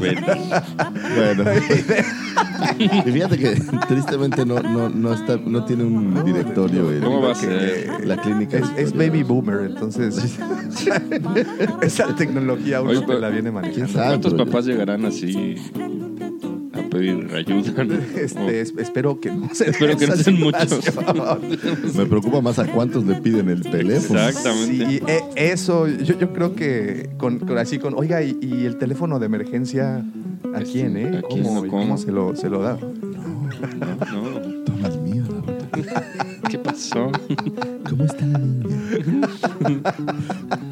Bendy. Bueno. y fíjate que tristemente no, no, no, está, no tiene un directorio. el- ¿Cómo va a ser? La clínica. Es, es baby boomer, entonces esa tecnología uno Oye, te pero- la viene manejando. sabe? ¿Cuántos pero- papás llegarán así pedir ayuda? no? Este, es- espero que no se Espero que no sean muchos. Me preocupa más a cuántos le piden el teléfono. Exactamente. Sí, eh, eso, yo, yo creo que con, con- así con, oiga, y, y el teléfono de emergencia, ¿a Este, quién, eh? ¿a quién ¿Cómo, cómo? cómo se lo, se lo da? No, Toma el mío, Raúl. ¿qué pasó? ¿Cómo está la niña?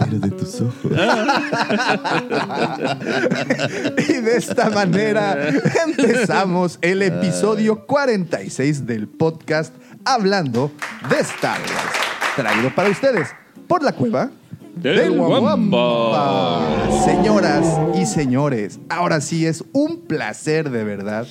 Tus ojos. Y de esta manera empezamos el episodio 46 del podcast Hablando de Star Wars. Traído para ustedes por la cueva Del Wamba. Señoras y señores, ahora sí es un placer de verdad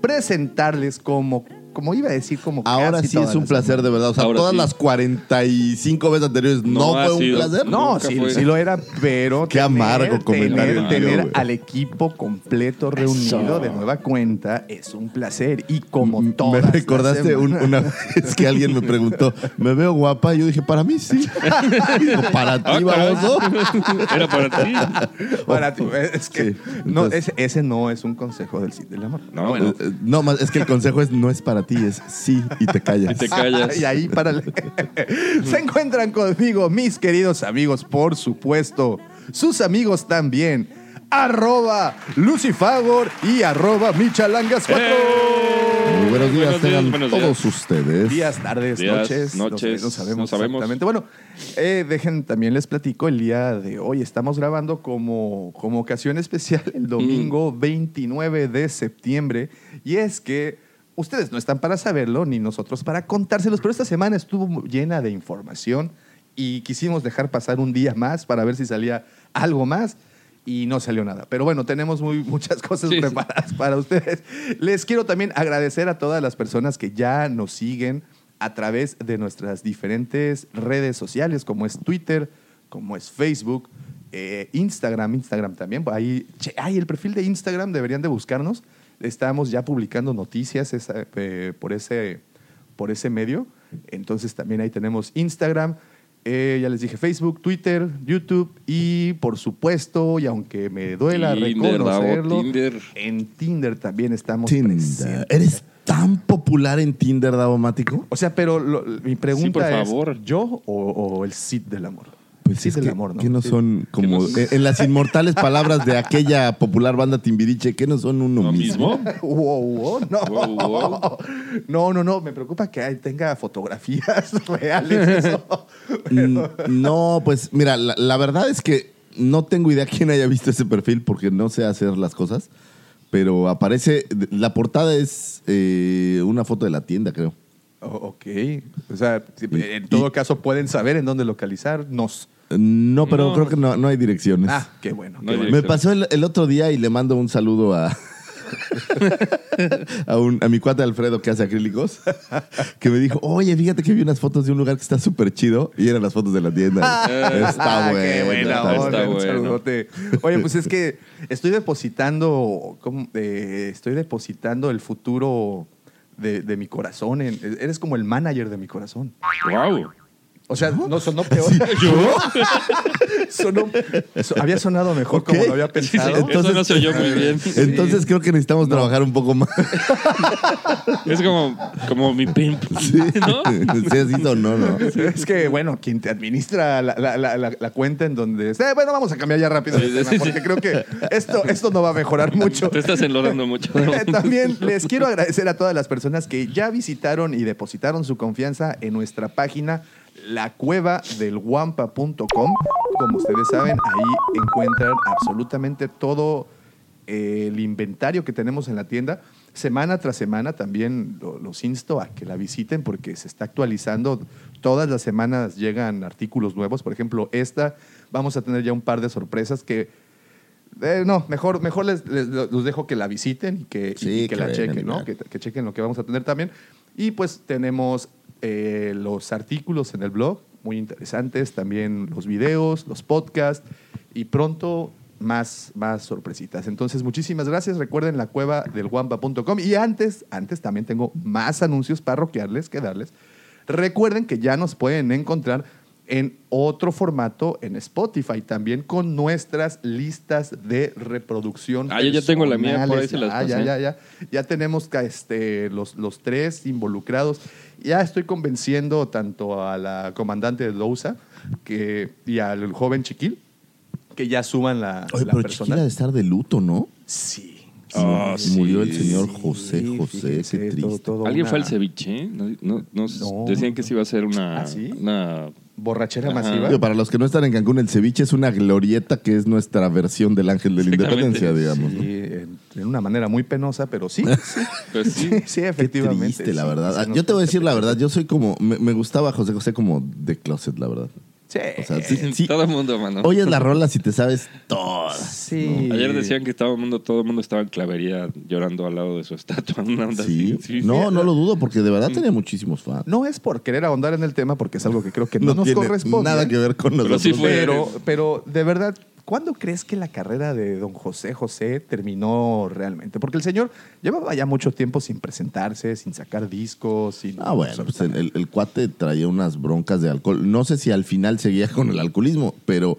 presentarles como, como iba a decir, como Ahora casi sí todas es un las placer de verdad. O sea, Ahora todas sí. las 45 veces anteriores no, No ha fue un sido. placer. No, Nunca sí, fue. sí lo era, pero Qué amargo comentario tener, tener güey. al equipo completo reunido de nueva cuenta es un placer y como todas Me las recordaste un- semanas- una vez que alguien me preguntó, ¿me veo guapa? Y yo dije, para mí sí. Digo, para ti, Ah, baboso. Era para ti. Para ti, es que Sí, no, entonces- ese, ese no es un consejo del del amor. No, Eh, eh, No, más es que el consejo es no es para ti, es sí y te callas. Y te callas. y ahí para se encuentran conmigo mis queridos amigos, por supuesto, sus amigos también. Arroba Lucifagor y arroba Michalangas4. Muy buenos días, Buenos días, tengan buenos todos ustedes. Días, tardes, Días, noches, no noches, no sabemos no sabemos. exactamente. Bueno, eh, dejen también les platico el día de hoy. Estamos grabando como, como ocasión especial el domingo Mm. 29 de septiembre. Y es que ustedes no están para saberlo, ni nosotros para contárselos, pero esta semana estuvo llena de información y quisimos dejar pasar un día más para ver si salía algo más. Y no salió nada. Pero bueno, tenemos muy, muchas cosas Sí, sí. preparadas para ustedes. Les quiero también agradecer a todas las personas que ya nos siguen a través de nuestras diferentes redes sociales, como es Twitter, como es Facebook, eh, Instagram, Instagram también. Ahí, che, ay, el perfil de Instagram deberían de buscarnos. Estamos ya publicando noticias esa- eh, por, ese, por ese medio. Entonces también ahí tenemos Instagram. eh, ya les dije Facebook, Twitter, YouTube y por supuesto, y aunque me duela Tinder, Davo, reconocerlo, Tinder. en Tinder también estamos Tinder. presentes. ¿Eres tan popular en Tinder, Davomático? O sea, pero lo- mi pregunta por es, favor. ¿yo o, o el Cid del amor? Pues Cid es del que, amor, ¿no? que no Sí. son como no- en, en las inmortales palabras de aquella popular banda Timbiriche, que no son uno ¿Lo mismo. mismo? Wow, wow, no. Wow, wow. No, no, no. Me preocupa que tenga fotografías reales. eso. Mm, No, pues mira, la, la verdad es que no tengo idea quién haya visto ese perfil porque no sé hacer las cosas, pero aparece, la portada es eh, una foto de la tienda, creo. Oh, ok. O sea, en todo y- caso pueden saber en dónde localizarnos. No, pero No. creo que no, no hay direcciones. Ah, qué bueno. No qué hay bueno. Me pasó el, el otro día y le mando un saludo a, a, un- a mi cuate Alfredo que hace acrílicos, que me dijo, oye, fíjate que vi unas fotos de un lugar que está súper chido y eran las fotos de la tienda. está Ah, bueno. qué buena está onda, está bueno. saludote. Oye, pues es que estoy depositando, ¿cómo? Eh, estoy depositando el futuro de, de mi corazón. en- eres como el manager de mi corazón. Wow. O sea, no sonó peor. sonó, so- había sonado mejor como lo había pensado. Eso no se oyó muy bien. Entonces creo que necesitamos trabajar un poco más. Es como, como mi pimp. Sí, ¿No? sí, así sonó, ¿no? Es que, bueno, quien te administra la, la- la- la- la cuenta en donde... Eh, bueno, vamos a cambiar ya rápido Sí, tema, sí, porque sí. creo que esto, esto no va a mejorar mucho. Te estás enlodando mucho. También les quiero agradecer a todas las personas que ya visitaron y depositaron su confianza en nuestra página lacuevadelguampa.com. Como ustedes saben, ahí encuentran absolutamente todo eh, el inventario que tenemos en la tienda. Semana tras semana también lo- los insto a que la visiten porque se está actualizando. Todas las semanas llegan artículos nuevos. Por ejemplo, esta vamos a tener ya un par de sorpresas que eh, no, mejor, mejor les, les- los dejo que la visiten y que, y que que la chequen, ¿no? que chequen lo que vamos a tener también. Y pues tenemos eh, los artículos en el blog, muy interesantes, también los videos, los podcasts y pronto más, más sorpresitas. Entonces, muchísimas gracias. Recuerden la cueva del guampa.com. Y antes, antes también tengo más anuncios parroquiales que darles. Recuerden que ya nos pueden encontrar en otro formato en Spotify, también con nuestras listas de reproducción. Ah, yo ya tengo la mía, por ahí se las Ah, ya, pasé. ya, ya. Ya tenemos ca- este, los, los tres involucrados. Ya estoy convenciendo tanto a la comandante de Lousa que, y al joven Chiquil que ya suban la, Oye, la pero persona. Chiquila de estar de luto, ¿no? Sí. Ah, Sí, Murió el señor sí, José José, qué triste. todo Alguien una fue al ceviche, ¿eh? No, no- decían que sí iba a ser una, ¿Ah, sí? una Borrachera Ajá. masiva. Digo, para los que no están en Cancún, el ceviche es una glorieta que es nuestra versión del Ángel de la. Independencia, digamos. Sí, ¿no? en, una manera muy penosa, pero sí. sí, Pues sí. sí, Qué efectivamente. triste, la sí, verdad. sí Ah, yo te voy a decir la verdad, yo soy como, me, me gustaba José José como de closet, la verdad. Sí. O sea, sí, sí, Todo el mundo, mano. oyes la rola si te sabes todas. Sí. Ayer decían que todo el mundo, todo el mundo estaba en clavería llorando al lado de su estatua. Una onda Sí, así. Sí, no, sí. no lo dudo porque de verdad tenía muchísimos fans. No es por querer ahondar en el tema, porque es algo que creo que no, nos tiene corresponde. nada que ver con Pero nosotros. sí fue. Pero, pero de verdad, ¿cuándo crees que la carrera de don José José terminó realmente? Porque el señor llevaba ya mucho tiempo sin presentarse, sin sacar discos, sin... Ah, bueno, pues el, el- el cuate traía unas broncas de alcohol. No sé si al final seguía con el alcoholismo, pero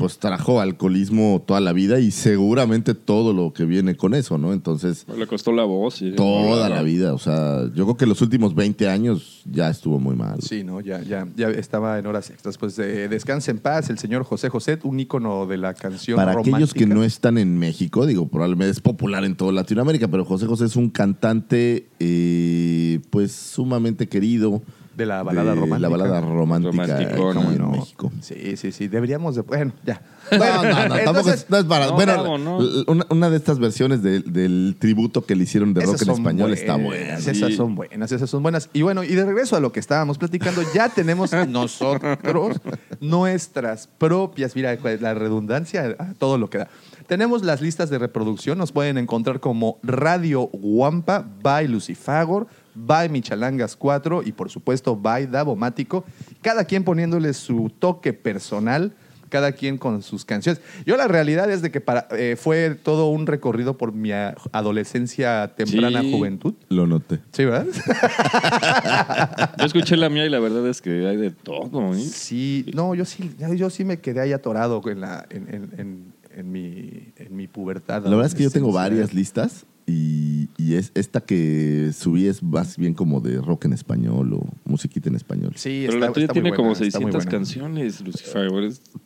pues trajo alcoholismo toda la vida y seguramente todo lo que viene con eso, ¿no? Entonces, Le costó la voz. y- toda la vida. O sea, yo creo que los últimos 20 años ya estuvo muy mal. Sí, no, ya, ya, ya estaba en horas extras. Pues eh, descanse en paz el señor José José, un ícono de la canción Para aquellos que romántica. no están en México, digo, probablemente es popular en toda Latinoamérica, pero José José es un cantante eh, pues sumamente querido. De la balada de romántica. La balada romántica en. México. Sí, sí, sí. Deberíamos de. Bueno, ya. No, Bueno, no, no, tampoco es, no es para. No, bueno, bravo, no. l- Una, una de estas versiones de- del tributo que le hicieron de esas rock en español buenas, está buena. Esas sí. son buenas, esas son buenas. Y bueno, y de regreso a lo que estábamos platicando, ya tenemos nosotros nuestras propias, mira, la redundancia, a todo lo que da. Tenemos las listas de reproducción, nos pueden encontrar como Radio Guampa, by Lucifagor, by Michalangas 4 y por supuesto by Davomático, cada quien poniéndole su toque personal cada quien con sus canciones. Yo la realidad es de que para, eh, fue todo un recorrido por mi a- adolescencia, temprana Sí. juventud. Lo noté. Sí, ¿verdad? Yo escuché la mía y la verdad es que hay de todo. ¿eh? Sí, no, yo sí, yo sí me quedé ahí atorado en, la, en, en- en- en mi, en mi pubertad. La verdad es que yo tengo varias listas y, y es esta que subí es más bien como de rock en español o musiquita en español. Sí, Pero está, la tuya está tiene como buena, está muy 600 buena. canciones, Lucifer.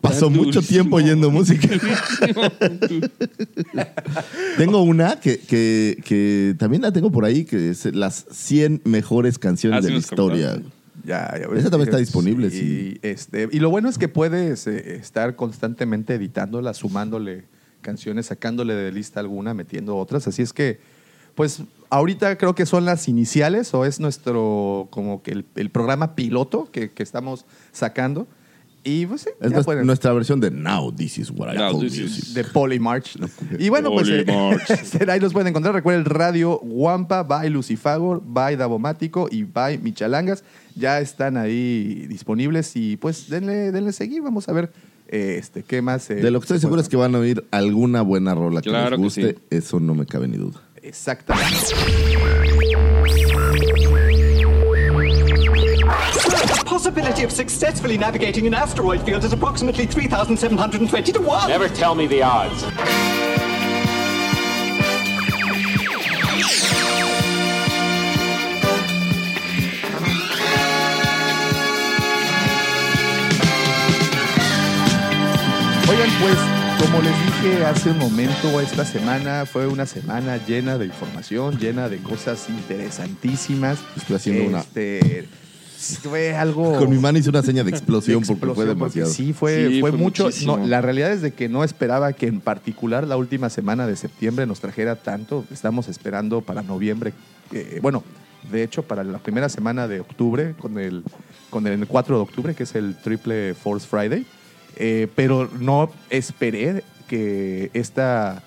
Pasó mucho durísimo. tiempo oyendo música. tengo una que, que, que también la tengo por ahí, que es las 100 mejores canciones Ah, de la historia. Ya, ya ves. Esa también está Sí, disponible, sí. Este, y lo bueno es que puedes eh, estar constantemente editándola, sumándole canciones, sacándole de lista alguna, metiendo otras. Así es que, pues, ahorita creo que son las iniciales o es nuestro, como que el, el programa piloto que, que estamos sacando. Y pues sí, Es ya nues- pueden- nuestra versión de Now This Is What I Now Call is- Music. de Polymarch. ¿no? Y bueno, pues eh, ahí los pueden encontrar. Recuerden el radio Wampa, by Lucifagor, by Davomático y by Michalangas. Ya están ahí disponibles y pues denle, denle seguir. Vamos a ver eh, este, qué más. eh, De lo que estoy se seguro es que van a oír alguna buena rola que Claro les que guste. sí. Eso no me cabe ni duda. Exactamente. possibility of successfully navigating an asteroid field is approximately 3,720 to 1. Never tell me the odds. Oigan, pues, como les dije hace un momento, esta semana fue una semana llena de información, llena de cosas interesantísimas. Estoy haciendo una- Este, Fue algo. Con mi mano hice una seña de explosión, de porque fue porque demasiado. Sí, fue, Sí, fue, fue mucho. No, la realidad es de que no esperaba que en particular la última semana de septiembre nos trajera tanto. Estamos esperando para noviembre. eh, bueno, de hecho, para la primera semana de octubre, con el, con el 4 de octubre, que es el Triple Force Friday. Eh, pero no esperé que esta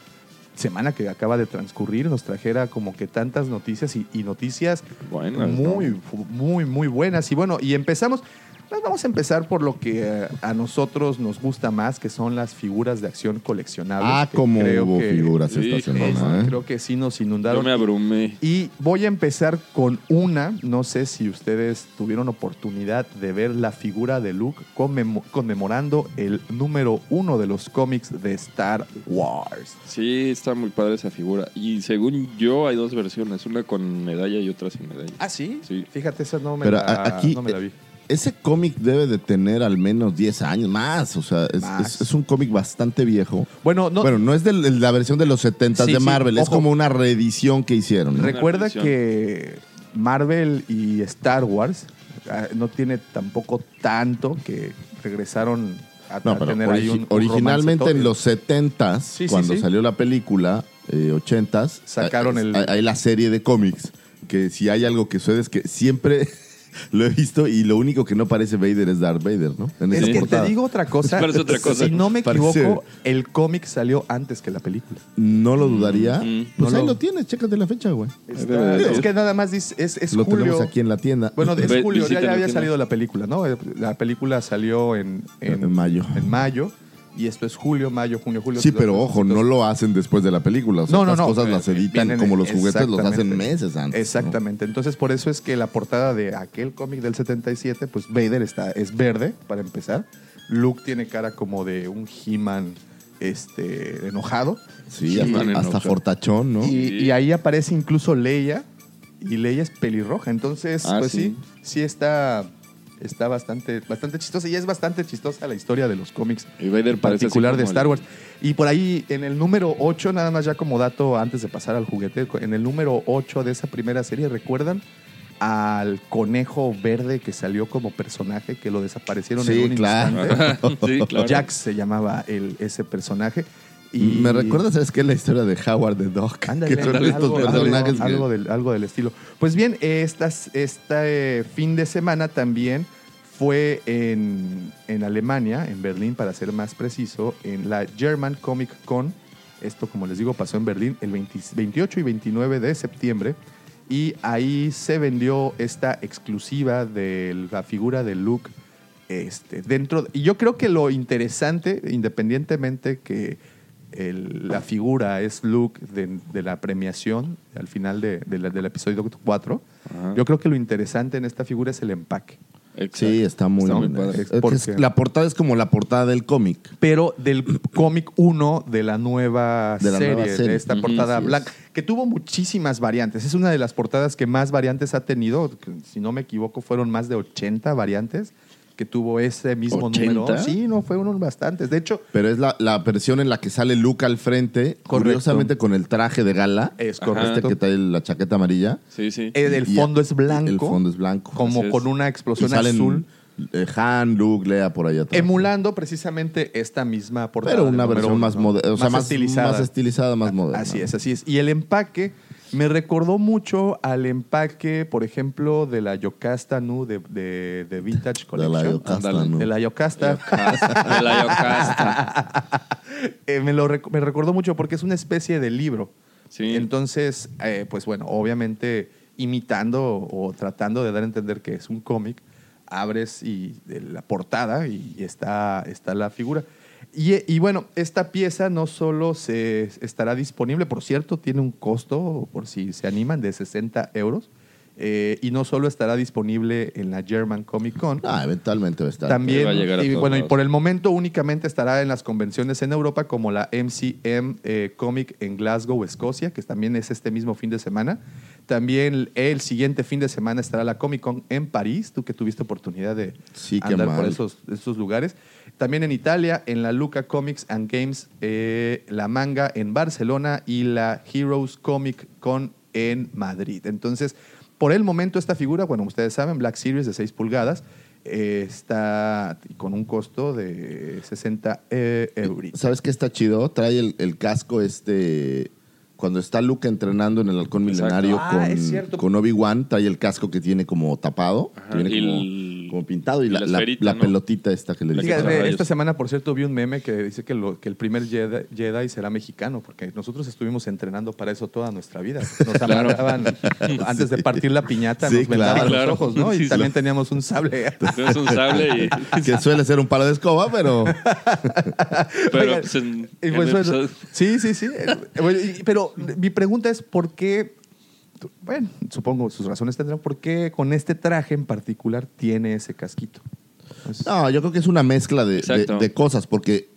semana que acaba de transcurrir nos trajera como que tantas noticias y, y noticias Buenas, muy, muy, muy buenas. Y bueno, y empezamos, pues vamos a empezar por lo que eh, a nosotros nos gusta más, que son las figuras de acción coleccionables. Ah, como creo hubo que- figuras sí, esta es- ¿eh? Creo que sí nos Yo inundaron. me abrumé. Y voy a empezar con una, no sé si ustedes tuvieron oportunidad de ver la figura de Luke conmemo- conmemorando el número uno de los cómics de Star Wars. Sí, está muy padre esa figura. Y según yo, hay dos versiones: una con medalla y otra sin medalla. ¿Ah, sí? Sí. Fíjate, esa no me, Pero la, a- aquí, no me la vi. Ese cómic debe de tener al menos 10 años más. O sea, es, Más. es- es un cómic bastante viejo. Bueno, no, bueno, no es de la versión de los 70 Sí, de sí, Marvel, es como una reedición que hicieron. ¿no? Recuerda que Marvel y Star Wars ah, no tiene tampoco tanto que regresaron a, No, a pero tener ahí un, un originalmente en los 70s, Sí, sí, cuando sí. salió la película, eh, 80s, Sacaron el- hay la serie de cómics, que si hay algo que sucede es que siempre lo he visto y lo único que no parece Vader es Darth Vader, ¿no? En Es esa que portada. te digo otra cosa. Parece otra cosa. Si no me Parece- equivoco, el cómic salió antes que la película. No lo dudaría. Mm, pues no ahí lo- lo tienes, chécate la fecha, güey. Está- es que nada más dice, es, es Lo julio. tenemos aquí en la tienda. Bueno, es Ve- julio, ya, visita ya la había tienda. salido la película, ¿no? La película salió en, En mayo. En mayo. Y esto es julio, mayo, junio, julio. Sí, pero ojo, no lo hacen después de la película. O sea, No, no, estas no. cosas las editan Vienen- como los juguetes los hacen meses antes. ¿no? Exactamente. Entonces, por eso es que la portada de aquel cómic del 77, pues Vader está, es verde, para empezar. Luke tiene cara como de un He-Man este, enojado. Sí, hasta, fortachón, ¿no? Y, y ahí aparece incluso Leia. Y Leia es pelirroja. Entonces, Ah, pues sí, sí. sí está, está bastante, bastante chistosa. Y es bastante chistosa la historia de los cómics. Y Vader particular de Star Wars. Y por ahí, en el número 8, nada más ya como dato antes de pasar al juguete, en el número 8 de esa primera serie, ¿recuerdan al conejo verde que salió como personaje, que lo desaparecieron Sí, en un claro. instante? sí, claro. Jax se llamaba el, ese personaje. Y Me recuerda, ¿sabes qué? La historia de Howard the Dog. Ándale, que son ándale, estos algo, personajes algo- que- algo del, algo del estilo. Pues bien, estas, este fin de semana también fue en, en Alemania, en Berlín, para ser más preciso, en la German Comic Con. Esto, como les digo, pasó en Berlín el 20 28 y 29 de septiembre. Y ahí se vendió esta exclusiva de la figura de Luke este, dentro. Y yo creo que lo interesante, independientemente que el- la figura es Luke de, de la premiación al final de- de la- del episodio 4, Ajá. yo creo que lo interesante en esta figura es el empaque. Exacto. Sí, está muy Está muy padre. Es que Porque- es- la portada es como la portada del cómic. Pero del cómic 1 de la nueva De la serie, nueva serie. de esta Ujú, portada así es. blanca, que tuvo muchísimas variantes. Es una de las portadas que más variantes ha tenido. Si no me equivoco, fueron más de 80 variantes que tuvo ese mismo número. ¿80? Sí, no, fueron bastantes. De hecho, Pero es la, la versión en la que sale Luke al frente, Correcto. curiosamente con el traje de gala. es Ajá. Este correcto. que trae la chaqueta amarilla. Sí, sí. El, el Y- fondo es blanco. El fondo es blanco. Como Así es. con una explosión azul. eh, Han, Luke, Lea por allá atrás. Emulando precisamente esta misma portada. Pero una número versión uno, más ¿no? moderna, o sea, más, estilizada. más estilizada, más moderna. Así es, así es. Y el empaque me recordó mucho al empaque, por ejemplo, de la Yocasta Nu de, de, de Vintage De la Collection. De la Yocasta. De la Yocasta. Eh, me, lo rec- me recordó mucho porque es una especie de libro. Sí. Entonces, eh, pues bueno, obviamente imitando o tratando de dar a entender que es un cómic, abres y de la portada y está, está la figura. Y, y bueno, esta pieza no solo se estará disponible, por cierto, tiene un costo, por si se animan, de 60 euros. Eh, y no solo estará disponible en la German Comic Con, Ah, eventualmente va a estar. también, Va a llegar a y bueno, y por el momento únicamente estará en las convenciones en Europa como la MCM eh, Comic en Glasgow, Escocia, que también es este mismo fin de semana. También el siguiente fin de semana estará la Comic Con en París, tú que tuviste oportunidad de Sí, andar por esos, esos lugares. También en Italia, en la Luca Comics and Games, eh, la Manga en Barcelona y la Heroes Comic Con en Madrid. Entonces, por el momento esta figura, bueno, ustedes saben, Black Series de 6 pulgadas, eh, está con un costo de 60 eh, euros. ¿Sabes qué está chido? Trae el, el casco este... Cuando está Luke entrenando en el halcón milenario Ah, con, Obi-Wan, trae el casco que tiene como tapado, tiene y como, el- como pintado y, y la, la la- esferita, la ¿no? pelotita esta que le dicen. Fíjate, esta semana, por cierto, vi un meme que dice que, lo- que el primer Jedi, Jedi será mexicano, porque nosotros estuvimos entrenando para eso toda nuestra vida. Nos amarraban antes de partir la piñata, Sí, nos vendaban claro. Claro. los ojos, ¿no? Y Sí, sí. también teníamos un sable. Tienes un sable y... que suele ser un palo de escoba, pero Pero Oigan, pues, en, y en pues, sí, sí, sí. Pero mi pregunta es por qué, bueno, supongo sus razones tendrán, por qué con este traje en particular tiene ese casquito. Pues, No, yo creo que es una mezcla de, de- Exacto. de cosas, porque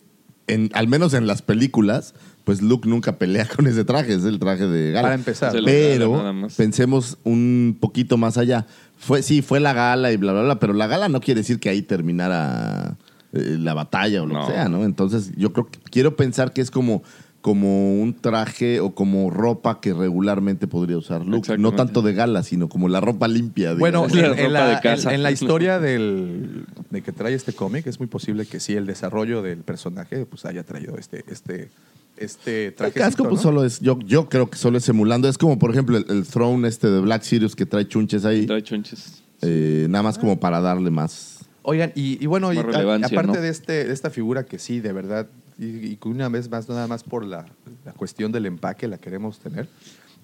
en, al menos en las películas, pues Luke nunca pelea con ese traje, es el traje de gala. Para empezar. Pero pensemos un poquito más allá. Fue, sí, fue la gala y bla, bla, bla, pero la gala no quiere decir que ahí terminara eh, la batalla o lo No. que sea, ¿no? Entonces, yo creo que quiero pensar que es como, como un traje o como ropa que regularmente podría usar Luke. No tanto de gala, sino como la ropa limpia. Bueno, digamos. Es la en, la, de casa. en- en la historia del, de que trae este cómic, es muy posible que sí, el desarrollo del personaje pues haya traído este, este, este El traje. casco, pues solo es, yo, yo creo que solo es emulando. Es como, por ejemplo, el, el throne este de Black Sirius que trae chunches ahí. Trae chunches. eh, nada más como para darle más. Oigan, y, y bueno, y a- aparte ¿no? de, este, de esta figura que sí, de verdad, y, que una vez más, nada más por la, la cuestión del empaque la queremos tener.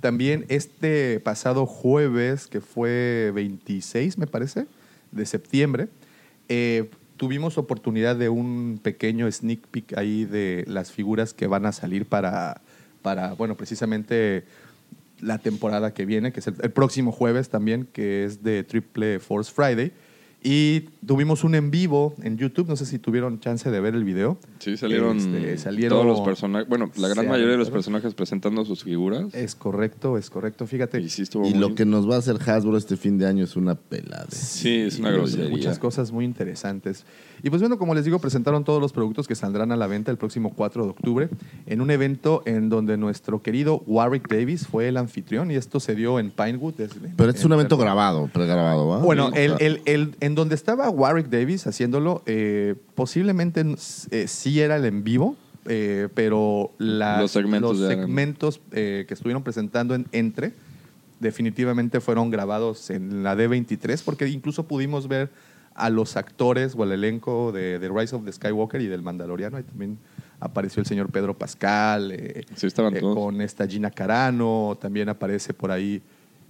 También este pasado jueves, que fue 26, me parece, de septiembre, eh, tuvimos oportunidad de un pequeño sneak peek ahí de las figuras que van a salir para, para bueno, precisamente la temporada que viene, que es el próximo jueves también, que es de Triple Force Friday. Y tuvimos un en vivo en YouTube, no sé si tuvieron chance de ver el video. Sí, salieron, Este, salieron todos los personajes. Bueno, la gran mayoría de los personajes presentando sus figuras. Es correcto, es correcto. Fíjate, y sí estuvo Y muy- lo que nos va a hacer Hasbro este fin de año es una pelada. Sí, es una grosería. Muchas cosas muy interesantes. Y pues bueno, como les digo, presentaron todos los productos que saldrán a la venta el próximo 4 de octubre en un evento en donde nuestro querido Warwick Davis fue el anfitrión y esto se dio en Pinewood. desde- Pero este es un en- evento grabado, pregrabado, ¿va? Bueno, Sí. el, el- el- en donde estaba Warwick Davis haciéndolo, eh, posiblemente eh, sí era el en vivo, eh, pero Los segmentos los que estuvieron presentando en Entre definitivamente fueron grabados en la D23, porque incluso pudimos ver a los actores o al elenco de, de Rise of the Skywalker y del Mandaloriano. Ahí también apareció el señor Pedro Pascal, Sí, estaban todos. con esta Gina Carano, también aparece por ahí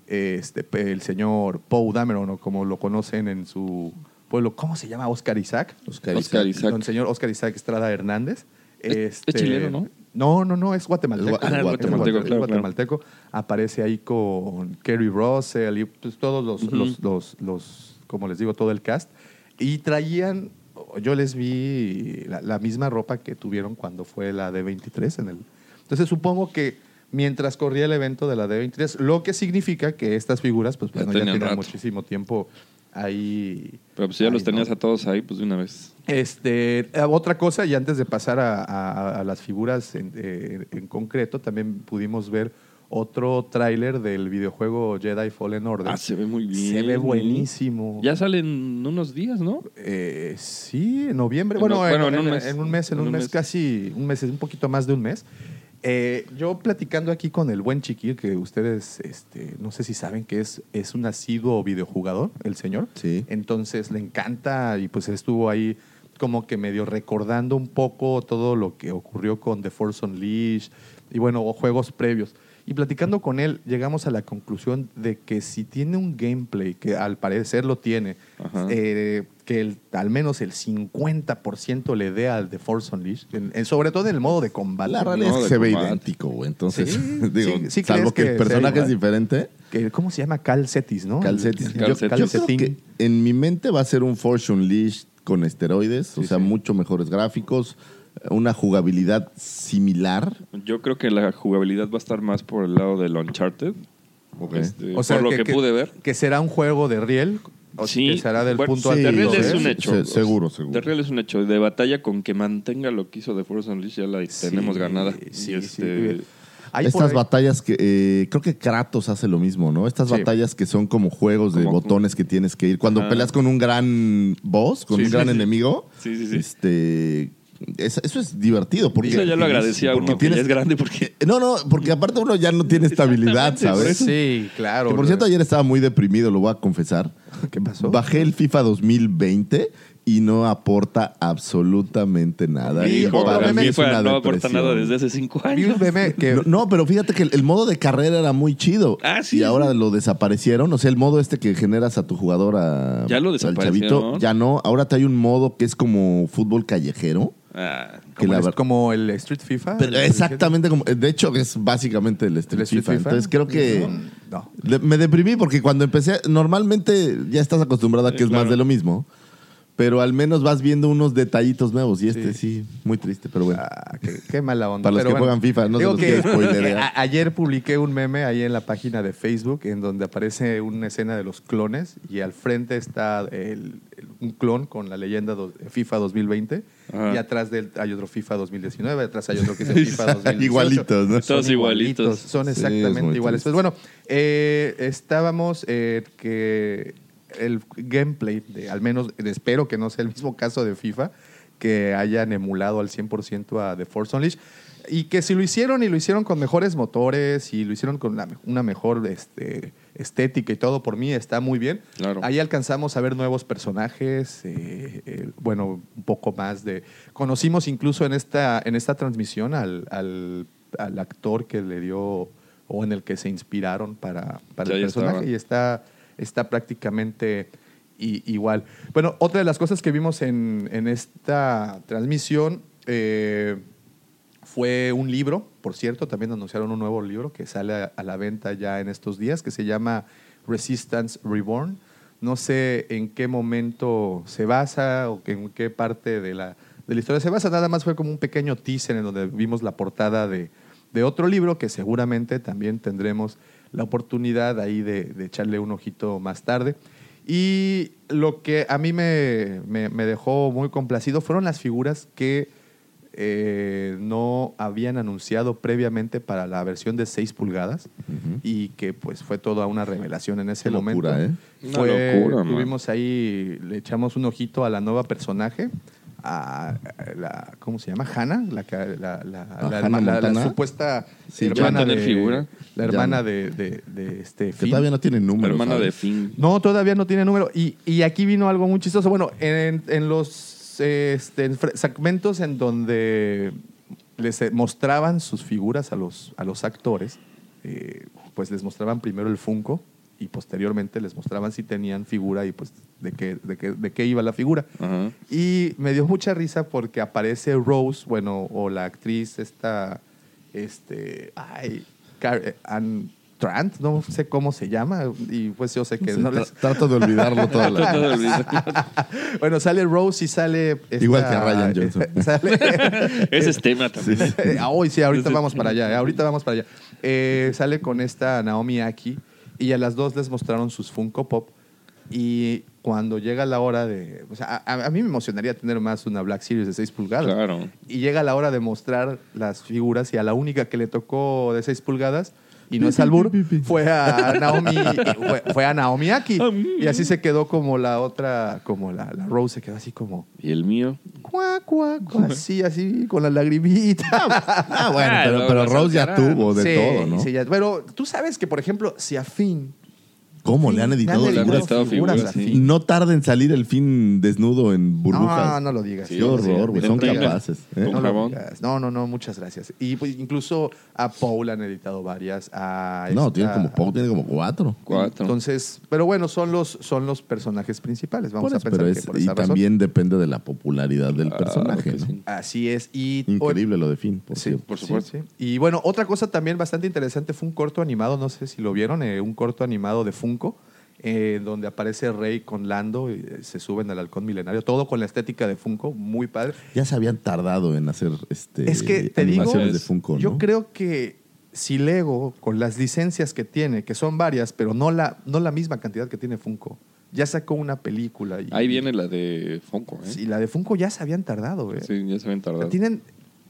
este, el señor Poe Dameron, o como lo conocen en su pueblo. ¿Cómo se llama? Oscar Isaac. Oscar Oscar Isaac. El señor Oscar Isaac Estrada Hernández. Es- Este, es chileno, ¿no? No, no, no, es guatemalteco. Es gua- Ah, Es guatemalteco, guate- claro, guatemalteco. Aparece ahí con Kerry Russell y pues, todos los, los, los, los, como les digo, todo el cast. Y traían, yo les vi la, la misma ropa que tuvieron cuando fue la D23 en el... Entonces supongo que mientras corría el evento de la D23, lo que significa que estas figuras, pues Ya bueno, ya tenían rato. muchísimo tiempo ahí. Pero pues si ya ahí, los tenías ¿no? a todos ahí, pues de una vez. Este, eh, otra cosa, y antes de pasar a, a- a las figuras en, eh, en concreto, también pudimos ver otro tráiler del videojuego Jedi Fallen Order. Ah, se ve muy bien. Se ve buenísimo. Ya salen unos días, ¿no? Eh, sí, en noviembre. En Bueno, no- en, bueno, en un mes. en un mes, en un mes, casi, un mes, un poquito más de un mes. Eh, yo platicando aquí con el buen Chiquil, que ustedes, este, no sé si saben que es, es un asiduo videojugador, el señor. Sí. Entonces le encanta y pues estuvo ahí como que medio recordando un poco todo lo que ocurrió con The Force Unleashed y bueno, o juegos previos. Y platicando con él, llegamos a la conclusión de que si tiene un gameplay, que al parecer lo tiene, eh, que el- al menos el 50% le dé al de Force Unleashed, en- en- sobre todo en el modo de combate. La realidad No, es que se ve idéntico, güey. Entonces, Sí, digo, sí, sí salvo que, que el personaje es diferente. Que- ¿Cómo se llama? Cal Cetis, ¿no? Calcetis. Yo, Calcetis. yo creo Calcetín. que en mi mente va a ser un Force Unleashed con esteroides, o sea, sí. mucho mejores gráficos, una jugabilidad similar. Yo creo que la jugabilidad va a estar más por el lado del Uncharted. Ok. Este, O sea, por lo que, pude ver. Que será un juego de riel. O Sí, que será del bueno, punto sí, Real es un hecho. Se- seguro, seguro. De Real es un hecho. De batalla con que mantenga lo que hizo de Force Unleashed ya la Sí, tenemos ganada. sí, este, Estas batallas que eh, creo que Kratos hace lo mismo, ¿no? Estas Sí. batallas que son como juegos de botones que tienes que ir. Cuando peleas con un gran boss, con Sí, un sí, gran sí. enemigo, Sí, sí, sí. este, es- eso es divertido. Porque, Eso ya lo agradecía a porque uno que ya tienes- es grande porque No, no, porque aparte uno ya no tiene estabilidad, ¿sabes? Sí, claro. Que por cierto, ayer estaba muy deprimido, lo voy a confesar. ¿Qué pasó? Bajé el FIFA 2020 y no aporta absolutamente nada. Y para mí una no aporta nada desde hace cinco años. que... No, no, pero fíjate que el, el modo de carrera era muy chido. Ah, sí. Y ahora lo desaparecieron. O sea, el modo este que generas a tu jugador a, Ya lo al chavito, ya no. Ahora te hay un modo que es como fútbol callejero. Ah, como, la el, ver- como el Street FIFA. Pero exactamente como. De hecho, es básicamente el Street, ¿El Street FIFA. FIFA? Entonces creo que. No. Me deprimí porque cuando empecé, normalmente ya estás acostumbrado a que Sí, es más de lo mismo, pero al menos vas viendo unos detallitos nuevos y este sí, muy triste, pero bueno. Ah, qué, qué mala onda. Para los Pero que juegan FIFA, no se los que- a- Ayer publiqué un meme ahí en la página de Facebook en donde aparece una escena de los clones y al frente está el- el- un clon con la leyenda do- FIFA 2020 Ajá. y atrás de él hay otro FIFA 2019, atrás hay otro que es el FIFA 2018. Igualitos, ¿no? Todos igualitos. Son exactamente iguales. Pues bueno, eh, estábamos eh, que el gameplay, de, al menos espero que no sea el mismo caso de FIFA, que hayan emulado al 100% a The Force Unleashed. Y que si lo hicieron y lo hicieron con mejores motores y lo hicieron con una mejor este, estética y todo, por mí está muy bien. Claro. Ahí alcanzamos a ver nuevos personajes, eh, eh, bueno, un poco más de... Conocimos incluso en esta, en esta transmisión al, al- al actor que le dio o en el que se inspiraron para, para Ya, el ya personaje estaba. y está, está prácticamente igual. Bueno, otra de las cosas que vimos en, en esta transmisión eh, fue un libro, por cierto, también anunciaron un nuevo libro que sale a, a la venta ya en estos días, que se llama Resistance Reborn. No sé en qué momento se basa o en qué parte de la, de la historia se basa, nada más fue como un pequeño teaser en donde vimos la portada de, de otro libro que seguramente también tendremos la oportunidad ahí de, de echarle un ojito más tarde. Y lo que a mí me, me- me dejó muy complacido fueron las figuras que eh, no habían anunciado previamente para la versión de 6 pulgadas y que pues fue toda una revelación en ese Qué momento. locura, ¿eh? Una Fue- locura, man. tuvimos ahí, le echamos un ojito a la nueva personaje, a, a la, ¿cómo se llama? Hannah, la, que- la, la- ¿A la Hannah herma- la- la Montana? supuesta Sí, hermana de, figura. la hermana de, de, de este Que Finn. todavía no tiene número. hermana ¿sabes? de Finn. No, todavía no tiene número. Y, y aquí vino algo muy chistoso. Bueno, en, en los este, segmentos en donde les eh, mostraban sus figuras a los, a los actores, eh, pues les mostraban primero el Funko y posteriormente les mostraban si tenían figura y pues de qué, de qué, de qué iba la figura. Y me dio mucha risa porque aparece Rose, bueno, o la actriz esta, este, ay, Car- eh, Ann Trant, no sé cómo se llama, y pues yo sé que Sí, no tra- les... Trato de olvidarlo toda la Trato de olvidar. Bueno, sale Rose y sale... esta- Igual que Ryan Johnson. sale- Ese es tema también. Eh, Hoy sí, ahorita vamos para allá, eh, ahorita vamos para allá. Eh, sale con esta Naomi Aki y a las dos les mostraron sus Funko Pop y cuando llega la hora de... O sea, a, a mí me emocionaría tener más una Black Series de 6 pulgadas. Claro. Y llega la hora de mostrar las figuras y a la única que le tocó de 6 pulgadas y no es albur, fue a Naomi, fue, fue a Naomi Aki. Y así se quedó como la otra, como la, la Rose se quedó así como Y el mío. cuá, cuá, cuá, así, así, con la lagrimita. Ah, bueno, Ah, pero, Rose ya tuvo de Sí, todo, ¿no? sí, ya- pero tú sabes que, por ejemplo, si a Finn ¿Cómo? Sí, Le han editado Le han figuras. editado figuras, a sí. fin. No tarda en salir el fin desnudo en burbujas. No, no lo digas. Sí, Qué horror, güey. sí, Son capaces. ¿eh? No, lo jabón. digas. no, no, no, muchas gracias. Y pues, incluso a Paul han editado varias. A No, esta- tiene como poco, tiene como cuatro. Cuatro. Entonces, pero bueno, son los, son los personajes principales. Vamos Por a pensar pero que es- por y razón. también depende de la popularidad del Ah, personaje. que ¿no? sí. Así es. Y Increíble lo de Finn, por Sí, cierto. por supuesto. sí, sí. Y bueno, otra cosa también bastante interesante fue un corto animado, no sé si lo vieron, eh, un corto animado de Funko, eh, donde aparece Rey con Lando y eh, se suben al halcón milenario, todo con la estética de Funko, muy padre. Ya se habían tardado en hacer este, Es que te digo, animaciones de Funko, Yo creo que si Lego, con las licencias que tiene, que son varias, pero no la, no la misma cantidad que tiene Funko, ya sacó una película. Y, Ahí viene la de Funko, ¿eh? Y la de Funko ya se habían tardado, ¿eh? Sí, ya se ven tardado. Tienen,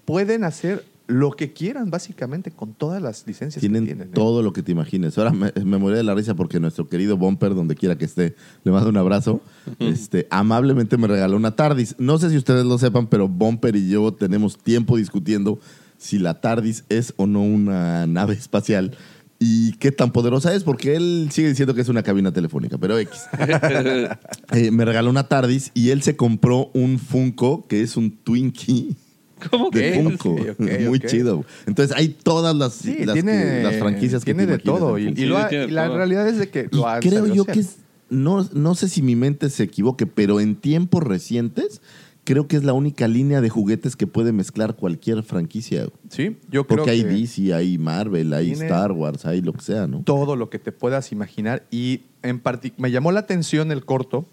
pueden hacer lo que quieran, básicamente, con todas las licencias Tienen, que tienen. ¿eh? todo lo que te imagines. Ahora me, me morí de la risa porque nuestro querido Bumper, donde quiera que esté, le mando un abrazo. este, amablemente me regaló una TARDIS. No sé si ustedes lo sepan, pero Bumper y yo tenemos tiempo discutiendo si la TARDIS es o no una nave espacial y qué tan poderosa es, porque él sigue diciendo que es una cabina telefónica, pero X. Eh, me regaló una TARDIS y él se compró un Funko que es un Twinkie. ¿Cómo De que? Funko. Ok, ok, Muy chido. Entonces hay todas las, Sí, las, tiene, que- las franquicias que tiene de todo. Y, Funko. y lo ha- y la realidad es de que Y lo han creo yo que es, no, no sé si mi mente se equivoque, pero en tiempos recientes creo que es la única línea de juguetes que puede mezclar cualquier franquicia. Sí, yo creo Porque hay que DC, hay Marvel, hay Star Wars, hay lo que sea, ¿no? todo lo que te puedas imaginar. Y en me llamó la atención el corto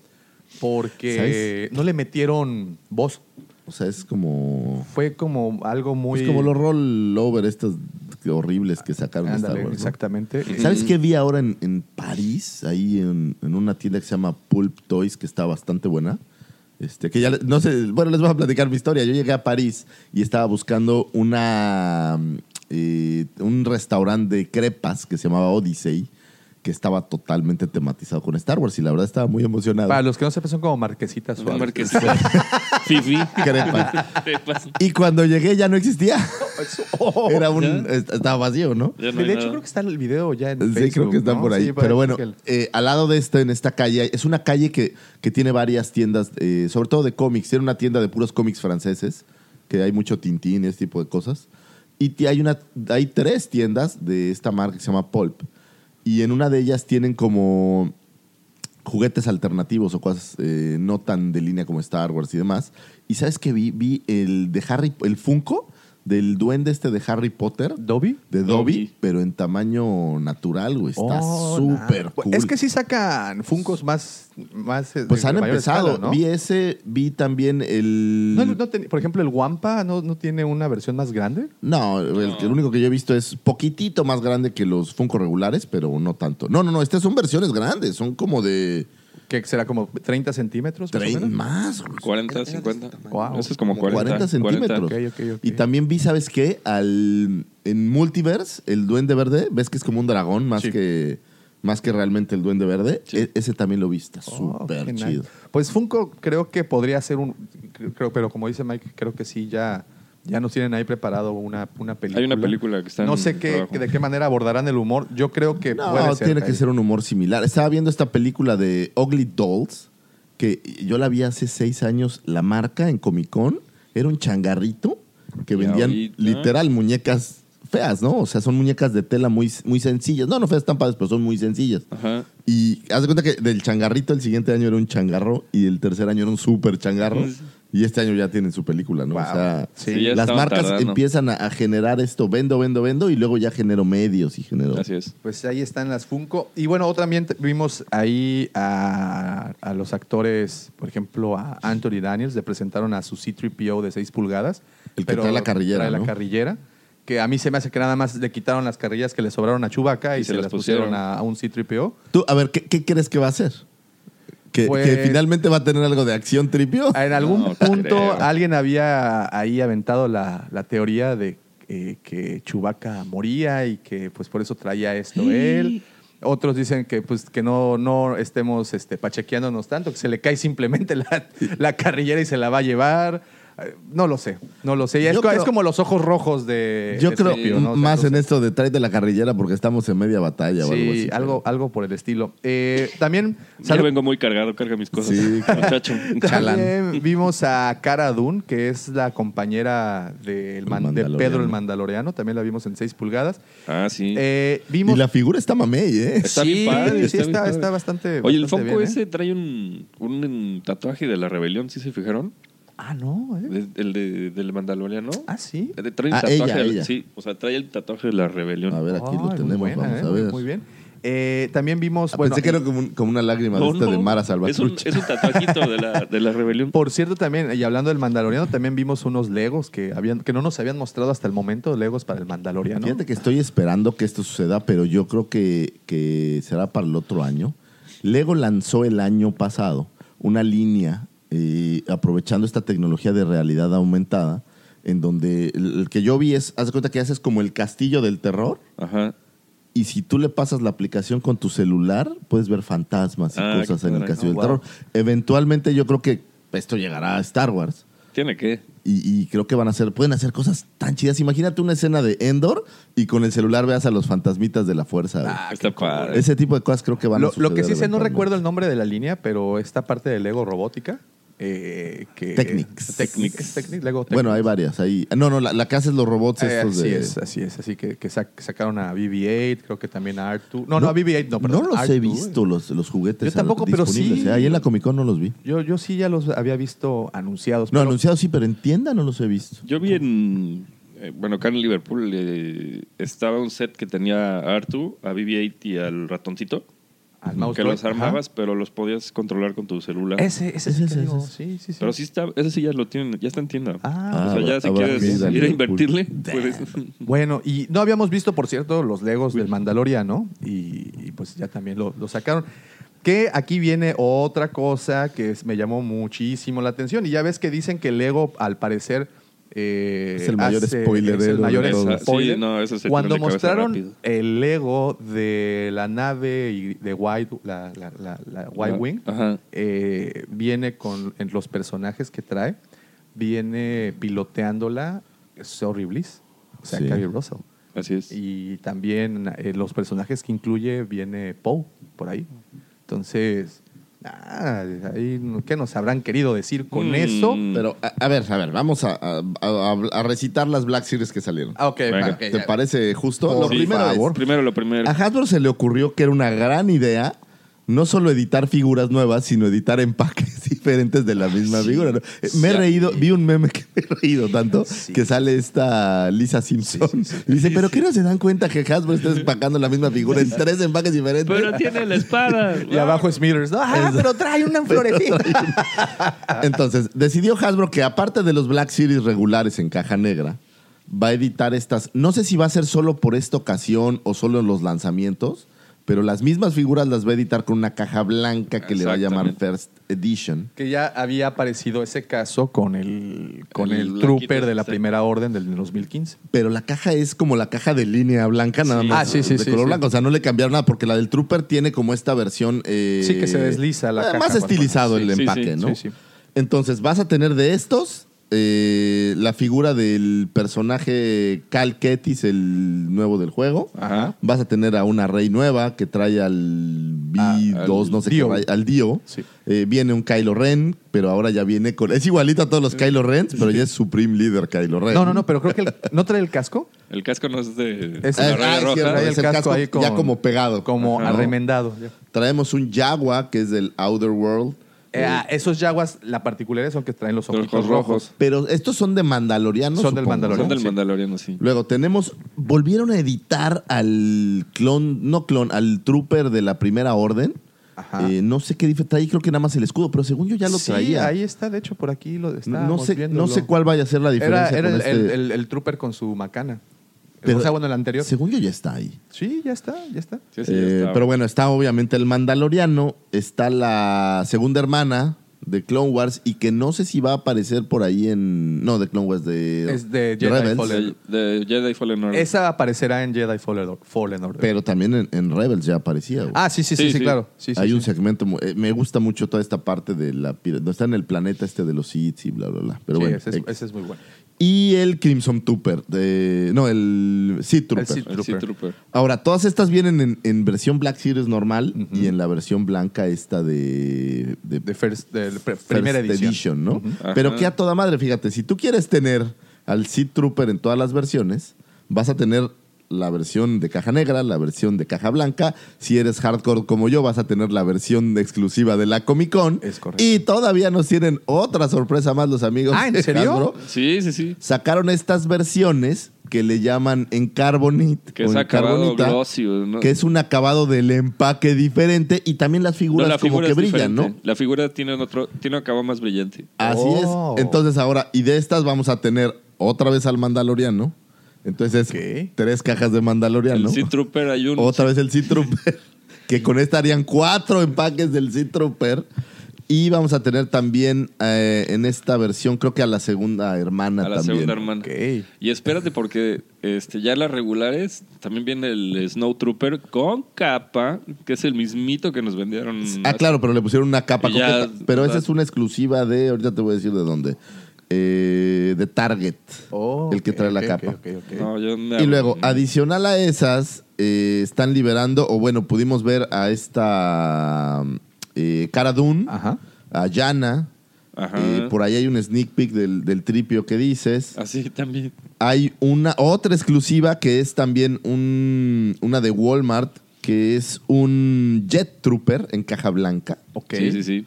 porque ¿Sabes? no le metieron voz. O sea, es como... Fue como algo muy... Es como los rollover estos horribles que sacaron de Star Wars. ¿no? exactamente. ¿Sabes qué vi ahora en, en París? Ahí en, en una tienda que se llama Pulp Toys, que está bastante buena. Este, que ya, no sé, bueno, les voy a platicar mi historia. Yo llegué a París y estaba buscando una, eh, un restaurante de crepas que se llamaba Odyssey, que estaba totalmente tematizado con Star Wars y la verdad estaba muy emocionado. Para los que no sepan, son como marquesitas suaves. marquesita. Fifi. Crepas. Crepas. Y cuando llegué ya no existía. Oh, Era un, estaba vacío, ¿no? De hecho, nada. creo que está el video ya en Sí, Facebook, creo que están ¿no? por ahí. Sí, Pero bueno, eh, al lado de esto, en esta calle, es una calle que, que tiene varias tiendas, eh, sobre todo de cómics. Tiene una tienda de puros cómics franceses, que hay mucho tintín y ese tipo de cosas. Y hay, una, hay tres tiendas de esta marca que se llama Pulp. Y en una de ellas tienen como juguetes alternativos o cosas eh, no tan de línea como Star Wars y demás. Y ¿sabes qué vi? Vi el de Harry, el Funko del duende este de Harry Potter. ¿Dobby? De Dobby, Dobby. pero en tamaño natural, güey. Está Oh, súper nah. cool. Es que sí sacan Funcos más. más eh, Pues de han empezado. escala, ¿no? Vi ese, vi también el... No, no ten- por ejemplo, el Wampa no, no tiene una versión más grande. No, el, el único que yo he visto es poquitito más grande que los Funko regulares, pero no tanto. No, no, no, estas son versiones grandes, son como de Que será como 30 centímetros. más o 30 menos. más. güey. 40, 50. Wow. Eso es como Como 40. 40 centímetros. 40. Ok, ok, ok. Y también vi, ¿sabes qué? Al, en Multiverse, el duende verde, ves que es como un dragón más, Sí. que, más que realmente el duende verde. Sí. E- ese también lo vi, está Oh, súper nice. chido. Pues Funko creo que podría ser un. Creo, pero como dice Mike, creo que sí, ya, ya nos tienen ahí preparado una, una película. Hay una película que está en No sé qué, trabajo. de qué manera abordarán el humor. Yo creo que No, puede ser. tiene que ahí. ser un humor similar. Estaba viendo esta película de Ugly Dolls, que yo la vi hace seis años. La marca en Comic Con era un changarrito que Y vendían ahorita- literal muñecas feas, ¿no? O sea, son muñecas de tela muy, muy sencillas. No, no feas tan padres, pero son muy sencillas. Ajá. Y haz de cuenta que del changarrito el siguiente año era un changarro y el tercer año era un súper changarro. Y este año ya tienen su película, ¿no? Wow. O sea, Sí, las marcas tardando. empiezan a, a generar esto, vendo, vendo, vendo, y luego ya genero medios y genero... Así es. Pues ahí están las Funko. Y bueno, también vimos ahí a, a los actores, por ejemplo, a Anthony Daniels, le presentaron a su C-3PO de 6 pulgadas. El que trae la carrillera, Trae la ¿no? carrillera. Que a mí se me hace que nada más le quitaron las carrillas que le sobraron a Chewbacca y, se, las pusieron, a, a un C-3PO. Tú, a ver, ¿qué, qué crees que va a hacer? ¿Que, Pues- que finalmente va a tener algo de acción tripio? En algún No punto creo. alguien había ahí aventado la, la teoría de eh, que Chewbacca moría y que pues por eso traía esto él. Otros dicen que pues que no, no estemos este, pachequeándonos tanto, que se le cae simplemente la, la carrillera y se la va a llevar. Eh, No lo sé, no lo sé. Es, Yo co- creo- es como los ojos rojos de. Yo creo Escorpio, ¿no? O sea, más no en sé. esto de trae de la carrillera porque estamos en media batalla o algo Sí, así. algo, algo por el estilo. Eh, también, sal- vengo muy cargado, carga mis cosas. Sí. muchacho. también vimos a Cara Dune, que es la compañera man- de. Pedro el Mandaloriano. También la vimos en 6 pulgadas. Ah, sí. Eh, vimos. Y la figura está mamey, ¿eh? Está sí, bien padre, sí, está está, bien padre. está bastante. Oye, el Funko bien, ¿eh? ese trae un, un tatuaje de la rebelión, ¿sí se fijaron? Ah, no, ¿eh? El de, del Mandaloriano. Ah, sí. Eh, Trae un Ah, tatuaje. ella, ella. Sí, o sea, trae el tatuaje de la rebelión. A ver, aquí lo tenemos, buena, vamos ¿eh? a Muy- ver. Muy bien. Eh, también vimos. Ah, bueno, Pensé que era como, un- como una lágrima de No, Mara es un, Salvatrucha. es un tatuajito de la, de la rebelión. Por cierto, también, y hablando del Mandaloriano, también vimos unos Legos que, habían, que no nos habían mostrado hasta el momento, Legos para el Mandaloriano. Fíjate que estoy esperando que esto suceda, pero yo creo que, que será para el otro año. Lego lanzó el año pasado una línea, eh, aprovechando esta tecnología de realidad aumentada, en donde el, el que yo vi es, haz de cuenta que haces como el castillo del terror, Ajá. y si tú le pasas la aplicación con tu celular, puedes ver fantasmas y Ah, cosas en el castillo Oh, del wow. terror. Eventualmente yo creo que esto llegará a Star Wars. ¿Tiene que? Y, y creo que van a hacer, pueden hacer cosas tan chidas. Imagínate una escena de Endor y con el celular veas a los fantasmitas de la fuerza. Ah, Está padre. Ese tipo de cosas creo que van a Lo, suceder. lo que sí sé, no recuerdo el nombre de la línea, pero esta parte de Lego robótica. Eh, que, Technics. Technics. Technics, Lego Bueno, hay varias. Ahí. No, no, la, la que los robots Eh, estos así de... es, así es. Así que, que sac- sacaron a BB-8, creo que también a R2. No, no, a BB-8 no, perdón. No los R2, he eh. visto, los, los juguetes. Yo tampoco, pero sí. ¿eh? Ahí en la Comic Con no los vi. Yo, yo sí ya los había visto anunciados. No, pero- anunciados sí, pero en tienda no los he visto. Yo vi en. eh, bueno, acá en Liverpool eh, estaba un set que tenía a Artu, a BB-8 y al ratoncito. Al mouse que los armabas, pero los podías controlar con tu celular. Ese, ese, Ese, ese, sí, sí, sí. Pero sí está, ese sí ya lo tienen, ya está en tienda. Ah, o sea, ya si quieres ir a invertirle, puedes. Bueno, y no habíamos visto, por cierto, los Legos del Mandaloriano y, y pues ya también lo, lo sacaron. Que aquí viene otra cosa que es- me llamó muchísimo la atención. Y ya ves que dicen que Lego, al parecer. Eh, Es el mayor hace- spoiler es el de mayor todos. spoiler. Sí, no, eso se Cuando de mostraron el Lego de la nave y de White, la, la, la, la White Ah, Wing, eh, viene con en los personajes que trae, viene piloteándola Sorry Bliss, o sea, Sí. Carrie Russell. Así es. Y también eh, los personajes que incluye viene Poe por ahí. Entonces, ah, ahí, ¿qué nos habrán querido decir con Mm. eso? Pero, a, a ver, a ver, vamos a, a- a- a recitar las Black Series que salieron. Ah, ok, Venga. ¿Te ya. parece justo? Por Lo primero favor. es, Primero lo primero. a Hasbro se le ocurrió que era una gran idea no solo editar figuras nuevas, sino editar empaques diferentes de la misma figura. ¿no? Eh, Me he Sí. reído, vi un meme que me he reído tanto Sí. que sale esta Lisa Simpson. Sí, sí, sí. Y dice, pero ¿qué no se dan cuenta que Hasbro está empacando la misma figura en tres empaques diferentes? Pero tiene la espada. Y abajo Smithers. Ah, pero trae una florecita. Entonces, decidió Hasbro que aparte de los Black Series regulares en caja negra, va a editar estas. No sé si va a ser solo por esta ocasión o solo en los lanzamientos, pero las mismas figuras las va a editar con una caja blanca que le va a llamar. First Edition. que ya había aparecido ese caso con el, con El trooper de la primera orden del 2015. Pero la caja es como la caja de línea blanca, nada Sí. más Ah, sí, sí, de sí, color sí. blanco. O sea, no le cambiaron nada porque la del Trooper tiene como esta versión. eh, Sí, que se desliza la eh, caja Más estilizado el sí, empaque, sí, ¿no? sí, sí. Entonces, vas a tener de estos eh, la figura del personaje Cal Ketis, el nuevo del juego. Ajá. Vas a tener a una rey nueva que trae al B2, al no sé Dio. qué, al Dio. Sí. Eh, viene un Kylo Ren, pero ahora ya viene con. Es igualito a todos los Kylo Ren, pero ya es Supreme Leader Kylo Ren. No, no, no, pero creo que el- ¿no trae el casco. El casco no es de. Es- Ah, ah, es roja. cierto, Trae es el el casco casco ahí ya como pegado. Como Ajá. arremendado. Traemos un Jaguar, que es del Outer World. Eh, ah, esos Jaguars, la particularidad son que traen los ojos rojos. rojos. Pero estos son de Mandaloriano. Son del supongo, Mandaloriano. Son del Sí. Mandaloriano, sí. Luego tenemos, volvieron a editar al clon, no clon, al trooper de la primera orden. Ajá. Eh, no sé qué diferencia trae, creo que nada más el escudo, pero según yo ya lo Sí, traía. ahí está, de hecho, por aquí lo no, estábamos no sé, no sé cuál vaya a ser la Era, diferencia. era con el, este- el- el- el trooper con su macana. Pero- o sea, bueno, el anterior. Según yo ya está ahí. Sí, ya está, ya está. Sí, sí, ya Eh, está. pero bueno, está obviamente el Mandaloriano, está la segunda hermana de Clone Wars y que no sé si va a aparecer por ahí en... No, de Clone Wars, de... Es de Jedi Rebels. Fallen. De, de Jedi Fallen Order. Esa aparecerá en Jedi Fallen, Fallen Order. Pero también en, en Rebels ya aparecía. güey. ah, sí, sí, sí, Sí, sí, sí. claro. Sí, sí, Hay sí. un segmento... eh, me gusta mucho toda esta parte de la... Donde está en el planeta este de los Sith y bla, bla, bla. Pero Sí, bueno. ese, es, ese es muy bueno. Y el Crimson Trooper. De, no, el Sith Trooper. El. Ahora, todas estas vienen en, en versión Black Series normal y en la versión blanca esta de, de, De first, de pre- First primera edición. ¿no? Ajá. Pero que a toda madre, fíjate, si tú quieres tener al Sith Trooper en todas las versiones, vas a tener la versión de caja negra, la versión de caja blanca. Si eres hardcore como yo, vas a tener la versión exclusiva de la Comic Con. Es correcto. Y todavía nos tienen otra sorpresa más los amigos. Ah, ¿en de serio? Hasbro. Sí, sí, sí. Sacaron estas versiones que le llaman en Carbonite. Que es acabado glossy, ¿no? Que es un acabado del empaque diferente y también las No, figuras la como figura que brillan, diferente. ¿no? La figura tiene otro, tiene un acabado más brillante. Así Oh. es. Entonces ahora, y de estas vamos a tener otra vez al Mandaloriano. Entonces, tres cajas de Mandaloriano. El Sea Trooper hay un. Otra vez el Sea Trooper. que con esta harían cuatro empaques del Sea Trooper. Y vamos a tener también eh, en esta versión, creo que a la segunda hermana a la también. segunda hermana. Ok. Y espérate porque este ya las regulares también viene el Snow Trooper con capa, que es el mismito que nos vendieron. Ah, claro, pero le pusieron una capa ya- completa. Pero esa es una exclusiva de, ahorita te voy a decir de dónde. Eh, de Target. Oh, el que trae la capa. No, yo me- Y luego, adicional a esas, eh, están liberando, o bueno, pudimos ver a esta eh, Cara Dune, Ajá. a Yana. Ajá. eh, por ahí hay un sneak peek del, del tripio que dices. Así también. Hay una otra exclusiva que es también un, una de Walmart, que es un Jet Trooper en caja blanca. Ok. Sí, sí, sí.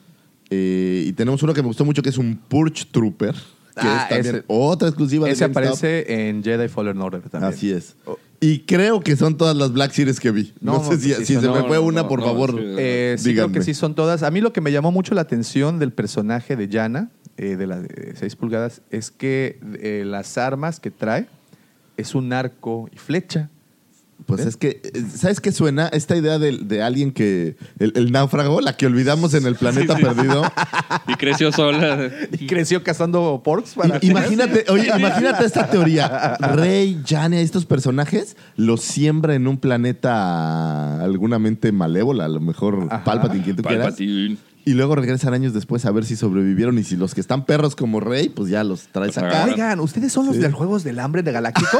Eh, y tenemos uno que me gustó mucho que es un Purge Trooper, que Ah, es también ese- otra exclusiva de Ese GameStop. aparece en Jedi Fallen Order también. Así es. Oh. Y creo que son todas las Black Series que vi. No, No, sé si, sí, si se me fue no, una, no, por no, favor. sí. Eh, sí, creo Díganme. que sí son todas. A mí lo que me llamó mucho la atención del personaje de Yana, eh, de las 6 pulgadas, es que eh, las armas que trae es un arco y flecha. Pues es que, eh, ¿sabes qué suena? Esta idea de, de alguien que. El, el náufrago, la que olvidamos en el planeta perdido. Y creció sola. Y creció cazando porks para... I- imagínate, oye, imagínate esta teoría. Rey, Jania, estos personajes los siembra en un planeta alguna malévola, a lo mejor Ajá. Palpatine, quien tú quieras. Y luego regresan años después a ver si sobrevivieron. Y si los que están perros como Rey, pues ya los traes acá. Oigan, ¿ustedes son los Sí. del Juegos del Hambre de Galáctico?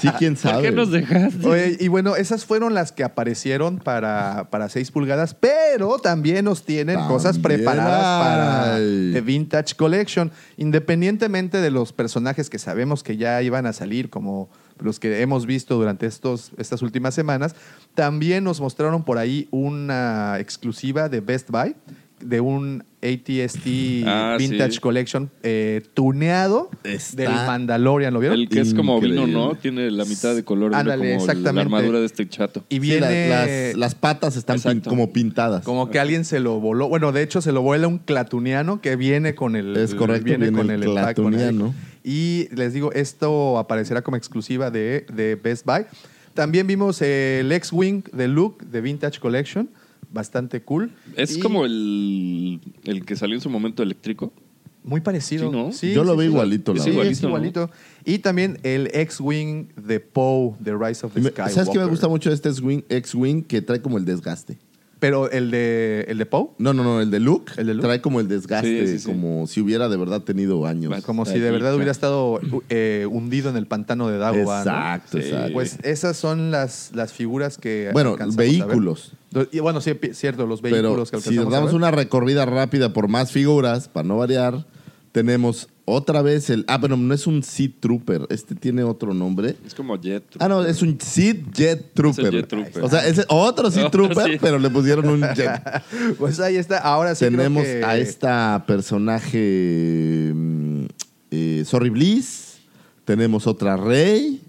Sí, quién ¿Por sabe. qué nos dejaste? Oye, y bueno, esas fueron las que aparecieron para, para 6 pulgadas, pero también nos tienen También cosas preparadas para hay. The Vintage Collection. Independientemente de los personajes que sabemos que ya iban a salir, como los que hemos visto durante estos, estas últimas semanas, también nos mostraron por ahí una exclusiva de Best Buy de un ATST Ah, Vintage sí. Collection eh, tuneado Está del Mandalorian, ¿lo vieron? El que es como vino. ¿no? Tiene la mitad de color, Ándale, como la exactamente. armadura de este chato. y Sí, viene las, las- las patas están pin- como pintadas. Como que alguien se lo voló. Bueno, de hecho, se lo vuela un clatuniano que viene con el. Es correcto, viene, viene con el el, empaque, con el- clatuniano. Y les digo, esto aparecerá como exclusiva de, de Best Buy. También vimos el X-Wing de Luke de Vintage Collection. Bastante cool. Es Y como el, el que salió en su momento eléctrico. Muy parecido. Sí, ¿no? Sí, Yo lo sí, veo sí. igualito, la Sí, es igualito. Y también el X-Wing de Poe, de Rise of the Skywalker. ¿Sabes qué me gusta mucho de este X-Wing? X-Wing que trae como el desgaste. Pero el de, el de Poe, No, no, no, el de Luke, ¿El de Luke? trae como el desgaste, Sí, sí, sí. como si hubiera de verdad tenido años. Como si de verdad hubiera estado eh, hundido en el pantano de Dagobah. ¿no? Exacto, Sí. exacto. Pues esas son las, las figuras que. bueno, alcanzamos a ver. vehículos. Y bueno, sí, cierto, los Pero vehículos que si alcanzamos a damos ver. una recorrida rápida por más figuras, para no variar, tenemos otra vez el... Ah, pero no es un Sea Trooper, este tiene otro nombre. Es como Jet. Ah, no, es un Sea Jet Trooper. Jet Trooper. O sea, es otro Sea Otro Trooper, sí. pero le pusieron un Jet. Pues ahí está. Ahora sí. creo Tenemos que- a esta personaje mm, eh, Sorry Bliss. Tenemos otra Rey.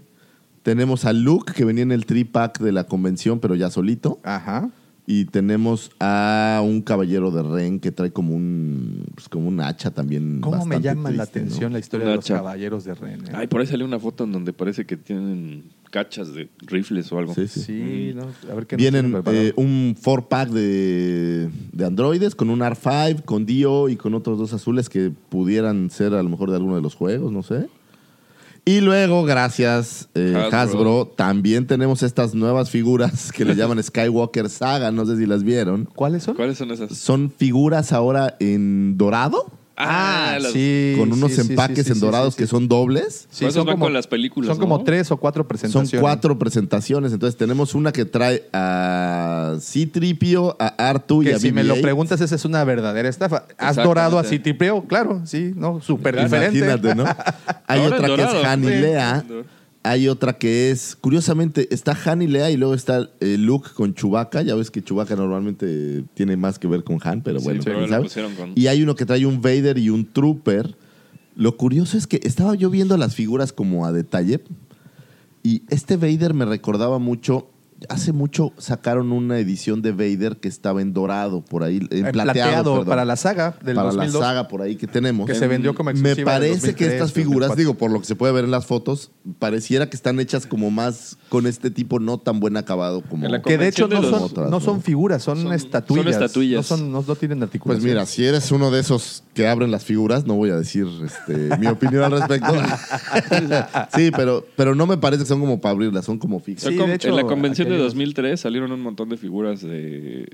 Tenemos a Luke, que venía en el tri-pack de la convención, pero ya solito. Ajá. Y tenemos a un caballero de Ren que trae como un, pues, como un hacha también. ¿Cómo me llama la atención la historia Un de los caballeros de Ren? eh? Ay, por ahí salió una foto en donde parece que tienen cachas de rifles o algo. Sí, sí. Sí, no, a ver qué Vienen tienen preparado. eh, un 4-pack de, de androides con un R5, con Dio y con otros dos azules que pudieran ser a lo mejor de alguno de los juegos, no sé. Y luego, gracias eh, Hasbro. Hasbro. también tenemos estas nuevas figuras que le llaman Skywalker Saga, no sé si las vieron. ¿Cuáles son? ¿Cuáles son esas? Son figuras ahora en dorado, Ah, las- sí. con unos sí, sí, empaques sí, en sí, dorados sí, que son dobles. Sí, Esos van con las películas, Son como tres o cuatro Son presentaciones. cuatro presentaciones. Entonces tenemos una que trae a C-Tripio, a Artu y Que a si me lo BB-8. preguntas, esa es una verdadera estafa. ¿Has dorado a Citripeo? Claro, sí, ¿no? Súper diferente. Imagínate, ¿no? Hay Ahora otra en que dorado. es Sí. Lea. Hay otra que es, curiosamente, está Han y Lea y luego está eh, Luke con Chewbacca. Ya ves que Chewbacca normalmente tiene más que ver con Han, pero Sí, bueno, pero con- Y hay uno que trae un Vader y un Trooper. Lo curioso es que estaba yo viendo las figuras como a detalle y este Vader me recordaba mucho. Hace mucho sacaron una edición de Vader que estaba en dorado por ahí, en plateado, perdón para la saga del para 2002. la saga por ahí que tenemos. Que se vendió como Me exclusiva del parece que 2003, estas figuras, 2004. digo, por lo que se puede ver en las fotos, pareciera que están hechas como más con este tipo no tan buen acabado como... Que de hecho no de son, los- otras, no ¿no? son figuras, son, Son- estatuillas. son estatuillas. No, son, no, no tienen Pues articulación. mira, si eres uno de esos que abren las figuras, no voy a decir este, mi opinión al respecto. sí, pero, pero no me parece que son como para abrirlas, son como fijas. Sí, de hecho, en la convención de hay 2003 salieron un montón de figuras de...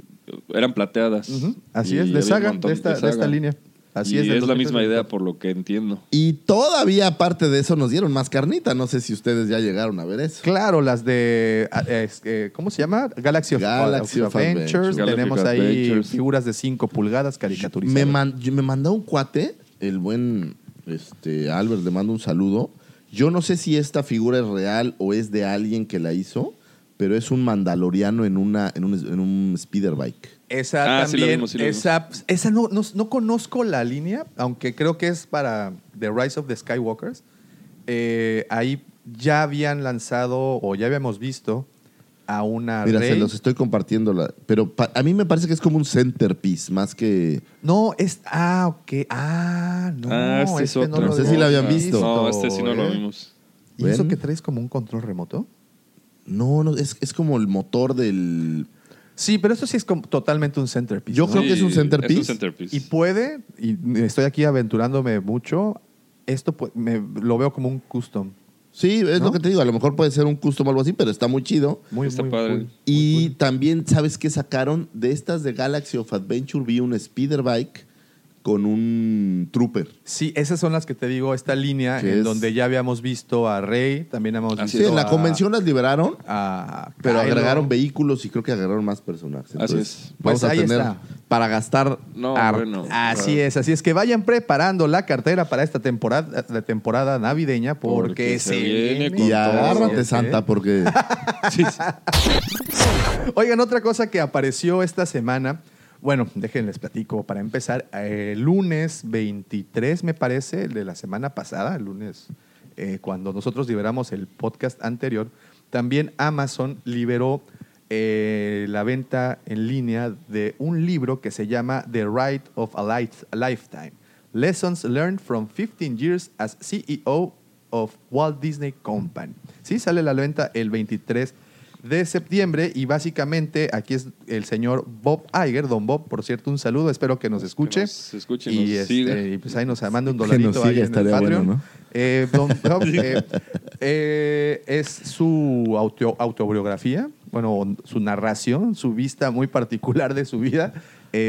Eran plateadas. Así es, de saga, de esta, de saga. esta línea. Así y es. es, la 2003, misma idea por lo que entiendo. Y todavía, aparte de eso, nos dieron más carnita. No sé si ustedes ya llegaron a ver eso. Claro, las de. ah, ¿Cómo se llama? Galaxy of, Galaxy of of Adventures. Adventures. Tenemos ahí Adventures. figuras de 5 pulgadas caricaturizadas. Me, man- me mandó un cuate, el buen este, Albert, le mando un saludo. Yo no sé si esta figura es real o es de alguien que la hizo, pero es un mandaloriano en, una, en, un, en un speeder bike. Esa Ah, sí lo también. vimos, sí vimos. esa esa no, no, no conozco la línea, aunque creo que es para The Rise of the Skywalkers. Eh, ahí ya habían lanzado o ya habíamos visto a una Mira, Rey. se los estoy compartiendo. La, pero pa- a mí me parece que es como un centerpiece, más que... No, es. Ah, ok. Ah, no. Ah, este es otro. No sé si la habían visto. No, este sí no lo ¿eh? vimos. ¿Y eso que traes como un control remoto? No, no, es, es como el motor del... Sí, pero esto sí es como totalmente un centerpiece. Yo ¿no? creo que es un centerpiece. Es un centerpiece. Y puede, y estoy aquí aventurándome mucho, esto me, lo veo como un custom. Sí, es ¿No? lo que te digo. A lo mejor puede ser un custom o algo así, pero está muy chido. Muy, Está muy padre. cool. Y también, ¿sabes qué sacaron? De estas de Galaxy of Adventure vi un speeder bike con un trooper. Sí, esas son las que te digo, esta línea en es- donde ya habíamos visto a Rey, también hemos Así Sí, visto en la a- convención las liberaron, a pero Kylo. agregaron vehículos y creo que agregaron más personajes. Así Entonces, es. Vamos Pues a ahí tener está. para gastar. No, bueno. Así es, así es que vayan preparando la cartera para esta temporada, la temporada navideña porque, Porque se se viene viene con Y agárrate, ¿sí? Santa, porque Oigan, otra cosa que apareció esta semana. Bueno, déjenles platico para empezar. eh, El lunes 23, me parece, de la semana pasada, el lunes, eh, cuando nosotros liberamos el podcast anterior, también Amazon liberó eh, la venta en línea de un libro que se llama The Right of a, Life- Lifetime. Lessons Learned from 15 Years as CEO of Walt Disney Company. Sí, sale la venta el 23 de septiembre y básicamente aquí es el señor Bob Iger, don Bob, por cierto, un saludo, espero que nos escuche. nos escuche y nos este, siga. y pues ahí nos manda un Que dolarito nos ahí en el Patreon. bueno, ¿no? Eh, don Bob, eh, eh, es su auto- autobiografía, bueno, su narración, su vista muy particular de su vida.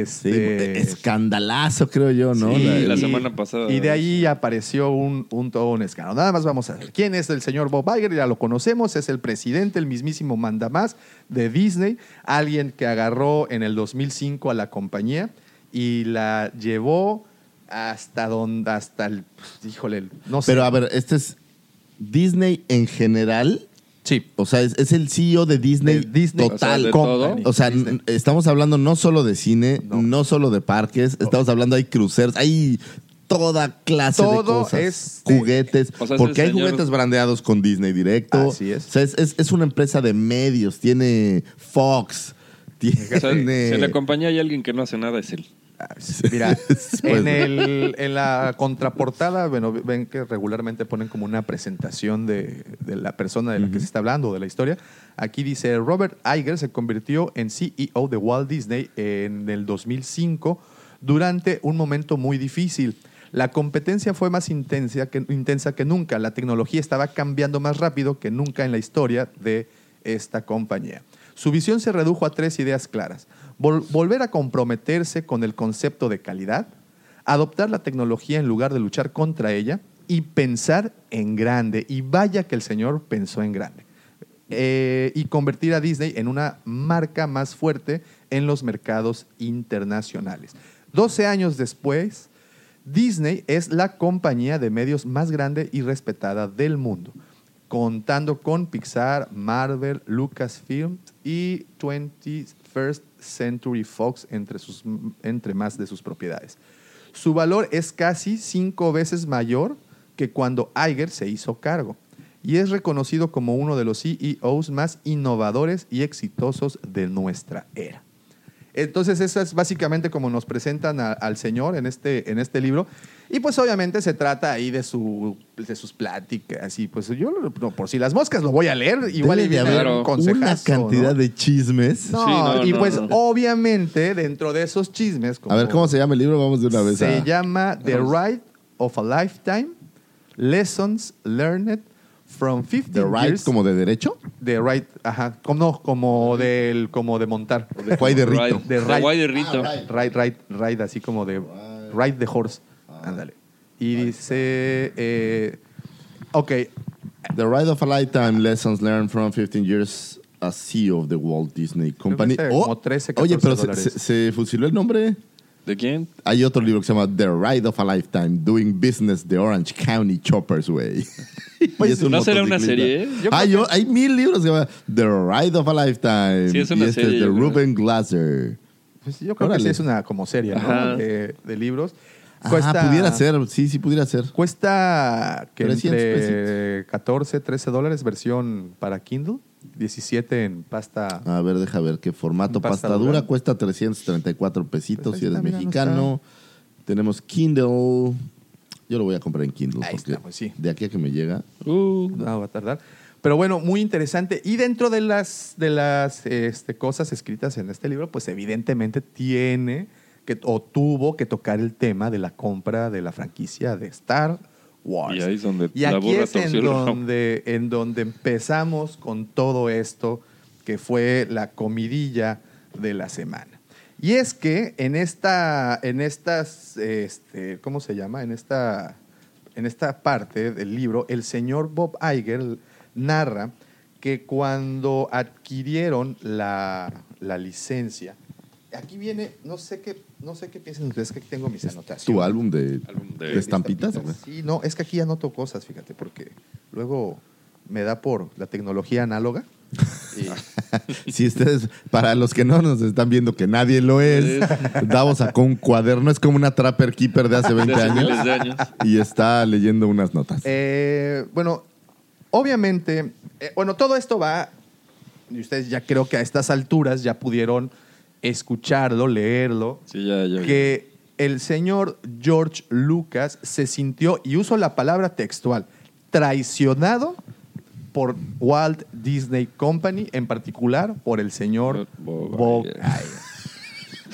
Sí, Este, escandalazo, creo yo, ¿no? Sí, La- la y- semana pasada. Y de ahí apareció un, un todo un escándalo. Nada más vamos a ver. ¿Quién es el señor Bob Iger? Ya lo conocemos. Es el presidente, el mismísimo mandamás de Disney. Alguien que agarró en el 2005 a la compañía y la llevó hasta donde, hasta el, híjole, no sé. Pero a ver, este es Disney en general. Sí. O sea, es, es el CEO de Disney, De Disney total. O sea, de Company. O sea, n- estamos hablando no solo de cine, No. no, solo de parques, estamos hablando hay cruceros, hay toda clase de Todo cosas. es- juguetes, O sea, es porque el hay señor- juguetes brandeados con Disney directo. Así es. O sea, es, es- es una empresa de medios, tiene Fox, O sea, tiene... si en la compañía hay alguien que no hace nada, es él. Mira, en, el- en la contraportada, bueno, ven que regularmente ponen como una presentación de, de la persona de la que se está hablando, de la historia. Aquí dice, Robert Iger se convirtió en CEO de Walt Disney en el 2005 durante un momento muy difícil. La competencia fue más intensa que, intensa que nunca. La tecnología estaba cambiando más rápido que nunca en la historia de esta compañía. Su visión se redujo a tres ideas claras. Vol- volver a comprometerse con el concepto de calidad, adoptar la tecnología en lugar de luchar contra ella y pensar en grande. Y vaya que el señor pensó en grande. Eh, y convertir a Disney en una marca más fuerte en los mercados internacionales. 12 años después, Disney es la compañía de medios más grande y respetada del mundo, contando con Pixar, Marvel, Lucasfilm y 21st Century Fox entre, sus, entre más de sus propiedades. Su valor es casi cinco veces mayor que cuando Iger se hizo cargo y es reconocido como uno de los CEOs más innovadores y exitosos de nuestra era. Entonces, eso es básicamente como nos presentan a- al señor en este, en este libro. Y pues obviamente se trata ahí de, su, de sus pláticas. Y pues yo, no, por si las moscas, lo voy a leer. Igual y haber un una cantidad ¿no? de chismes. No, Sí, no, y no, pues no. obviamente dentro de esos chismes... A ver, ¿cómo se llama el libro? Vamos de una vez Se a... llama The Ride of a Lifetime, Lessons Learned from 15 The Right Years. como de derecho. The Ride, ajá. Como, no, como, del, como de montar. Juay de Rito. Ride. De De ride. Guay de Rito. Ah, Ride, ride, ride, así como de ride the horse. Ándale. Y dice, eh, ok, The Ride of a Lifetime Lessons Learned from 15 Years as CEO of the Walt Disney Company. Oh, como 13, oye, 14 pero se, se- se fusiló el nombre. ¿De quién? Hay otro libro que se llama The Ride of a Lifetime, Doing Business the Orange County Choppers Way. Pues, Y es un ¿no será una serie, eh? Yo Ah, hay mil libros que se llama The Ride of a Lifetime. Sí, es una y este serie, es de. Ruben Glasser. pues yo creo Órale. que sí es una como serie. De, de libros. Ah, pudiera ser. Sí, sí, pudiera ser. Cuesta que 300 entre 14, 13 dólares versión para Kindle, 17 en pasta. A ver, deja ver qué formato. Pasta Pasta dura dura. cuesta 334 pesitos Pues si eres mira, no mexicano. Tenemos Kindle. Yo lo voy a comprar en Kindle Ahí porque está, pues sí. de aquí a que me llega. Uh, No va a tardar. Pero bueno, muy interesante. Y dentro de las, de las este, cosas escritas en este libro, pues evidentemente tiene que, o tuvo que tocar el tema de la compra de la franquicia de Star Wars. Y ahí es donde Y la aquí burra es en donde, en donde empezamos con todo esto, que fue la comidilla de la semana. Y es que en esta, en estas, este, ¿cómo se llama? En esta, en esta parte del libro, el señor Bob Iger narra que cuando adquirieron la, la licencia, aquí viene, no sé qué, no sé qué piensan ustedes, que aquí tengo mis anotaciones. ¿Tu álbum de, Álbum de- de estampitas? Sí, no, es que aquí anoto cosas, fíjate, porque luego me da por la tecnología análoga. Y- Si ustedes, para los que no nos están viendo que nadie lo es, Davos sacó un cuaderno, es como una Trapper Keeper de hace 20 De hace miles años de años. y está leyendo unas notas. Eh, bueno, obviamente, eh, bueno, todo esto va, y ustedes ya creo que a estas alturas ya pudieron escucharlo, leerlo, Sí, ya, ya. que el señor George Lucas se sintió, y uso la palabra textual, traicionado por Walt Disney Company, en particular por el señor Bob Bob Iger. Iger.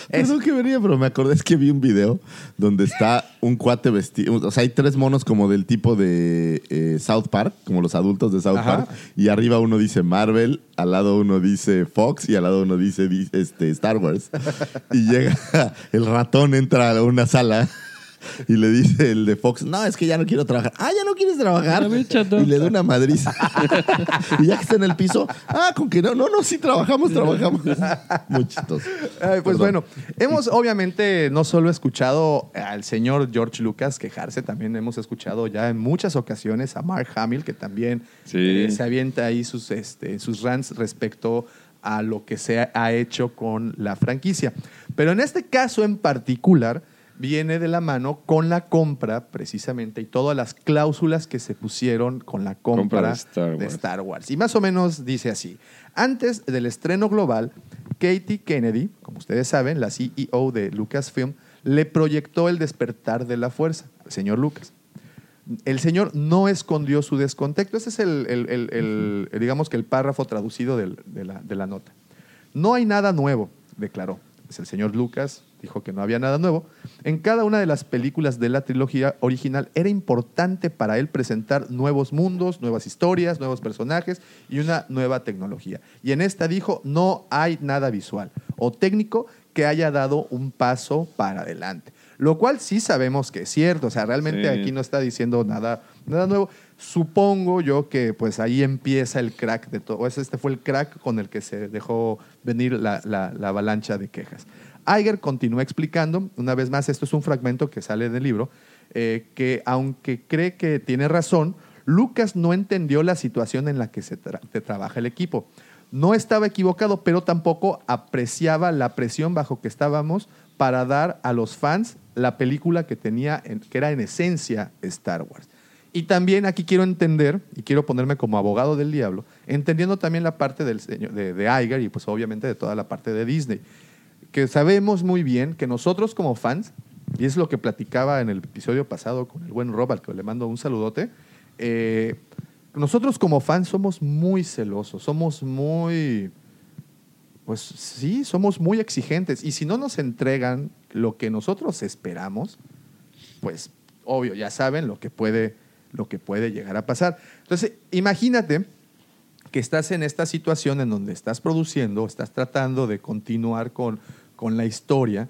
Es- Perdón que venía, pero me acordé es que vi un video donde está un cuate vestido. O sea, hay tres monos como del tipo de eh, South Park, como los adultos de South Ajá. Park. Y arriba uno dice Marvel, al lado uno dice Fox y al lado uno dice di- este, Star Wars. Y llega el ratón, entra a una sala. Y le dice el de Fox, no, es que ya no quiero trabajar. Ah, ya no quieres trabajar. Y le da una madriza. y ya que está en el piso, ah, con que no, no, no, sí trabajamos, trabajamos. Muy chistoso. Ay, pues Perdón. bueno, hemos obviamente no solo escuchado al señor George Lucas quejarse, también hemos escuchado ya en muchas ocasiones a Mark Hamill, que también Sí. eh, se avienta ahí sus, este, sus rants respecto a lo que se ha hecho con la franquicia. Pero en este caso en particular, viene de la mano con la compra, precisamente, y todas las cláusulas que se pusieron con la compra, Compra de Star de Wars. Star Wars. Y más o menos dice así. Antes del estreno global, Katie Kennedy, como ustedes saben, la CEO de Lucasfilm, le proyectó el despertar de la fuerza al señor Lucas. El señor no escondió su descontexto. Ese es el, el- el- el, digamos que el párrafo traducido del- de, la, de la nota. No hay nada nuevo, declaró. Pues el señor Lucas dijo que no había nada nuevo. En cada una de las películas de la trilogía original era importante para él presentar nuevos mundos, nuevas historias, nuevos personajes y una nueva tecnología. Y en esta dijo, no hay nada visual o técnico que haya dado un paso para adelante. Lo cual sí sabemos que es cierto, o sea, realmente Sí. aquí no está diciendo nada, nada nuevo. Supongo yo que pues ahí empieza el crack de todo. Este fue el crack con el que se dejó venir la, la- la avalancha de quejas. Iger continúa explicando, una vez más, esto es un fragmento que sale del libro, eh, que aunque cree que tiene razón, Lucas no entendió la situación en la que se trabaja el equipo. No estaba equivocado, pero tampoco apreciaba la presión bajo que estábamos para dar a los fans la película que tenía, en- que era en esencia Star Wars. Y también aquí quiero entender, y quiero ponerme como abogado del diablo, entendiendo también la parte del señor, de, de Iger y pues obviamente de toda la parte de Disney, que sabemos muy bien que nosotros como fans, y es lo que platicaba en el episodio pasado con el buen Rob, al que le mando un saludote, eh, nosotros como fans somos muy celosos, somos muy, pues sí, somos muy exigentes, y si no nos entregan lo que nosotros esperamos, pues obvio, ya saben lo que puede, lo que puede llegar a pasar. Entonces, imagínate que estás en esta situación en donde estás produciendo, estás tratando de continuar con, con la historia,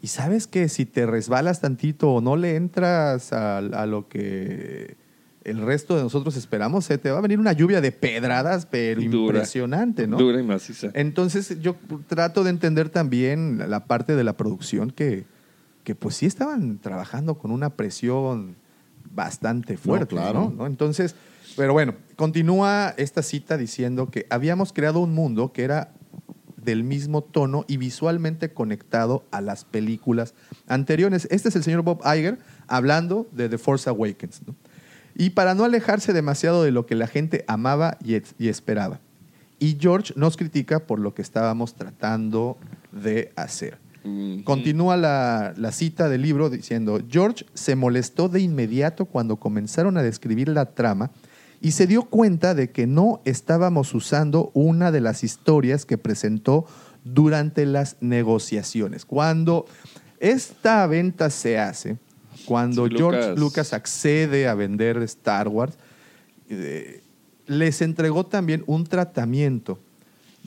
y sabes que si te resbalas tantito o no le entras a, a lo que el resto de nosotros esperamos, se te va a venir una lluvia de pedradas, pero Dura. impresionante, ¿no? Dura y maciza. Entonces yo trato de entender también la parte de la producción que, que pues sí estaban trabajando con una presión bastante fuerte, ¿no? claro. ¿no? Entonces, pero bueno, continúa esta cita diciendo que habíamos creado un mundo que era del mismo tono y visualmente conectado a las películas anteriores. Este es el señor Bob Iger hablando de The Force Awakens. ¿no? Y para no alejarse demasiado de lo que la gente amaba y, es- y esperaba. Y George nos critica por lo que estábamos tratando de hacer. Continúa la, la cita del libro diciendo, George se molestó de inmediato cuando comenzaron a describir la trama y se dio cuenta de que no estábamos usando una de las historias que presentó durante las negociaciones. Cuando esta venta se hace, cuando Sí, George Lucas- Lucas accede a vender Star Wars, eh, les entregó también un tratamiento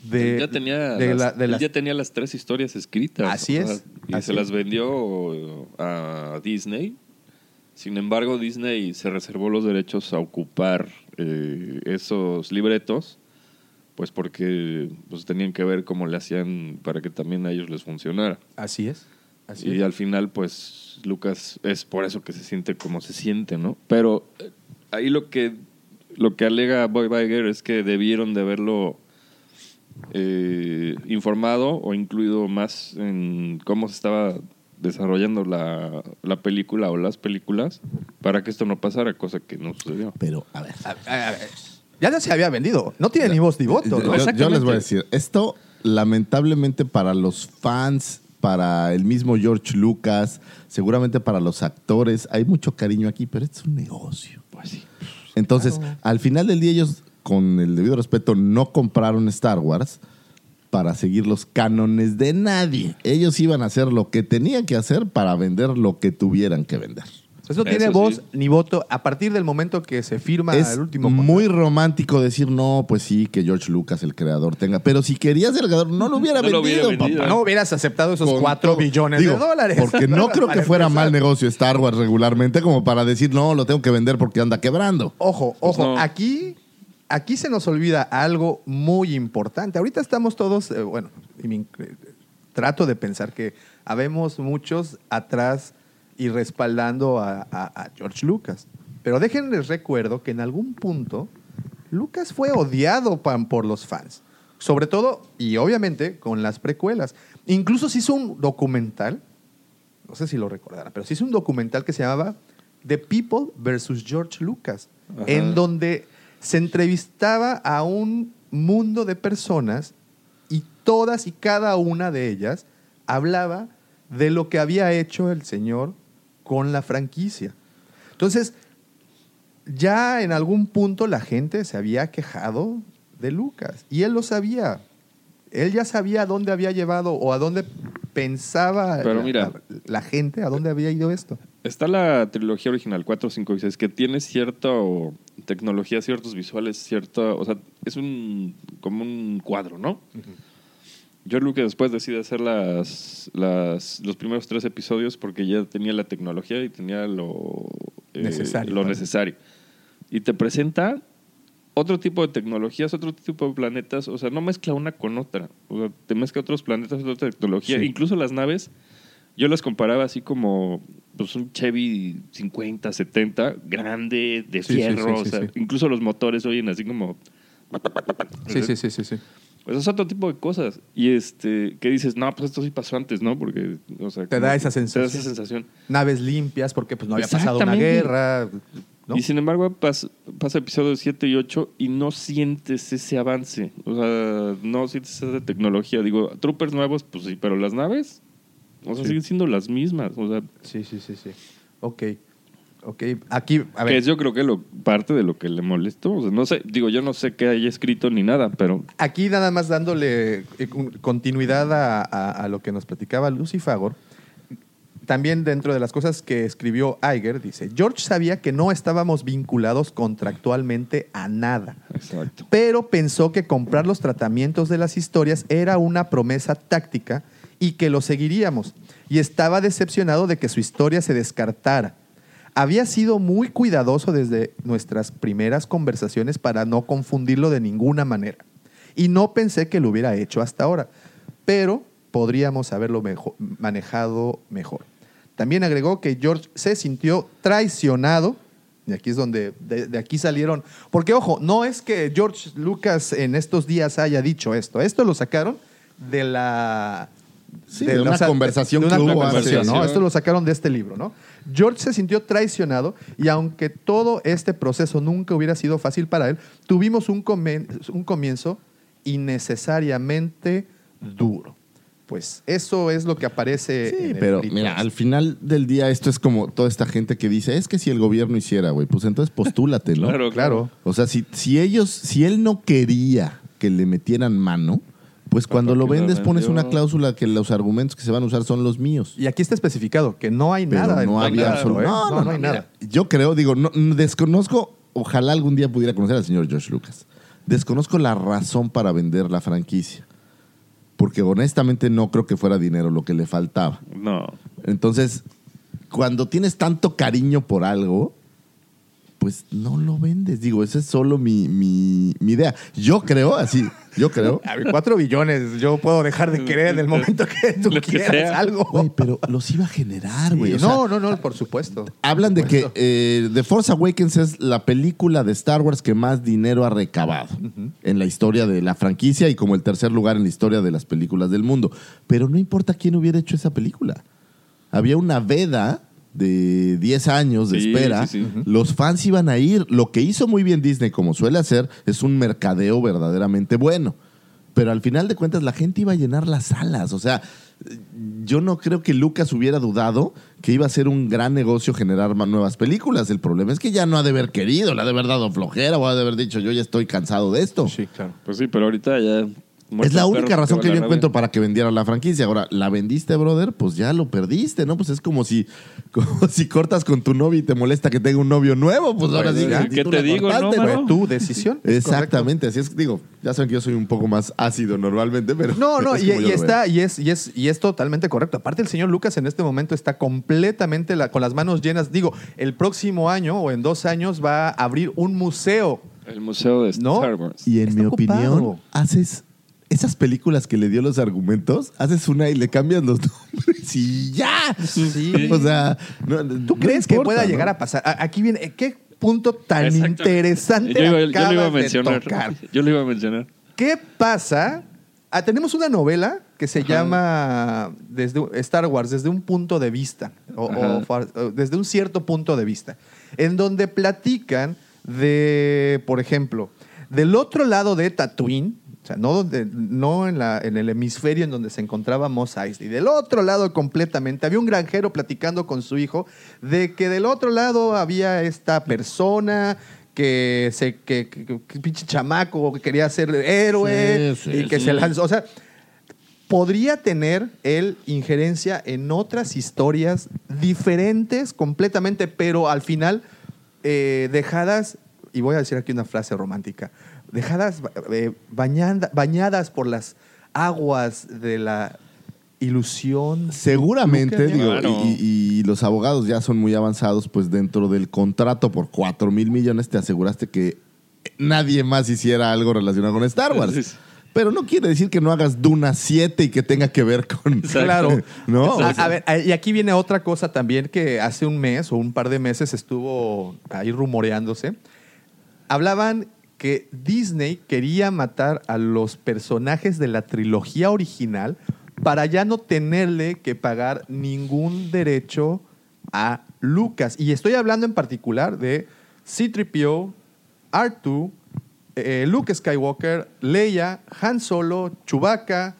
de, ya tenía, de las, la- de él las- ya tenía las tres historias escritas. Así o sea, es, y así se las vendió a Disney. Sin embargo, Disney se reservó los derechos a ocupar eh, esos libretos, pues porque pues, tenían que ver cómo le hacían para que también a ellos les funcionara. Así es. Así y es. al final, pues, Lucas es por eso que se siente como se siente, ¿no? Pero eh, ahí lo que, lo que alega Boy Iger es que debieron de haberlo eh, informado o incluido más en cómo se estaba desarrollando la, la película o las películas para que esto no pasara, cosa que no sucedió. Pero, a ver. A- ver, Ya no se había vendido. No tiene ni voz ni voto. Yo- ¿no? yo, les voy a decir, esto lamentablemente para los fans, para el mismo George Lucas, seguramente para los actores, hay mucho cariño aquí, pero es un negocio. Pues sí. Entonces, al final del día ellos, con el debido respeto, no compraron Star Wars para seguir los cánones de nadie. Ellos iban a hacer lo que tenían que hacer para vender lo que tuvieran que vender. Eso no tiene Eso voz sí. ni voto a partir del momento que se firma es el último muy romántico decir, no, pues sí, que George Lucas, el creador, tenga. Pero si querías el creador, no lo hubiera No lo vendido, hubiera vendido. papá. No hubieras aceptado esos Con 4 todo. billones Digo, de dólares. Porque no creo que fuera empezar. mal negocio Star Wars regularmente como para decir, no, lo tengo que vender porque anda quebrando. Ojo, Pues ojo, no. aquí, aquí se nos olvida algo muy importante. Ahorita estamos todos, eh, bueno, y me inc- trato de pensar que habemos muchos atrás y respaldando a, a- a George Lucas. Pero déjenles recuerdo que en algún punto Lucas fue odiado por los fans. Sobre todo, y obviamente, con las precuelas. Incluso se hizo un documental, no sé si lo recordarán, pero se hizo un documental que se llamaba The People versus George Lucas, Ajá. en donde se entrevistaba a un mundo de personas y todas y cada una de ellas hablaba de lo que había hecho el señor con la franquicia. Entonces, ya en algún punto la gente se había quejado de Lucas y él lo sabía. Él ya sabía a dónde había llevado o a dónde pensaba Pero la, mira. la- la gente, a dónde había ido esto. Está la trilogía original, 4, 5 y 6, que tiene cierta o, tecnología, ciertos visuales, cierta. O sea, es un. como un cuadro, ¿no? George Lucas después decide hacer las, las, los primeros tres episodios porque ya tenía la tecnología y tenía lo eh, Necesario, Lo necesario. Y te presenta otro tipo de tecnologías, otro tipo de planetas. O sea, no mezcla una con otra. O sea, te mezcla otros planetas, otra tecnología. Sí. Incluso las naves, yo las comparaba así como pues, un Chevy 50, 70, grande, de Sí, sí, fierro. sí, o sea. Incluso los motores oyen así como. Sí, sí, sí, sí, sí. Pues es otro tipo de cosas. Y este, que dices, no, pues esto sí pasó antes, ¿no? Porque, o sea, Te da esa Te da sensación. esa sensación. Naves limpias porque pues no había pasado una guerra. ¿no? Y sin embargo, pas- pasa episodios 7 y 8 y no sientes ese avance. O sea, no sientes esa tecnología. Digo, troopers nuevos, pues sí, pero las naves, o sea, Sí. siguen siendo las mismas. O sea, Sí, sí, sí, sí. Ok. Ok. Aquí, a que ver. es yo creo que lo, parte de lo que le molestó. O sea, no sé, digo, yo no sé qué haya escrito ni nada, pero Aquí nada más dándole eh, con- continuidad a, a- a lo que nos platicaba Lucy Fagor, también dentro de las cosas que escribió Iger, dice, George sabía que no estábamos vinculados contractualmente a nada, exacto. pero pensó que comprar los tratamientos de las historias era una promesa táctica y que lo seguiríamos, y estaba decepcionado de que su historia se descartara. Había sido muy cuidadoso desde nuestras primeras conversaciones para no confundirlo de ninguna manera. Y no pensé que lo hubiera hecho hasta ahora, pero podríamos haberlo manejado mejor. También agregó que George se sintió traicionado, y aquí es donde de, de aquí salieron, porque ojo, no es que George Lucas en estos días haya dicho esto, esto lo sacaron de la... Sí, de una conversación de una que hubo conversación, ¿no? Esto lo sacaron de este libro, ¿no? George se sintió traicionado y aunque todo este proceso nunca hubiera sido fácil para él, tuvimos un, comen- un comienzo innecesariamente duro. Pues eso es lo que aparece Sí, en el pero mira, al final del día esto es como toda esta gente que dice, es que si el gobierno hiciera, güey, pues entonces postúlate, ¿no? Claro, Claro. O sea, si, si ellos, si él no quería que le metieran mano, pues cuando lo vendes pones una cláusula que los argumentos que se van a usar son los míos. Y aquí está especificado que no hay Pero nada. en no había absolu- ¿eh? No, no, no, hay mira, nada. Yo creo, digo, no, no, desconozco, ojalá algún día pudiera conocer al señor George Lucas. Desconozco la razón para vender la franquicia. Porque honestamente no creo que fuera dinero lo que le faltaba. No. Entonces, cuando tienes tanto cariño por algo, pues no lo vendes. Digo, esa es solo mi, mi, mi idea. Yo creo, así, yo creo. A ver, cuatro billones, yo puedo dejar de querer en el momento que tú que quieras algo. Güey, pero los iba a generar, güey. Sí, O sea, no, no, no, por supuesto. Hablan de que eh, The Force Awakens es la película de Star Wars que más dinero ha recabado en la historia de la franquicia y como el tercer lugar en la historia de las películas del mundo. Pero no importa quién hubiera hecho esa película. Había una veda de 10 años de Sí, espera. sí, sí. Los fans iban a ir. Lo que hizo muy bien Disney, como suele hacer, es un mercadeo verdaderamente bueno. Pero al final de cuentas la gente iba a llenar las salas. O sea, yo no creo que Lucas hubiera dudado que iba a ser un gran negocio generar más nuevas películas. El problema es que ya no ha de haber querido, le ha de haber dado flojera o ha de haber dicho yo ya estoy cansado de esto. Sí, claro. Pues sí, pero ahorita ya. Es la única razón que yo encuentro para que vendiera la franquicia. Ahora, la vendiste, brother, pues ya lo perdiste, ¿no? Pues es como si, como si cortas con tu novio y te molesta que tenga un novio nuevo. Pues ahora Pues, sí. ¿qué tú te digo, cortaste, no, Fue tu decisión. Exactamente, así es. Digo, ya saben que yo soy un poco más ácido normalmente, pero. No, no, es y, está, y es, y es, y es totalmente correcto. Aparte, el señor Lucas en este momento está completamente la- con las manos llenas. Digo, el próximo año o en dos años va a abrir un museo. El museo de ¿No? Star Wars. Y en Está mi ocupado. opinión, haces esas películas que le dio los argumentos, haces una y le cambias los nombres y ya. Sí. O sea, no- ¿Tú no crees que pueda ¿no? llegar a pasar? Aquí viene, ¿qué punto tan interesante Yo iba, yo lo iba a mencionar. tocar? Yo lo iba a mencionar. ¿Qué pasa? Ah, tenemos una novela que se llama desde, Star Wars desde un punto de vista, o desde un cierto punto de vista, en donde platican de, por ejemplo, del otro lado de Tatooine, O sea, no, donde, no en, la, en el hemisferio en donde se encontraba Mos Eisley. Del otro lado completamente había un granjero platicando con su hijo de que del otro lado había esta persona que se que, que- pinche chamaco que quería ser héroe Sí, y que sí. se lanzó. O sea, podría tener él injerencia en otras historias diferentes completamente, pero al final eh, dejadas, y voy a decir aquí una frase romántica, dejadas eh, bañanda- bañadas por las aguas de la ilusión. Seguramente, digo, Claro. y, y los abogados ya son muy avanzados, pues dentro del contrato por 4 mil millones te aseguraste que nadie más hiciera algo relacionado con Star Wars. Sí. Pero no quiere decir que no hagas Duna 7 y que tenga que ver con... Claro. ¿No? A, a ver, a- y aquí viene otra cosa también que hace un mes o un par de meses estuvo ahí rumoreándose. Hablaban que Disney quería matar a los personajes de la trilogía original para ya no tenerle que pagar ningún derecho a Lucas. Y estoy hablando en particular de C-3PO, R2, eh, Luke Skywalker, Leia, Han Solo, Chewbacca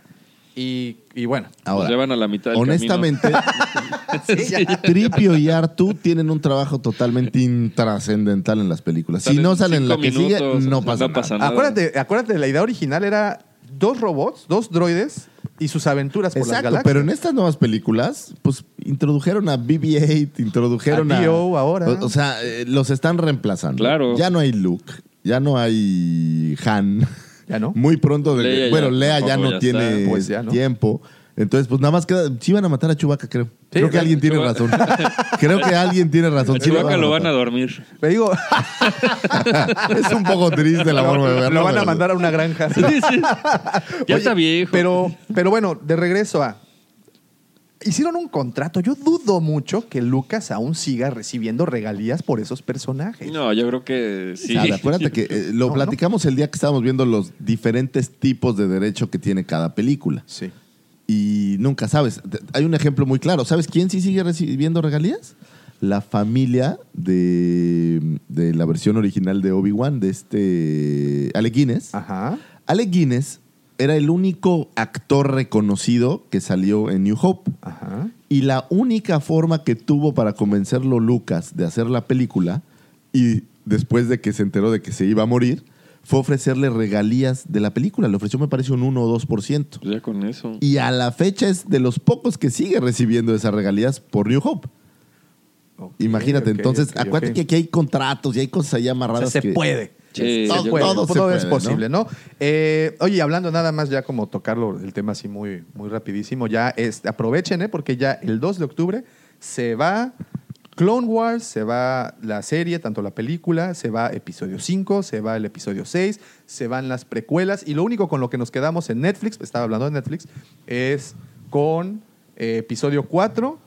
y, y bueno. Ahora, Nos llevan a la mitad del honestamente, Tripio y Artu tienen un trabajo totalmente intrascendental en las películas. Si no salen en la que sigue, minutos, no no pasa nada. pasa nada. Acuérdate, acuérdate, la idea original era dos robots, dos droides y sus aventuras por las Exacto, galaxias. pero en estas nuevas películas, pues introdujeron a BB-8, introdujeron A ahora. O, o sea, eh, los están reemplazando. Claro. Ya no hay Luke, ya no hay Han. ¿Ya no? Muy pronto. de- Leia ya bueno, Lea ya no ya tiene está. Pues ya no. tiempo. Entonces, pues nada más queda. Sí van a matar a Chewbacca, creo. creo que alguien tiene razón. creo que alguien tiene razón. Sí Chewbacca lo van a dormir. Le digo, es un poco triste la forma de verlo. lo van a mandar a una granja. Ya Oye, está viejo. Pero, pero bueno, de regreso a. Hicieron un contrato. Yo dudo mucho que Lucas aún siga recibiendo regalías por esos personajes. No, yo creo que sí. Acuérdate que eh, lo No, platicamos el día que estábamos viendo los diferentes tipos de derecho que tiene cada película. Sí. Y nunca sabes. Hay un ejemplo muy claro. ¿Sabes quién sí sigue recibiendo regalías? La familia de, de la versión original de Obi-Wan, de este Alec Guinness. Ajá. Alec Guinness era el único actor reconocido que salió en New Hope. Ajá. Y la única forma que tuvo para convencerlo Lucas de hacer la película, y después de que se enteró de que se iba a morir, fue ofrecerle regalías de la película. Le ofreció, me parece, un 1 o 2%. Pues ya con eso. Y a la fecha es de los pocos que sigue recibiendo esas regalías por New Hope. Imagínate, entonces, acuérdate que aquí hay contratos y hay cosas ahí O sea, amarradas. se que- puede. Sí, todo yo puede, creo- todo todo se es posible, ¿no? Eh, oye, hablando nada más ya como tocarlo el tema así muy, muy rapidísimo, ya es, aprovechen, ¿eh? Porque ya el 2 de octubre se va Clone Wars, se va la serie, tanto la película, se va episodio 5, se va el episodio 6, se van las precuelas y lo único con lo que nos quedamos en Netflix, estaba hablando de Netflix, es con eh, episodio 4,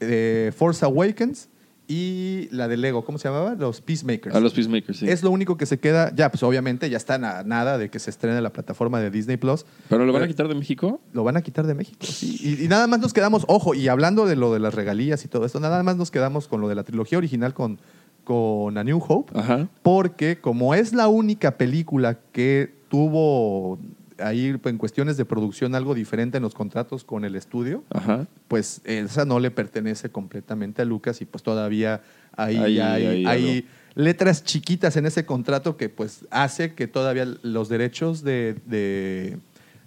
eh, Force Awakens y la de Lego, ¿cómo se llamaba? Los Peacemakers. A los Peacemakers, sí. Es lo único que se queda. Ya, pues obviamente ya están a nada de que se estrene la plataforma de Disney Plus. ¿Pero lo van a quitar de México? Lo van a quitar de México. sí. Y, y nada más nos quedamos, ojo, y hablando de lo de las regalías y todo esto, nada más nos quedamos con lo de la trilogía original con, con A New Hope. Ajá. Porque como es la única película que tuvo ahí en cuestiones de producción algo diferente en los contratos con el estudio, Ajá. pues esa no le pertenece completamente a Lucas y pues todavía hay, Ahí- hay, ahí hay algo. letras chiquitas en ese contrato que pues hace que todavía los derechos de, de-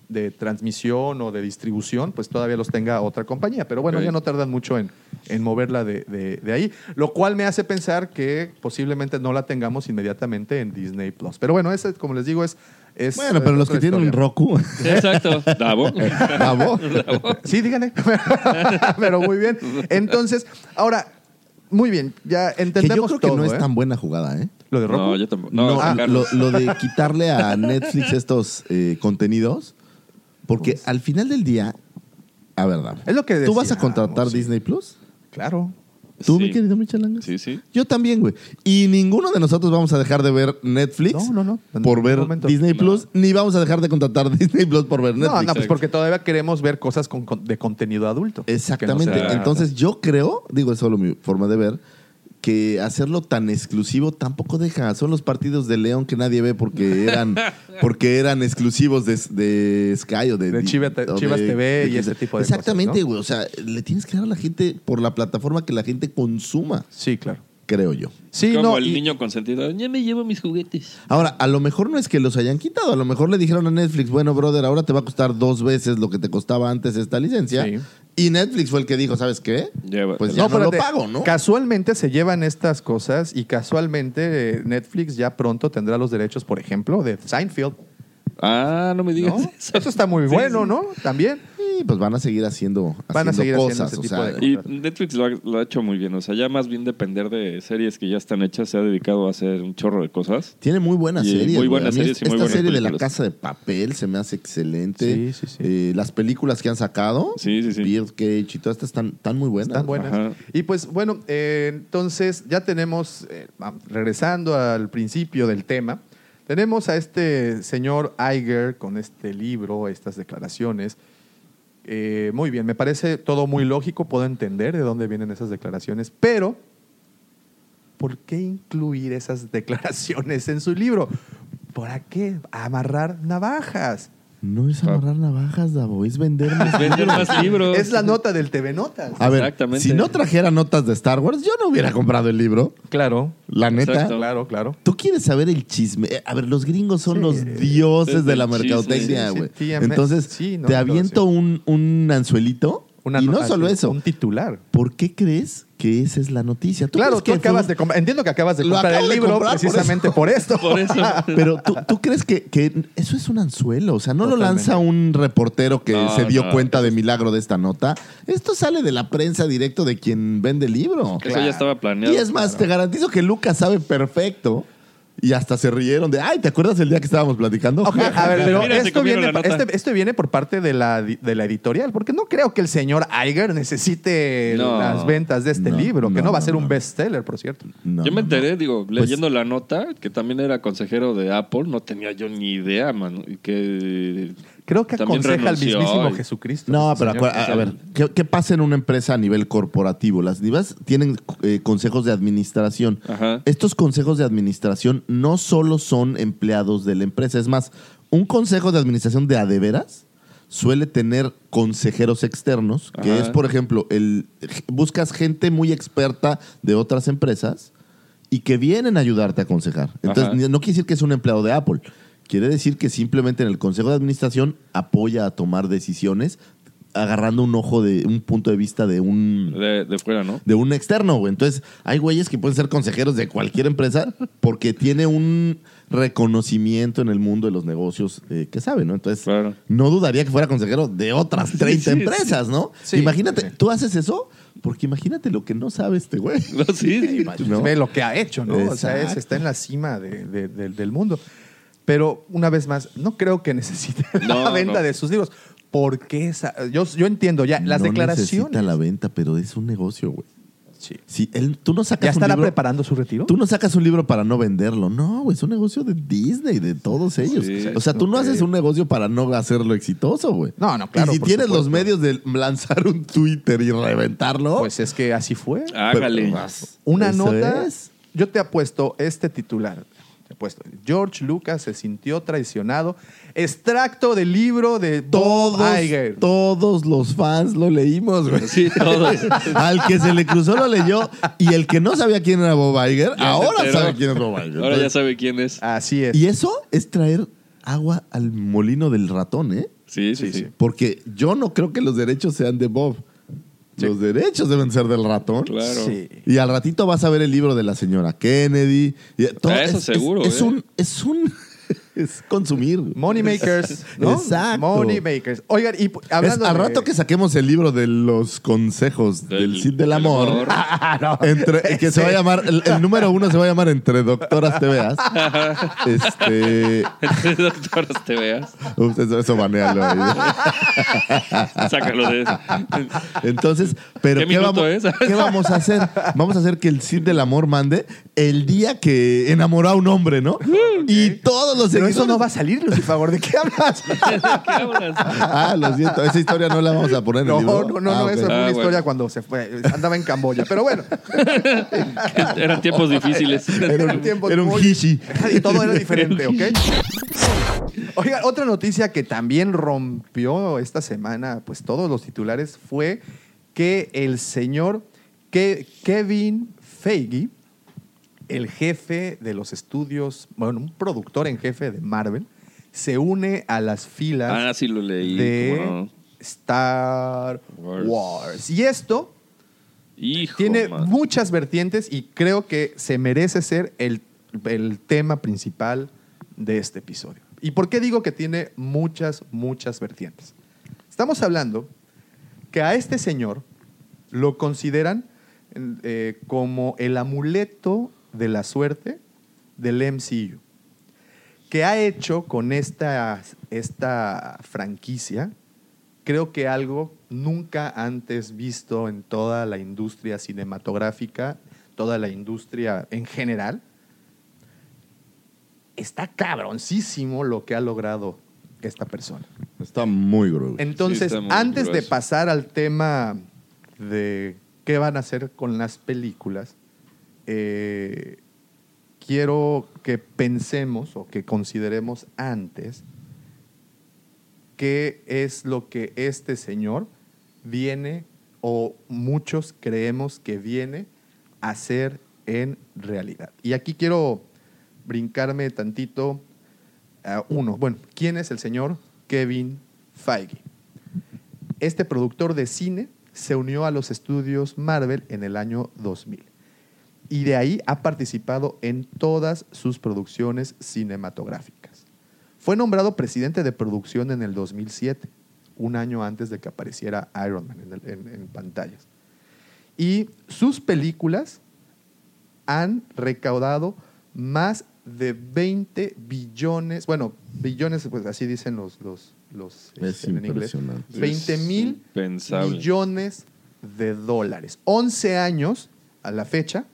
de transmisión o de distribución pues todavía los tenga otra compañía. Pero bueno, Ok. ya no tardan mucho en, en moverla de, de- de ahí, lo cual me hace pensar que posiblemente no la tengamos inmediatamente en Disney Plus. Pero bueno, ese, como les digo, es... es Bueno, pero eh, los que tienen. Roku. Exacto. Davo. Bravo. Sí, díganle. Pero muy bien. Entonces, ahora, muy bien, ya que entendemos yo creo que no es ¿eh? tan buena jugada, ¿eh? Lo de Roku. No, yo tampoco. No, No, ah, lo, lo de quitarle a Netflix estos eh, contenidos, porque al final del día, a ver, Davo, Es lo que ¿Tú vas a decíamos, contratar sí. Disney Plus? Claro. ¿Tú, Sí. mi querido Michelangelo? Sí, sí. Yo también, güey. Y ninguno de nosotros vamos a dejar de ver Netflix No, no, no. Por ver. Disney No. Plus, ni vamos a dejar de contratar Disney Plus por ver Netflix. No, no, pues porque todavía queremos ver cosas con, con- de contenido adulto. Exactamente. Que no sea- Entonces yo creo, digo, es solo mi forma de ver, que hacerlo tan exclusivo tampoco deja. Son los partidos de León que nadie ve porque eran, porque eran exclusivos de, de Sky o de, De Chiva- o Chivas TV y ese tipo de cosas, Exactamente, ¿no? güey. O sea, le tienes que dar a la gente por la plataforma que la gente consuma, Sí, claro. Creo yo. Sí, Como no, el y- niño consentido. Ya me llevo mis juguetes. Ahora, a lo mejor no es que los hayan quitado, a lo mejor le dijeron a Netflix, bueno, brother, ahora te va a costar dos veces lo que te costaba antes esta licencia. Sí. Y Netflix fue el que dijo, ¿sabes qué? Pues ya no, lo pago, ¿no? Casualmente se llevan estas cosas y casualmente eh, Netflix ya pronto tendrá los derechos, por ejemplo, de Seinfeld. Ah, no me digas ¿no? eso. Eso está muy Sí, bueno, sí. ¿no? También. Y pues van a seguir haciendo, Van a haciendo seguir haciendo cosas. ese o tipo sea, de- Y Netflix lo ha, lo ha hecho muy bien. O sea, ya más bien depender de series que ya están hechas, se ha dedicado a hacer un chorro de cosas. Tiene muy buenas Y series. muy buenas A series y esta muy buenas serie de La. Casa de Papel se me hace excelente. Sí, sí, sí. Eh, las películas que han sacado, Sí, sí, sí. Birdcage y todas estas están, están muy buenas. Están buenas. Ajá. Y pues bueno, eh, entonces ya tenemos, eh, regresando al principio del tema, tenemos a este señor Iger con este libro, estas declaraciones. Eh, muy bien, me parece todo muy lógico, puedo entender de dónde vienen esas declaraciones, pero ¿por qué incluir esas declaraciones en su libro? ¿Para qué amarrar navajas? No es amarrar navajas, Davo, es vender más Vender más libros. Es la nota del TV Notas. A ver, Exactamente. si no trajera notas de Star Wars, yo no hubiera comprado el libro. Claro, La neta. Exacto. claro, claro. ¿Tú quieres saber el chisme? Eh, A ver, los gringos son Sí. los dioses Es de la chisme. mercadotecnia, Sí, sí, güey. Entonces, sí, no, te pero aviento sí. un, un anzuelito. Una y no solo eso. Un titular. ¿Por qué crees que esa es la noticia? ¿Tú Claro, tú que acabas fue- de comprar. Entiendo que acabas de Lo comprar el libro comprar, por precisamente eso. por, esto. Por eso. Pero ¿tú, tú crees que, que eso es un anzuelo, o sea, no lo lanza un reportero que No, se dio no, cuenta de milagro de esta nota. Esto sale de la prensa directo de quien vende el libro. Eso ya estaba planeado. Y es más, te garantizo que Lucas sabe perfecto. Y hasta se rieron de, ay, ¿te acuerdas el día que estábamos platicando? Ok, a ver, pero Mira, esto viene, este- esto viene por parte de la, de la editorial, porque no creo que el señor Iger necesite No. las ventas de este No, libro, que no, no, va a ser no, un no. bestseller, por cierto. No, yo me no, enteré, digo, Pues- leyendo la nota, que también era consejero de Apple, no tenía yo ni idea, mano. Y que Creo que También aconseja al renunció mismísimo y- Jesucristo. No, pero a, a ver, ¿qué, qué pasa en una empresa a nivel corporativo? Las divas tienen eh, consejos de administración. Ajá. Estos consejos de administración no solo son empleados de la empresa, es más, un consejo de administración de adeveras suele tener consejeros externos, que Ajá. es, por ejemplo, el buscas gente muy experta de otras empresas y que vienen a ayudarte a aconsejar. Entonces, Ajá. no quiere decir que es un empleado de Apple. Quiere decir que simplemente en el consejo de administración apoya a tomar decisiones agarrando un ojo de un punto de vista de un de, de fuera, ¿no? de un externo, güey. Entonces, hay güeyes que pueden ser consejeros de cualquier empresa porque tiene un reconocimiento en el mundo de los negocios eh, que sabe, ¿no? Entonces, Claro. no dudaría que fuera consejero de otras 30 sí, empresas, ¿no? Sí, imagínate, sí. ¿tú haces eso? Porque imagínate lo que no sabe este güey. No, sí, sí. ¿no? Ve lo que ha hecho, ¿no? O sea, es- está en la cima de- de- de- del mundo. Pero una vez más, no creo que necesite la venta no. de sus libros. ¿Por qué esa- yo, yo entiendo ya, las no declaraciones. necesita la venta, pero es un negocio, güey. Sí. Si él, tú no sacas ¿Ya un estará libro, preparando su retiro? Tú no sacas un libro para no venderlo. No, güey, es un negocio de Disney, de todos ellos. Sí. o sea, tú no haces un negocio para no hacerlo exitoso, güey. No, no, claro, Y si por tienes los medios de lanzar un Twitter y reventarlo, Pues es que así fue. Hágale. Pero vas. Una nota. es. Yo te apuesto este titular. Te apuesto. George Lucas se sintió traicionado. Extracto del libro de Bob Todos, Iger. todos los fans lo leímos, güey. Sí, todos. Al que se le cruzó lo leyó y el que no sabía quién era Bob Iger, Ya ahora enteró. sabe quién es Bob Iger. Ahora ya sabe quién es. Así es. Y eso es traer agua al molino del ratón, ¿eh? Sí, sí. sí. Porque yo no creo que los derechos sean de Bob. Los derechos deben ser del ratón. Claro. Sí. Y al ratito vas a ver el libro de la señora Kennedy. Y todo- eso es, seguro, Es, es ¿eh? un, es un, es consumir. Money makers, ¿no? Exacto. Money makers. Oigan, y Es hablando al de- rato que saquemos el libro de los consejos del, Del- Cid del del amor, amor. Ah, entre, que se va a llamar, el, el número uno se va a llamar Entre Doctoras Te Veas. este, Entre doctoras te veas. ups, eso, eso banéalo ahí. Sácalo de eso. Entonces, pero ¿Qué ¿qué, vamos, es? ¿qué vamos a hacer? Vamos a hacer que el Cid del amor mande el día que enamoró a un hombre, ¿no? Y todos los eso no va a salir, Lucifer. ¿De qué hablas? ¿Qué hablas? Ah, lo siento. Esa historia no la vamos a poner en No, el no, libro. no, no, Ah, ok. esa fue Ah, una bueno. historia cuando se fue, andaba en Camboya. Pero bueno, Eran tiempos difíciles. Era un, tiempos era un muy- hishi. y todo era diferente, ¿ok? Oiga, otra noticia que también rompió esta semana, pues todos los titulares, fue que el señor Ke- Kevin Feige, el jefe de los estudios, bueno, un productor en jefe de Marvel, se une a las filas Ah, sí lo leí. de. Star Wars. Wars. Y esto Hijo, tiene man. muchas vertientes y creo que se merece ser el, el tema principal de este episodio. ¿Y por qué digo que tiene muchas, muchas vertientes? Estamos hablando que a este señor lo consideran eh, como el amuleto de la suerte del MCU, que ha hecho con esta, esta franquicia, creo que algo nunca antes visto en toda la industria cinematográfica, toda la industria en general. Está cabroncísimo lo que ha logrado esta persona. Está muy grueso. Entonces, muy antes de pasar al tema de qué van a hacer con las películas, eh, quiero que pensemos o que consideremos antes qué es lo que este señor viene o muchos creemos que viene a hacer en realidad. Y aquí quiero brincarme tantito a uno. Bueno, ¿quién es el señor Kevin Feige? Este productor de cine se unió a los estudios Marvel en el año 2000 y de ahí ha participado en todas sus producciones cinematográficas. Fue nombrado presidente de producción en el 2007, un año antes de que apareciera Iron Man en, el- en- en pantallas. Y sus películas han recaudado más de 20 billones, bueno, billones, pues así dicen los, los, los Es este, en inglés, impresionante. 20 mil millones de dólares. 11 años a la fecha,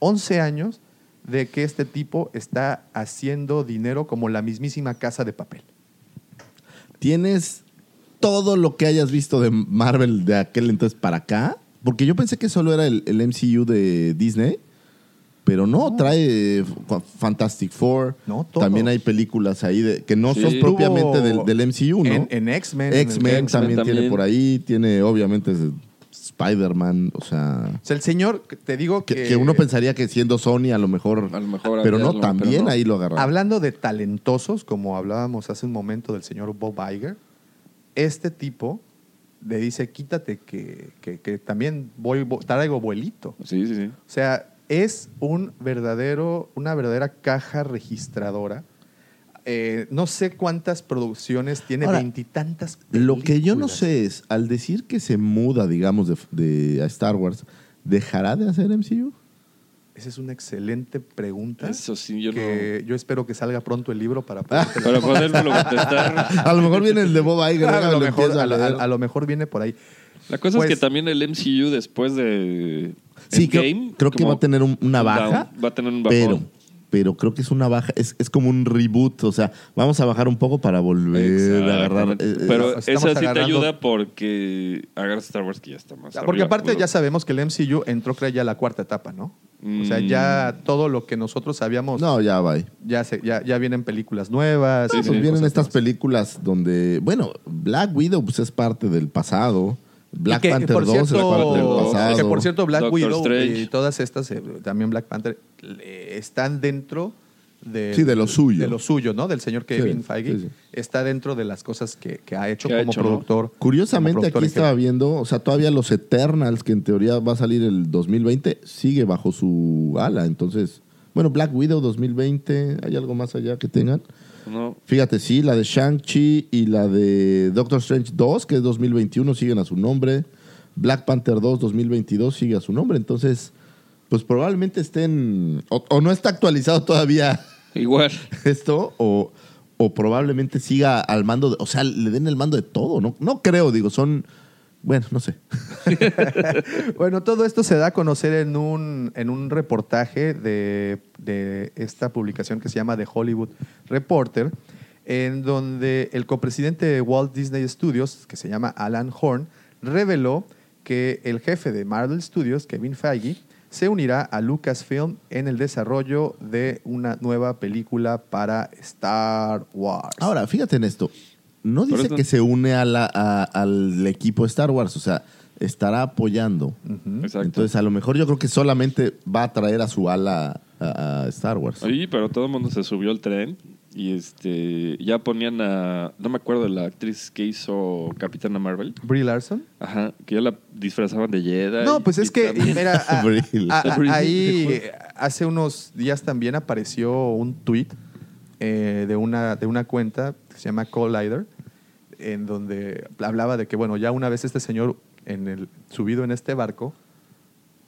11 años de que este tipo está haciendo dinero como la mismísima casa de papel. ¿Tienes todo lo que hayas visto de Marvel de aquel entonces para acá? Porque yo pensé que solo era el, el MCU de Disney. Pero no, trae eh, Fantastic Four. No, todo. También hay películas ahí de, que no Sí. son propiamente del, MCU, ¿no? En, en X-Men. X-Men X-Men también, tiene por ahí. Tiene, obviamente, Spider-Man. O sea, O sea, el señor, te digo que, que... que uno pensaría que siendo Sony a lo mejor. A lo mejor pero no, también pero no. ahí lo agarraron. Hablando de talentosos, como hablábamos hace un momento del señor Bob Iger, este tipo le dice, quítate que, que- que también voy, vo- traigo vuelito. Sí, sí, sí. O sea, es un verdadero, una verdadera caja registradora. Eh, no sé cuántas producciones tiene, veintitantas. Lo que yo no sé es, al decir que se muda, digamos, de, de- a Star Wars, ¿dejará de hacer MCU? Esa es una excelente pregunta. Eso sí, yo que yo espero que salga pronto el libro para poder no. Para podérmelo contestar. A lo mejor viene el de Bob Iger. a, lo mejor, a a, lo- leer. a- a lo mejor viene por ahí. La cosa Pues- es que también el MCU después de. Sí, creo, Endgame, creo que va a tener un- una un baja. down, va a tener un bajón. pero, pero creo que es una baja, es, es como un reboot. O sea, vamos a bajar un poco para volver a agarrar. Eh, eh, Pero esa sí te ayuda porque agarras Star Wars que ya está más. Porque arriba, aparte ya sabemos que el MCU entró creo ya a la cuarta etapa, ¿no? O sea, Mm. ya todo lo que nosotros sabíamos, no, ya va. ya, se, ya, ya vienen películas nuevas. Sí, pues sí, vienen estas nuevas. películas donde, bueno, Black Widow pues es parte del pasado. Black que, Panther por 2 es cierto, pasado. Que por cierto, Black Doctor Widow Strange. y todas estas, eh, también Black Panther, eh, están dentro de, Sí, de lo suyo. De lo suyo, ¿no? Del señor Kevin Sí, Feige. sí, sí. Está dentro de las cosas que, que ha hecho ha como productor. Curiosamente como productor aquí en estaba viendo, o sea, todavía los Eternals, que en teoría va a salir el 2020, sigue bajo su ala. Entonces, bueno, Black Widow 2020, ¿hay algo más allá que tengan? No. Fíjate, sí, la de Shang-Chi y la de Doctor Strange 2, que es 2021, siguen a su nombre. Black Panther 2 2022 sigue a su nombre. Entonces, pues probablemente estén, o, o no está actualizado todavía Igual. esto, o, o probablemente siga al mando, de- o sea, le den el mando de todo. No, no creo, digo, son Bueno, no sé. Bueno, todo esto se da a conocer en un, en un reportaje de, de esta publicación que se llama The Hollywood Reporter, en donde el copresidente de Walt Disney Studios, que se llama Alan Horn, reveló que el jefe de Marvel Studios, Kevin Feige, se unirá a Lucasfilm en el desarrollo de una nueva película para Star Wars. Ahora, fíjate en esto. No dice eso- que se une a la- a- al equipo de Star Wars, o sea, estará apoyando. Exacto. Entonces, a lo mejor yo creo que solamente va a traer a su ala a, a Star Wars. Sí, pero todo el mundo se subió al tren y este ya ponían a. No me acuerdo de la actriz que hizo Capitana Marvel. Brie Larson. Ajá, que ya la disfrazaban de Jedi. No, pues es y que, también- mira, a- Brie a- a- Larson. ahí hace unos días también apareció un tweet eh, de, una, de una cuenta que se llama Collider, en donde hablaba de que, bueno, ya una vez este señor en el, subido en este barco,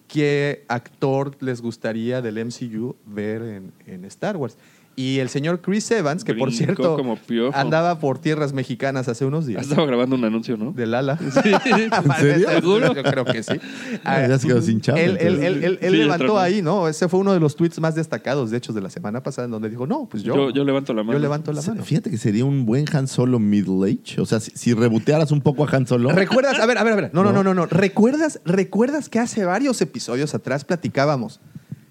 ¿qué actor les gustaría del MCU ver en, en Star Wars? Y el señor Chris Evans, que por cierto como piojo. andaba por tierras mexicanas hace unos días. Estaba grabando un anuncio, ¿no? Del ala. ¿En serio? Seguro. Yo creo que sí. Ah, ya se quedó sin chamba, Él, él- entonces. él- él- él Sí, ya levantó ahí, ¿no? Ese fue uno de los tweets más destacados, de hecho, de la semana pasada, en donde dijo, no, pues yo. Yo- yo levanto la mano. Yo levanto la mano. Fíjate que sería un buen Han Solo middle age. O sea, si, si rebotearas un poco a Han Solo. ¿Recuerdas? A ver, a ver, a ver. No, no, no, no, no. ¿Recuerdas, ¿Recuerdas que hace varios episodios atrás platicábamos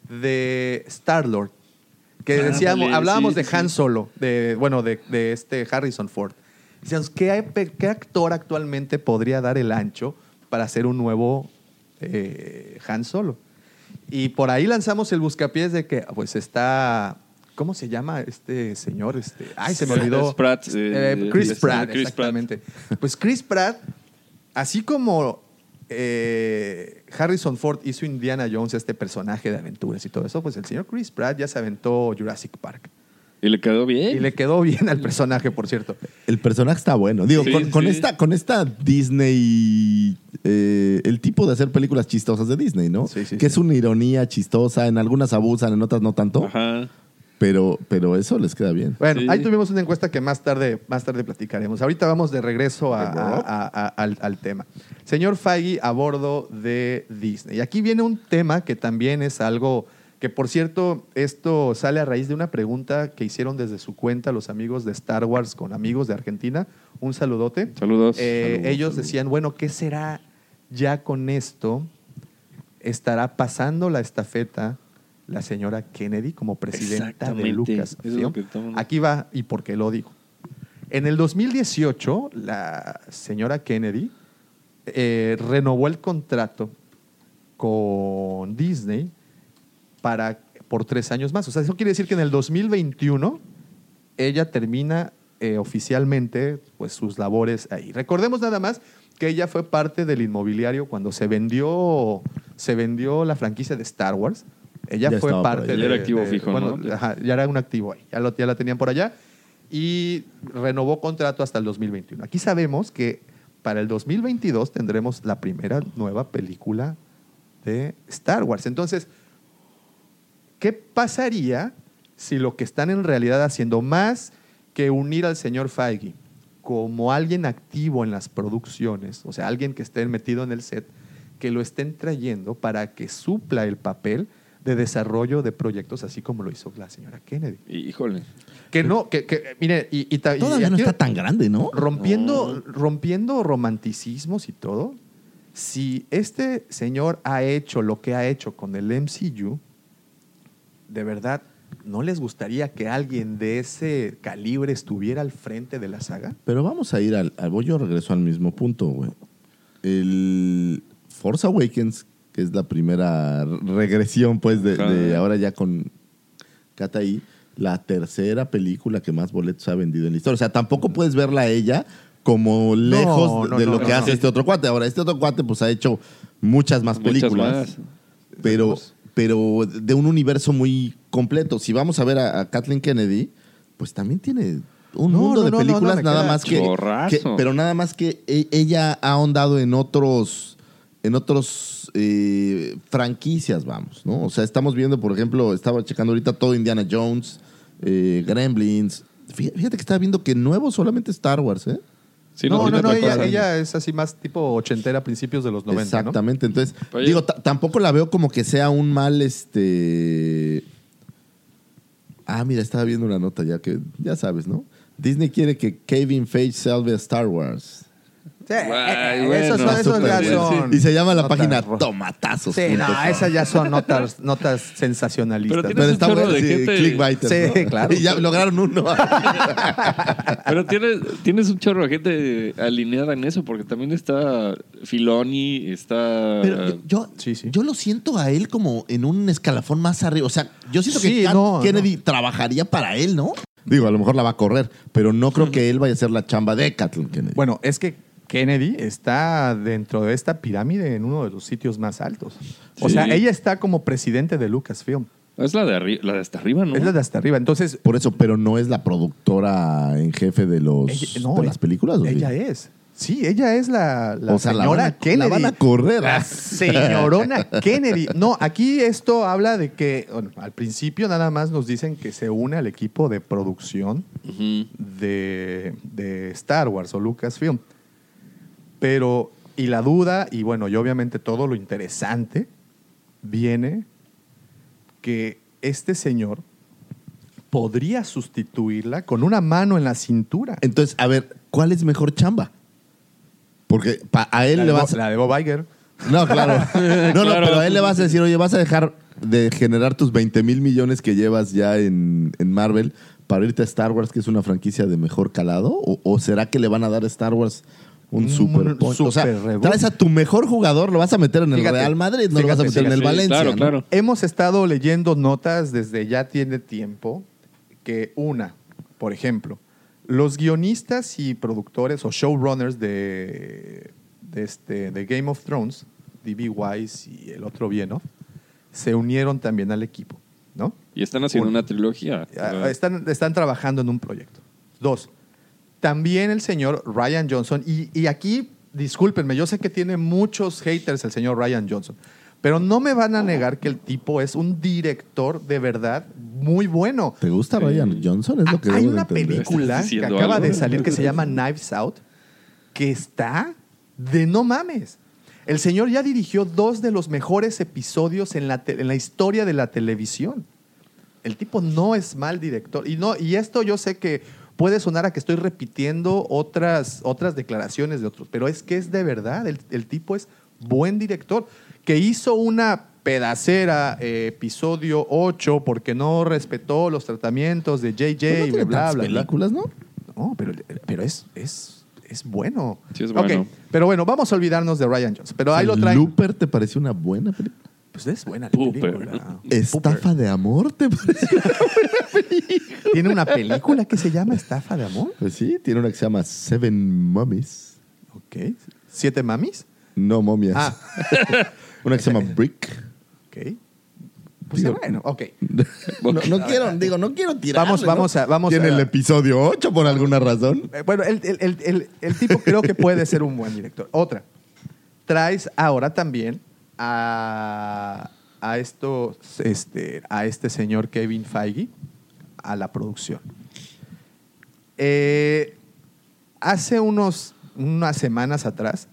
de Star-Lord? Que decíamos, hablábamos de. Han Solo, de, bueno, de, de este Harrison Ford. Decíamos, ¿qué, ¿qué actor actualmente podría dar el ancho para hacer un nuevo eh, Han Solo? Y por ahí lanzamos el buscapiés de que, pues está. ¿Cómo se llama este señor? Este, ay, se me Chris olvidó. Pratt, Eh, eh, Chris este, Pratt, Chris Pratt. exactamente. Pues Chris Pratt, así como eh, Harrison Ford hizo Indiana Jones, este personaje de aventuras y todo eso, pues el señor Chris Pratt ya se aventó Jurassic Park. Y le quedó bien. Y le quedó bien al personaje, por cierto. El personaje está bueno. Digo, Sí, con, esta, con esta Disney, eh, el tipo de hacer películas chistosas de Disney, ¿no? Sí, sí, que sí. es una ironía chistosa, en algunas abusan, en otras no tanto, Ajá. Pero, pero eso les queda bien. Bueno, Sí. ahí tuvimos una encuesta que más tarde, más tarde platicaremos. Ahorita vamos de regreso a- a- a- a- al, al tema. Señor Feige a bordo de Disney. Y aquí viene un tema que también es algo que, por cierto, esto sale a raíz de una pregunta que hicieron desde su cuenta los amigos de Star Wars con amigos de Argentina. Un saludote. Saludos. Eh, Saludos, ellos saludos. decían, bueno, ¿qué será ya con esto? ¿Estará pasando la estafeta la señora Kennedy como presidenta de. Lucas? Aquí va y por qué lo digo. En el 2018, la señora Kennedy eh, renovó el contrato con Disney para, por tres años más. O sea, eso quiere decir que en el 2021 ella termina eh, oficialmente pues, sus labores ahí. Recordemos nada más que ella fue parte del inmobiliario cuando se vendió, se vendió la franquicia de Star Wars. Ella Ya fue parte de, Ya era activo de- fijo, bueno, ¿no? ajá, ya era un activo ahí. Ya, lo- ya la tenían por allá. Y renovó contrato hasta el 2021. Aquí sabemos que para el 2022 tendremos la primera nueva película de Star Wars. Entonces, ¿qué pasaría si lo que están en realidad haciendo más que unir al señor Feige como alguien activo en las producciones, o sea, alguien que esté metido en el set, que lo estén trayendo para que supla el papel de desarrollo de proyectos, así como lo hizo la señora Kennedy? Híjole. Que no, que, que, mire, y, y ta- y Todavía no está tan grande, ¿no? rompiendo, rompiendo romanticismos y todo, si este señor ha hecho lo que ha hecho con el MCU, de verdad, ¿no les gustaría que alguien de ese calibre estuviera al frente de la saga? Pero vamos a ir al, al voy yo regreso al mismo punto, güey. El Force Awakens, que es la primera regresión, pues, de, ahora ya con Kataí, la tercera película que más boletos ha vendido en la historia. O sea, tampoco puedes verla a ella como lejos no, de no, lo no, que no. hace este otro cuate. Ahora, este otro cuate, pues, ha hecho muchas más Muchas películas. más. pero, pero de un universo muy completo. Si vamos a ver a, a Kathleen Kennedy, pues también tiene un No, mundo no, de no, no, películas, no, nada más que, que- Pero nada más que e- ella ha ahondado en otros. En otros eh, franquicias, vamos, ¿no? O sea, estamos viendo, por ejemplo, estaba checando ahorita todo Indiana Jones, eh, Gremlins. Fí- Fíjate que estaba viendo que nuevo solamente Star Wars, ¿eh? Sí, no, no, no, ella, ella es así más tipo ochentera, principios de los 90, ¿no? Exactamente. Entonces, Oye. digo, ta- tampoco la veo como que sea un mal, este... Ah, mira, estaba viendo una nota ya que, ya sabes, ¿no? Disney quiere que Kevin Feige salve a Star Wars. Sí, Ay, eh, bueno, esos, son- esos súper ya bien, son... Y se llama la notas página Tomatazos. Sí, no, esas ya son notas, notas sensacionalistas. Pero Pero un está chorro bueno, de sí, gente- clickbaiters, Sí, ¿no? claro. Y ya lograron uno. Pero tienes, tienes un chorro de gente alineada en eso, porque también está Filoni, está... Pero yo, yo, Sí, sí. yo lo siento a él como en un escalafón más arriba. O sea, yo siento Sí, que no, Kennedy trabajaría para él, ¿no? Digo, a lo mejor la va a correr, pero no creo que él vaya a hacer la chamba de Kathleen Kennedy. Bueno, es que Kennedy está dentro de esta pirámide en uno de los sitios más altos. O Sí. sea, ella está como presidente de Lucasfilm. Es la de, la de hasta arriba, ¿no? Es la de hasta arriba. Entonces, Por eso, pero no es la productora en jefe de los ella, no, de las películas. ¿o sí? ella es. Sí, ella es la, la o sea, la señora van, a, Kennedy. la van a correr. La señorona Kennedy. No, aquí esto habla de que bueno, al principio nada más nos dicen que se une al equipo de producción de, de Star Wars o Lucasfilm. Pero, y la duda, y bueno, y obviamente todo lo interesante, viene que este señor podría sustituirla con una mano en la cintura. Entonces, a ver, ¿cuál es mejor chamba? Porque a él la, le vas Bob, la de Bob Iger. No, claro. No, no, Claro. pero a él le vas a decir, oye, vas a dejar de generar tus 20 mil millones que llevas ya en, en Marvel para irte a Star Wars, que es una franquicia de mejor calado? ¿O, o será que le van a dar a Star Wars un Un super, punch? O sea, super reboot. traes a tu mejor jugador, lo vas a meter en el Fíjate, Real Madrid, no lo vas a fíjate, meter en el Sí, Valencia. Claro, ¿no? claro. Hemos estado leyendo notas desde ya tiene tiempo que una, por ejemplo, los guionistas y productores o showrunners de, de, este, de Game of Thrones, D.B. Wise y el otro Vienno, se unieron también al equipo, ¿no? Y están haciendo Un- una trilogía. Ah, Están, están trabajando en un proyecto. Dos, también el señor Ryan Johnson, y, y aquí, discúlpenme, yo sé que tiene muchos haters el señor Ryan Johnson, pero no me van a negar que el tipo es un director de verdad muy bueno. ¿Te gusta Ryan Johnson? Es lo que Ah, Hay una entender. película ¿Estás que acaba algo? de salir que se llama Knives Out, que está de no mames. El señor ya dirigió dos de los mejores episodios en la, en la historia de la televisión. El tipo no es mal director. Y, no, y esto yo sé que puede sonar a que estoy repitiendo otras, otras declaraciones de otros, pero es que es de verdad. El, el tipo es buen director, que hizo una pedacera eh, episodio 8 porque no respetó los tratamientos de JJ no y bla, tantas bla, bla. películas, ¿no? No, pero, pero es, es, es bueno. Sí, es bueno. pero bueno, vamos a olvidarnos de Ryan Johnson. Pero ahí lo traen. ¿Looper te pareció una buena película? Pues es buena la Pooper. película. ¿Estafa de amor te pareció? ¿Tiene una película que se llama Estafa de Amor? Pues sí, tiene una que se llama Seven Mummies. Ok. ¿Siete mamis? No, momias. Ah. una que se llama Brick. Ok. Pues Digo- bueno, ok. No, no quiero, digo, no quiero tirar. Vamos, vamos a- vamos Tiene a- el episodio 8 por alguna razón. Eh, Bueno, el, el- el- el- el tipo creo que puede ser un buen director. Otra. Traes ahora también a, a, estos, este, a este señor Kevin Feige a la producción. Eh, hace unos, unas semanas atrás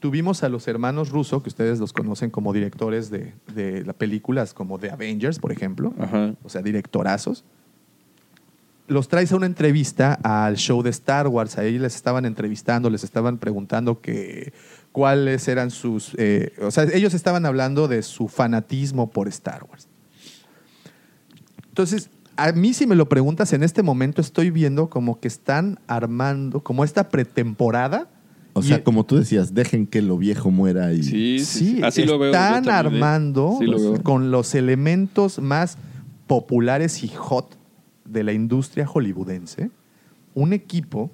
tuvimos a los hermanos Russo, que ustedes los conocen como directores de, de las películas como The Avengers, por ejemplo. Ajá. O sea, directorazos los traes a una entrevista al show de Star Wars. Ahí les estaban entrevistando, les estaban preguntando que, cuáles eran sus... eh, o sea, ellos estaban hablando de su fanatismo por Star Wars. Entonces, a mí si me lo preguntas, en este momento estoy viendo como que están armando, como esta pretemporada. O Y- sea, como tú decías, dejen que lo viejo muera y. Sí, sí, Sí, sí. Así lo veo. están ¿eh? armando Sí lo veo. con los elementos más populares y hot de la industria hollywoodense un equipo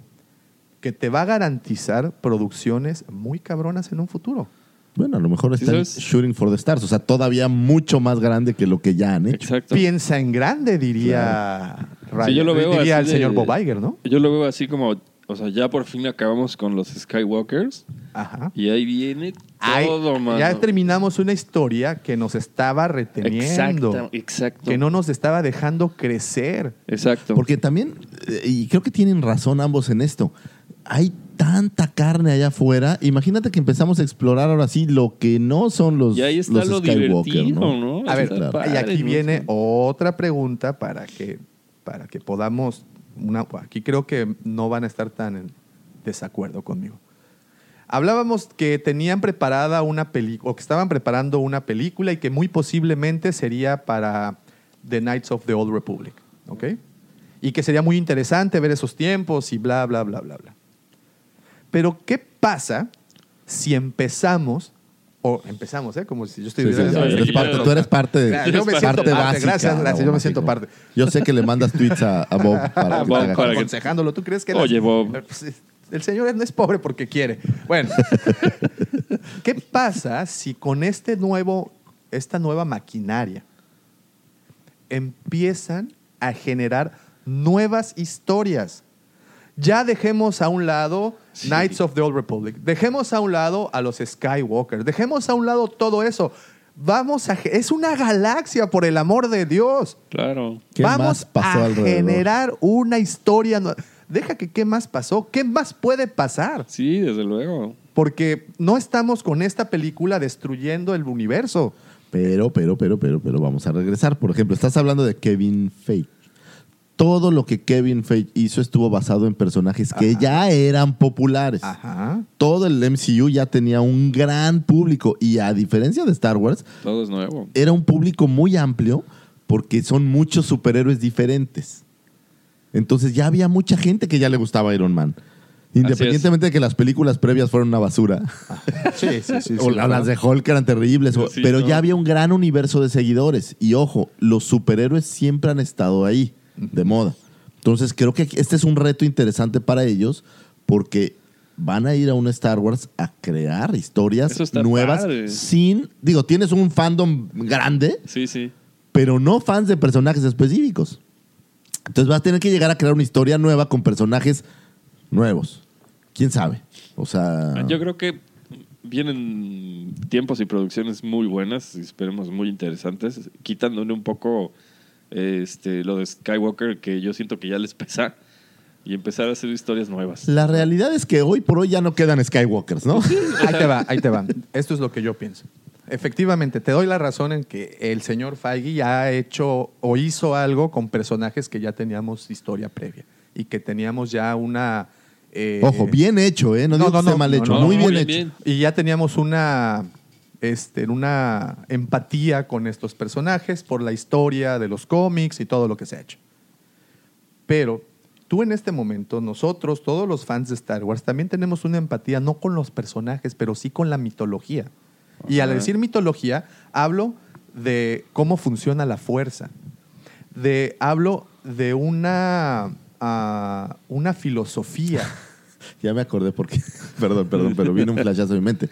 que te va a garantizar producciones muy cabronas en un futuro. Bueno, a lo mejor están ¿sabes? shooting for the stars. O sea, todavía mucho más grande que lo que ya han hecho. Exacto. Piensa en grande, diría, Ryan- Sí, yo lo veo diría el de- señor Bob Iger, ¿no? Yo lo veo así como, o sea, ya por fin acabamos con los Skywalkers Ajá. y ahí viene Ay, todo, mano. ya terminamos una historia que nos estaba reteniendo, Exacto, exacto. que no nos estaba dejando crecer. Exacto. Porque también, eh, y creo que tienen razón ambos en esto, hay tanta carne allá afuera. Imagínate que empezamos a explorar ahora sí lo que no son los, Y ahí está los lo Skywalker, ¿no? ¿no? A ver, y aquí ¿no? viene otra pregunta para que, para que podamos. Una, aquí creo que no van a estar tan en desacuerdo conmigo. Hablábamos que tenían preparada una película, o que estaban preparando una película y que muy posiblemente sería para The Knights of the Old Republic, ¿ok? Y que sería muy interesante ver esos tiempos y bla, bla, bla, bla, bla. Pero, ¿qué pasa si empezamos, o empezamos, ¿eh? Como si yo estuviera... sí, sí, sí, eres sí, parte- tú eres parte de Claro, yo me parte siento parte, básica, gracias, gracias, yo me siento parte. Yo sé que le mandas tweets a, a Bob para que Bob, te haga para caso. que- aconsejándolo. ¿Tú crees que Oye, Bob. Pues, el señor no es pobre porque quiere. Bueno, ¿qué pasa si con este nuevo, esta nueva maquinaria empiezan a generar nuevas historias? Ya dejemos a un lado Knights of the Old Republic, dejemos a un lado a los Skywalker, dejemos a un lado todo eso. Vamos a es una galaxia por el amor de Dios. Claro. ¿Qué Vamos más pasó a alrededor? generar una historia. nue- Deja que qué más pasó, qué más puede pasar, Sí, desde luego. porque no estamos con esta película destruyendo el universo. Pero, pero, pero, pero, pero vamos a regresar. Por ejemplo, estás hablando de Kevin Feige. Todo lo que Kevin Feige hizo estuvo basado en personajes que ya eran populares. Ajá. Todo el MCU ya tenía un gran público y a diferencia de Star Wars, Todo es nuevo. era un público muy amplio porque son muchos superhéroes diferentes. Entonces ya había mucha gente que ya le gustaba Iron Man. Independientemente de que las películas previas fueron una basura. Sí, sí, sí. o la- las de Hulk eran terribles. pero no. ya había un gran universo de seguidores. Y ojo, los superhéroes siempre han estado ahí, de moda. Entonces creo que este es un reto interesante para ellos porque van a ir a un Star Wars a crear historias nuevas padre. sin... Digo, tienes un fandom grande, Sí, sí. pero no fans de personajes específicos. Entonces vas a tener que llegar a crear una historia nueva con personajes nuevos. ¿Quién sabe? O sea... Yo creo que vienen tiempos y producciones muy buenas, y esperemos muy interesantes, quitándole un poco este, lo de Skywalker, que yo siento que ya les pesa, y empezar a hacer historias nuevas. La realidad es que hoy por hoy ya no quedan Skywalkers, ¿no? Ahí te va, ahí te va. Esto es lo que yo pienso. Efectivamente, te doy la razón en que el señor Feige ya ha hecho o hizo algo con personajes que ya teníamos historia previa y que teníamos ya una... eh, Ojo, bien hecho, ¿eh? No, No, digo no, que esté mal hecho, no, muy bien, bien, hecho. bien. Y ya teníamos una, este, una empatía con estos personajes por la historia de los cómics y todo lo que se ha hecho. Pero tú en este momento, nosotros, todos los fans de Star Wars, también tenemos una empatía no con los personajes, pero sí con la mitología. Y al Ajá. decir mitología, hablo de cómo funciona la fuerza. De, hablo de una, ah, una filosofía. Ya me acordé porque, perdón, perdón, pero vino un flashazo a mi mente.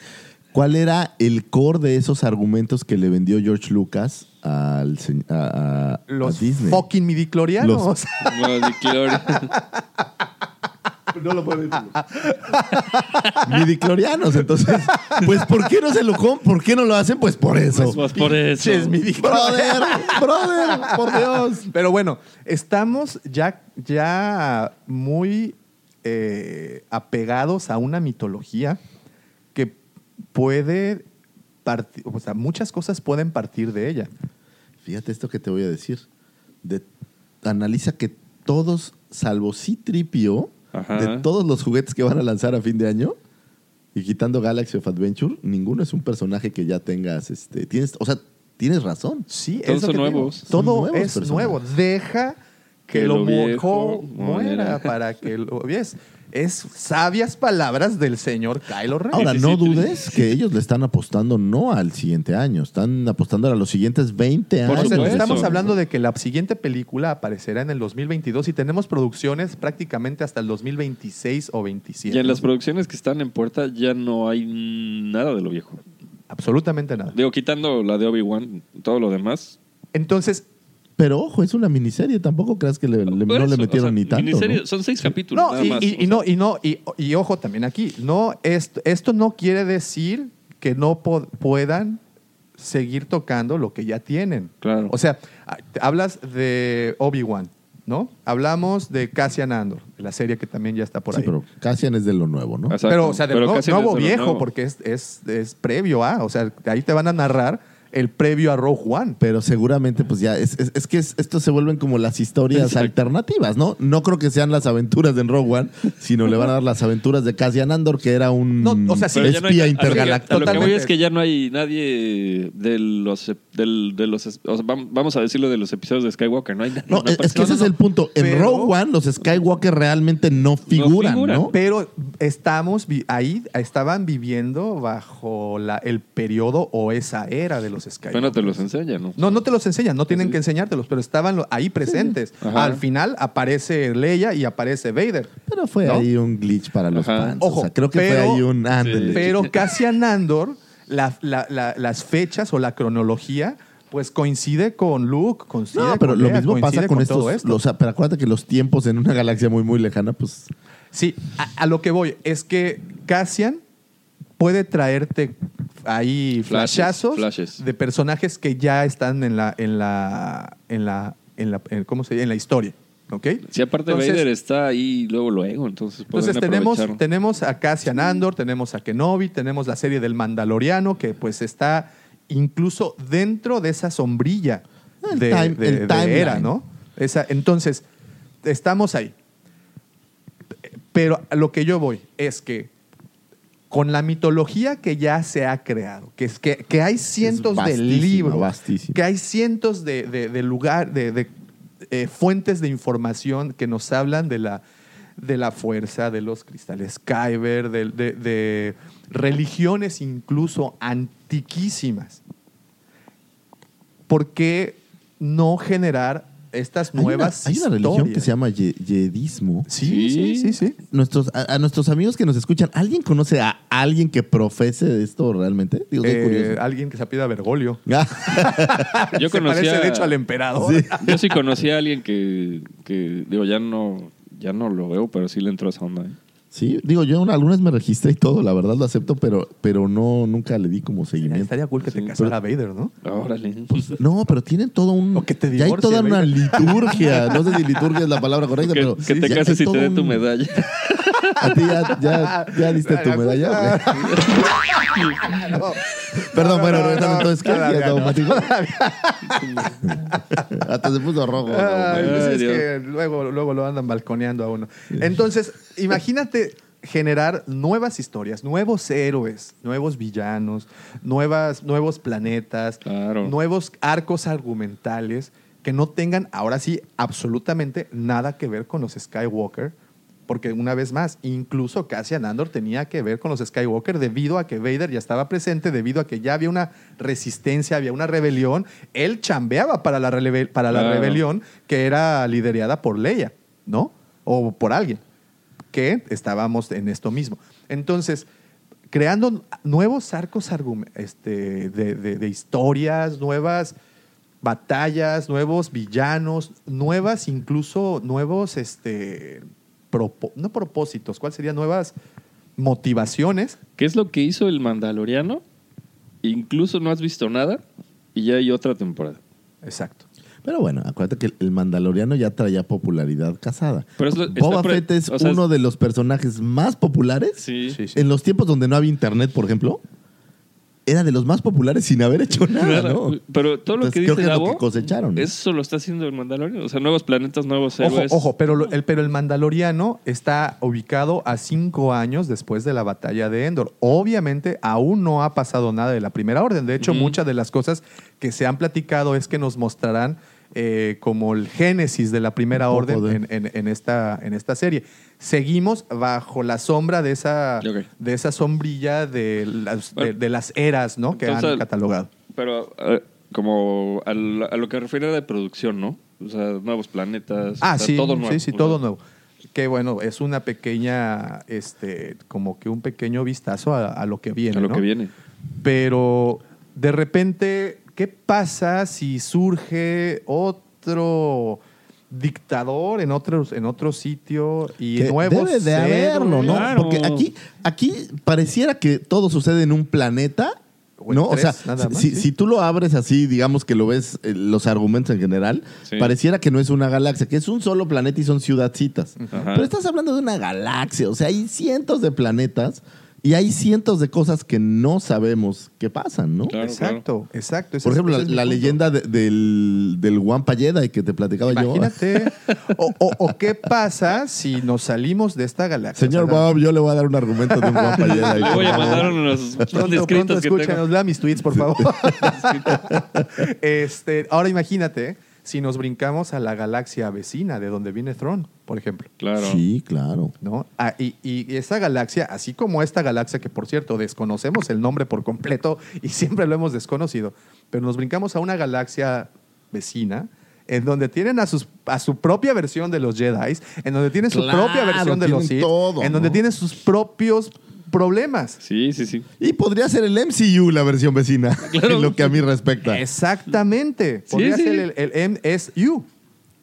¿Cuál era el core de esos argumentos que le vendió George Lucas al, a, Los Disney? fucking midiclorianos. Los- Glory. No lo puedo decir. Midiclorianos, entonces, pues ¿por qué no se lo com- ¿Por qué no lo hacen? Pues por eso. Pues por eso. Ches, midiclorianos. brother, brother, por Dios. Pero bueno, estamos ya, ya muy eh, apegados a una mitología puede partir, o sea, muchas cosas pueden partir de ella. Fíjate esto que te voy a decir. De- analiza que todos, salvo Citripio, Ajá. de todos los juguetes que van a lanzar a fin de año, y quitando Galaxy of Adventure, ninguno es un personaje que ya tengas, este, tienes, o sea, tienes razón. Sí, Todos es lo son que te digo. nuevos. Son Todo nuevos es personajes. nuevo. Deja que, Que lo, lo viejo viejo muera muera. para que lo ves. Es sabias palabras del señor Kylo Ren. Ahora, no dudes que ellos le están apostando no al siguiente año, están apostando a los siguientes 20 Por O años. estamos hablando de que la siguiente película aparecerá en el 2022 y tenemos producciones prácticamente hasta el 2026 o 27. Y en las producciones que están en puerta ya no hay nada de lo viejo. Absolutamente nada. Digo, quitando la de Obi-Wan, todo lo demás. Entonces, Pero ojo, es una miniserie, tampoco creas que le- no le metieron o sea, ni tanto. miniserie, ¿no? Son seis capítulos. no, nada y, más, y- o y sea. no, y no, y, y ojo también aquí, no, esto, esto no quiere decir que no puedan seguir tocando lo que ya tienen. Claro. O sea, hablas de Obi-Wan, ¿no? Hablamos de Cassian Andor, de la serie que también ya está por Sí, ahí. pero Cassian es de lo nuevo, ¿no? Exacto. Pero, o sea, de Pero no nuevo es de lo viejo, nuevo. porque es, es, es previo a, o sea, ahí te van a narrar el previo a Rogue One. Pero seguramente, pues ya, es, es, es que es- estos se vuelven como las historias Exacto. alternativas, ¿no? No creo que sean las aventuras de Rogue One, sino le van a dar las aventuras de Cassian Andor, que era un No, o sea, sí, Pero ya no hay- espía a lo que- intergaláctico. A lo que voy es que ya no hay nadie de los, del- de los, o sea, vam- vamos a decirlo de los episodios de Skywalker, no hay nadie. No, no es, es que ese es el punto. En Pero- Rogue One, los Skywalker realmente no figuran, ¿no? figuran. Pero estamos ahí estaban viviendo bajo la, el periodo o esa era de los Skywalker. Bueno, te los enseña, ¿no? No, no te los enseñan, no tienen que enseñártelos, pero estaban ahí presentes. Al final aparece Leia y aparece Vader. Pero fue ¿No? ahí un glitch para los Ajá. fans. Ojo, o sea, creo que pero- fue ahí un. Pero Cassian Andor, la- la- la- las fechas o la cronología, pues coincide con Luke, coincide No, pero con lo mismo pasa con, todo estos. esto. los- o sea, pero acuérdate que los tiempos en una galaxia muy, muy lejana, pues. Sí, a, a lo que voy es que Cassian puede traerte ahí Flashes, flashazos flashes. de personajes que ya están en la en la en la en la en- ¿cómo se dice? en la historia, ¿ok? Si aparte Entonces- Vader está ahí luego, luego, entonces Entonces tenemos, tenemos a Cassian Andor, tenemos a Kenobi, tenemos la serie del Mandaloriano, que pues está incluso dentro de esa sombrilla El de, time- de- el de timeline. era, ¿no? Esa, entonces, estamos ahí. Pero a lo que yo voy es que con la mitología que ya se ha creado, que es que, que hay cientos de libros, que hay cientos de, de- de lugar, de, de, eh, fuentes de información que nos hablan de la, de la fuerza, de los cristales Kyber, de religiones incluso antiquísimas. ¿Por qué no generar estas Hay una, nuevas hay una religión que se llama ye- yedismo. Sí, sí, sí, sí. Nuestros, a, a nuestros amigos que nos escuchan, ¿alguien conoce a alguien que profese esto realmente? Digo, soy Eh, curioso. alguien que se apida Bergoglio. Ah, Yo se conocía, parece, de hecho, al emperador. Sí. Yo sí conocí a alguien que, que, digo, ya no, ya no lo veo, pero sí le entró esa onda. ¿eh? Sí, digo, yo una- algunas me registré y todo, la verdad lo acepto, pero, pero no, nunca le di como seguimiento. Estaría cool que te casara Vader, ¿no? Órale. No, pero tienen todo un. O que te ya hay toda una liturgia. No sé si liturgia es la palabra correcta, que pero. que te cases y te dé tu un- medalla. ¿A ti ya, ya, ya diste tu medalla? Perdón, bueno, no, regresando no, entonces, ¿qué? todavía ¿Ya no. automático? Hasta se puso rojo. ¿no? Ay, pues Ay, es que luego, luego lo andan balconeando a uno. Entonces, imagínate generar nuevas historias, nuevos héroes, nuevos villanos, nuevas, nuevos planetas, Claro. nuevos arcos argumentales que no tengan ahora sí absolutamente nada que ver con los Skywalker. Porque una vez más, incluso Cassian Andor tenía que ver con los Skywalker debido a que Vader ya estaba presente, debido a que ya había una resistencia, había una rebelión. Él chambeaba para la, para la Claro. rebelión que era liderada por Leia, ¿no? O por alguien, que estábamos en esto mismo. Entonces, creando nuevos arcos este, de, de- de historias, nuevas batallas, nuevos villanos, nuevas incluso, nuevos, este, propo- no propósitos, ¿cuál sería? Nuevas motivaciones. ¿Qué es lo que hizo el Mandaloriano? Incluso no has visto nada y ya hay otra temporada. Exacto. Pero bueno, acuérdate que el Mandaloriano ya traía popularidad casada. Pero es lo- Boba pre- Fett es o sea, uno de los personajes más populares. Sí. Sí, sí. En los tiempos donde no había internet, por ejemplo, era de los más populares sin haber hecho nada, Nada. ¿no? Pero todo lo Entonces, que creo dice que es lo que cosecharon. eso lo está haciendo el Mandaloriano. O sea, nuevos planetas, nuevos Ojo, héroes. ojo, pero, lo- el, pero el Mandaloriano está ubicado a cinco años después de la batalla de Endor. Obviamente, aún no ha pasado nada de la primera orden. De hecho, muchas de las cosas que se han platicado es que nos mostrarán eh, como el génesis de la primera orden de- en, en- en esta, en esta serie. Seguimos bajo la sombra de esa, de esa sombrilla de las, de, Bueno. de las eras ¿no? que Entonces, han catalogado. Pero eh, como a lo que refiere de producción, ¿no? O sea, nuevos planetas. Ah, o sea, sí, todo nuevo. sí, sí, todo sea, nuevo. Que bueno, es una pequeña, este, como que un pequeño vistazo a, a lo que viene. A lo ¿no? que viene. Pero de repente, ¿qué pasa si surge otro dictador en otro, en otro sitio y Que nuevos debe de haberlo? ¿no? Claro. Porque aquí, aquí pareciera que todo sucede en un planeta o No, o sea, más, si, sí. si tú lo abres así, digamos que lo ves, eh, los argumentos en general, Sí. pareciera que no es una galaxia, que es un solo planeta y son ciudadcitas. Ajá. Pero estás hablando de una galaxia, o sea, hay cientos de planetas y hay cientos de cosas que no sabemos que pasan, ¿no? Claro, exacto, exacto. ese Por ejemplo, la, leyenda de- del, del Wampa Jedi que te platicaba yo. Imagínate. o, o- o qué pasa si nos salimos de esta galaxia. Señor Bob, yo le voy a dar un argumento de un Wampa Jedi. Le voy a mandar unos Pronto, pronto mis tweets, por favor. este, ahora imagínate si nos brincamos a la galaxia vecina de donde viene Throne, por ejemplo. Claro. Sí, claro. ¿no? Ah, y, y esa galaxia, así como esta galaxia, que por cierto desconocemos el nombre por completo y siempre lo hemos desconocido, pero nos brincamos a una galaxia vecina en donde tienen a, sus, a su propia versión de los Jedi, en donde tienen su Claro, propia versión de los Sith, todo, en donde ¿no? tienen sus propios problemas. Sí, sí, sí. Y podría ser el MCU la versión vecina, en lo que a mí respecta. Exactamente. Podría sí. ser el, el MSU,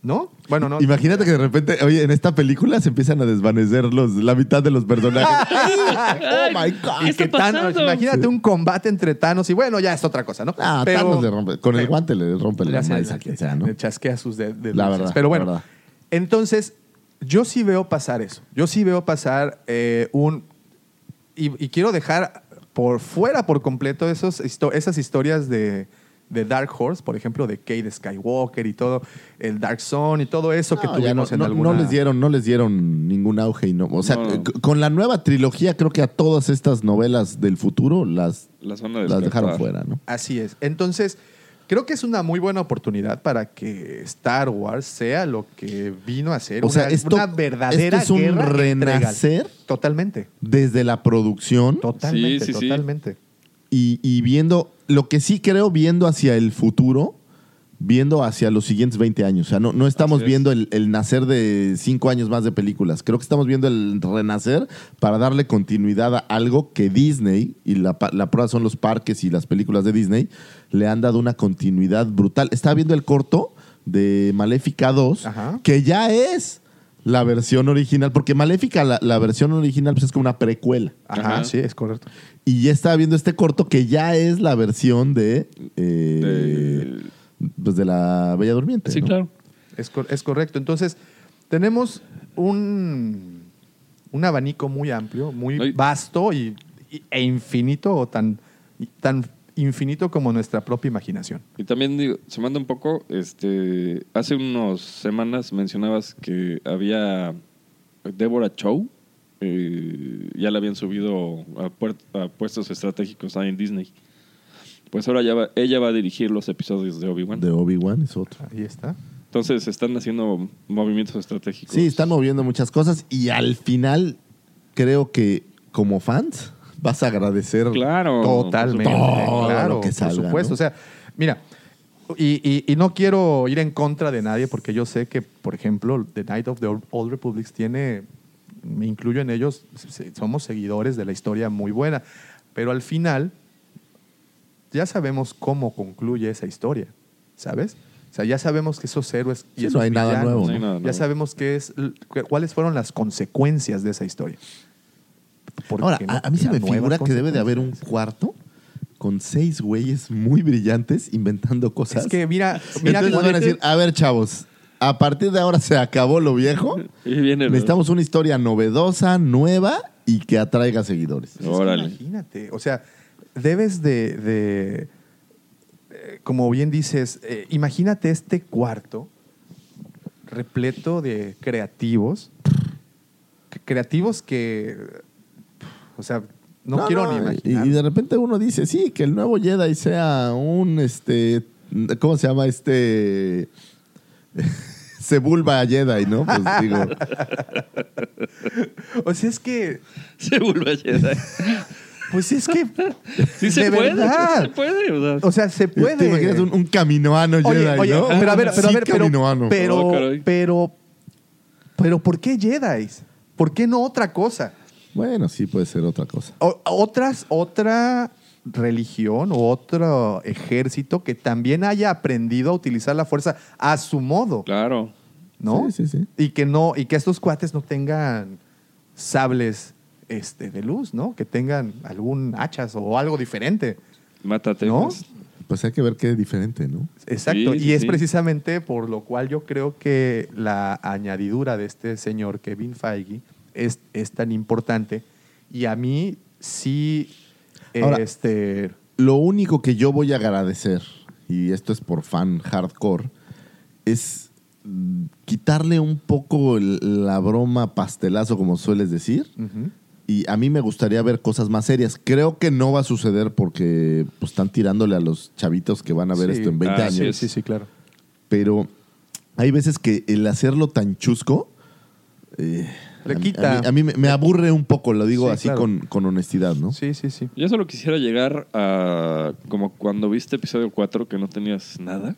¿no? Bueno, no. Imagínate que de repente, oye, en esta película se empiezan a desvanecer los, la mitad de los personajes. oh my God. Y está que Thanos- pasando? imagínate un combate entre Thanos y bueno, ya es otra cosa, ¿no? Ah, Pero- Thanos le rompe, con el guante le rompe la hace- maíz a quien sea, ¿no? le chasquea sus de- dedos. La verdad, Pero bueno, la verdad. entonces, yo sí veo pasar eso. Yo sí veo pasar eh, un... Y, y quiero dejar por fuera por completo esos, esas historias de, de Dark Horse, por ejemplo, de Cade Skywalker y todo, el Dark Zone y todo eso que ya no, tuvimos en no- alguna... no les dieron, no les dieron ningún auge y no. O sea, con la nueva trilogía, creo que a todas estas novelas del futuro las, Las van a las dejaron fuera, ¿no? Así es. Entonces, creo que es una muy buena oportunidad para que Star Wars sea lo que vino a ser O sea, una, esto- una verdadera esto es un guerra renacer. Totalmente. Desde la producción Totalmente, Sí, sí, sí. totalmente. y, y viendo, lo que sí creo, viendo hacia el futuro, viendo hacia los siguientes 20 años. O sea, no, no estamos es. viendo el, el nacer de cinco años más de películas. Creo que estamos viendo el renacer para darle continuidad a algo que Disney, y la, la prueba son los parques y las películas de Disney, le han dado una continuidad brutal. Estaba viendo el corto de Maléfica 2, Ajá. que ya es la versión original, porque Maléfica, la, la versión original, pues es como una precuela. Ajá, Ajá. sí, es correcto. Y ya estaba viendo este corto que ya es la versión de, eh, De- pues de la Bella Durmiente. Sí, ¿no? claro. Es, cor- es correcto. Entonces, tenemos un, un abanico muy amplio, muy vasto y, y- e infinito, o tan, y tan infinito como nuestra propia imaginación. Y también digo, se manda un poco, este, hace unas semanas mencionabas que había Deborah Chow, eh, ya la habían subido a, puer- a puestos estratégicos ahí en Disney. Pues ahora ya va- ella va a dirigir los episodios de Obi-Wan. De Obi-Wan es otro. Ahí está. Entonces están haciendo movimientos estratégicos. Sí, están moviendo muchas cosas y al final creo que como fans vas a agradecer. Claro. Totalmente. Todo claro, lo que salga, por supuesto. ¿no? O sea, mira, y, y- y no quiero ir en contra de nadie porque yo sé que, por ejemplo, The Night of the Old Republics tiene, me incluyo en ellos, somos seguidores de la historia muy buena, pero al final ya sabemos cómo concluye esa historia, ¿sabes? O sea, ya sabemos que esos héroes y Sí, esos no hay nada villanos, nuevo, No hay nada ya sabemos qué es, cuáles fueron las consecuencias de esa historia. ¿Por Ahora, no a, a mí se me figura que debe de haber un cuarto con seis güeyes muy brillantes inventando cosas. Es que mira, mira Entonces van a decir, a ver, chavos, a partir de ahora se acabó lo viejo. Y viene Necesitamos una historia novedosa, nueva y que atraiga seguidores. Es que Órale. imagínate, o sea, debes de, de, eh, como bien dices, eh, imagínate este cuarto repleto de creativos, creativos que, o sea, no, quiero ni y- imaginar. Y, de repente uno dice, sí, que el nuevo Jedi sea un, este, ¿cómo se llama? Este... Sebulba Jedi, ¿no? Pues digo, O sea, es que, Se vuelve a Jedi. pues es que, Sí se de puede, verdad. sí se puede. o sea. o sea, se puede. te imaginas un, un caminoano Oye, Jedi, oye, ¿no? pero a ver, pero a Sí, ver, pero, caminoano. pero, Oh, pero, pero, ¿por qué Jedi? ¿Por qué no otra cosa? Bueno, sí puede ser otra cosa. O- otras, otra religión o otro ejército que también haya aprendido a utilizar la fuerza a su modo, Claro. ¿no? Sí, sí, sí. Y que no, y que estos cuates no tengan sables este, de luz, ¿no? Que tengan algún hachas o algo diferente. Mata ¿No? temas. Pues hay que ver qué es diferente, ¿no? Exacto. Sí, sí, y es sí. precisamente por lo cual yo creo que la añadidura de este señor Kevin Feige es, es tan importante. Y a mí sí, Ahora- este, Lo único que yo voy a agradecer, y esto es por fan hardcore, es quitarle un poco el- la broma pastelazo, como sueles decir. ujú. Y a mí me gustaría ver cosas más serias. Creo que no va a suceder porque pues, están tirándole a los chavitos que van a ver Sí. esto en 20 Ah, años. sí, sí, sí, claro. Pero hay veces que el hacerlo tan chusco eh, Le a mí- quita. A mí, a mí me, me aburre un poco, lo digo Sí, así claro. con, con honestidad, ¿no? Sí, sí, sí. Yo solo quisiera llegar a como cuando viste episodio 4 que no tenías nada.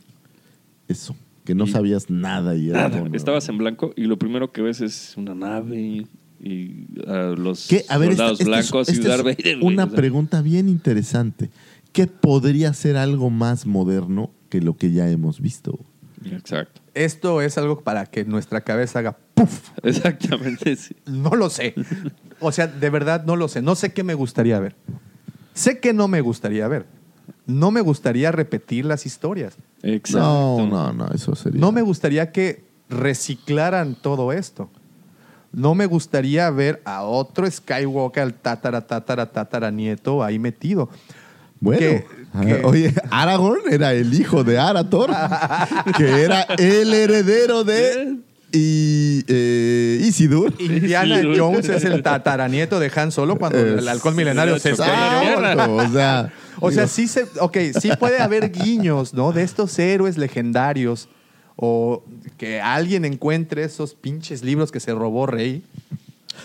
Eso, que no Y- sabías nada y era Nada. como- Estabas en blanco y lo primero que ves es una nave y a los ¿Qué? A ver, esta- soldados esta blancos esta y Darth Vader. una pregunta bien interesante. ¿Qué podría ser algo más moderno que lo que ya hemos visto? Exacto. Esto es algo para que nuestra cabeza haga ¡puf! Exactamente, sí. No lo sé. O sea, de verdad no lo sé. No sé qué me gustaría ver. Sé que no me gustaría ver. No me gustaría repetir las historias. Exacto. No, no, no, eso sería. No me gustaría que reciclaran todo esto. No me gustaría ver a otro Skywalker, al tatara, tatara, tatara nieto ahí metido. Bueno, que- ah, que- oye, Aragorn era el hijo de Arator, que era el heredero de y, eh, Isildur. Indiana Jones es el tataranieto de Han Solo cuando el halcón milenario se fue. O sea, O sea, digo, sí se, ok, sí puede haber guiños, ¿no? De estos héroes legendarios o que alguien encuentre esos pinches libros que se robó Rey.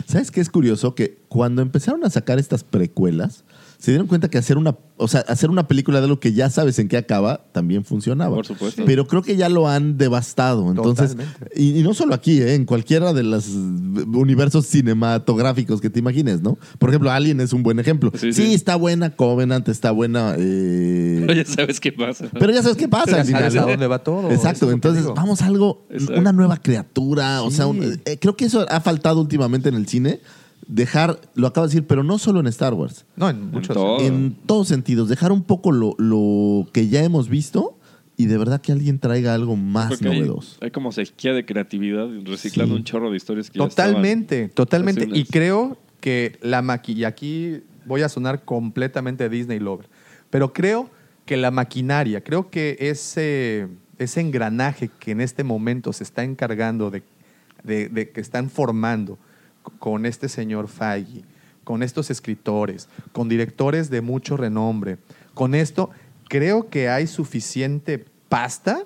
¿Sabes qué es curioso? Que cuando empezaron a sacar estas precuelas, se dieron cuenta que hacer una, o sea, hacer una película de lo que ya sabes en qué acaba también funcionaba. Por supuesto. Pero creo que ya lo han devastado. Entonces, y, y no solo aquí, ¿eh? en cualquiera de los universos cinematográficos que te imagines, ¿no? Por ejemplo, Alien es un buen ejemplo. Sí, Sí, sí. está buena, Covenant está buena. eh, Pero ya sabes qué pasa. pero ya sabes qué pasa. Ya al final, sabes ¿no? a dónde va todo. Exacto, entonces vamos a algo, Exacto. una nueva criatura. O sea, un- eh, creo que eso ha faltado últimamente en el cine. Dejar, lo acabo de decir, pero no solo en Star Wars. No, en muchos. todo. En todos sentidos, dejar un poco lo, lo que ya hemos visto y de verdad que alguien traiga algo más Porque hay, novedoso. hay como sequía de creatividad reciclando Sí. un chorro de historias que ya Totalmente, totalmente. hace Y creo que la maquilla, y aquí voy a sonar completamente Disney Lover, pero creo que la maquinaria, creo que ese, ese engranaje que en este momento se está encargando de, de- de que están formando con este señor Feige, con estos escritores, con directores de mucho renombre, con esto, creo que hay suficiente pasta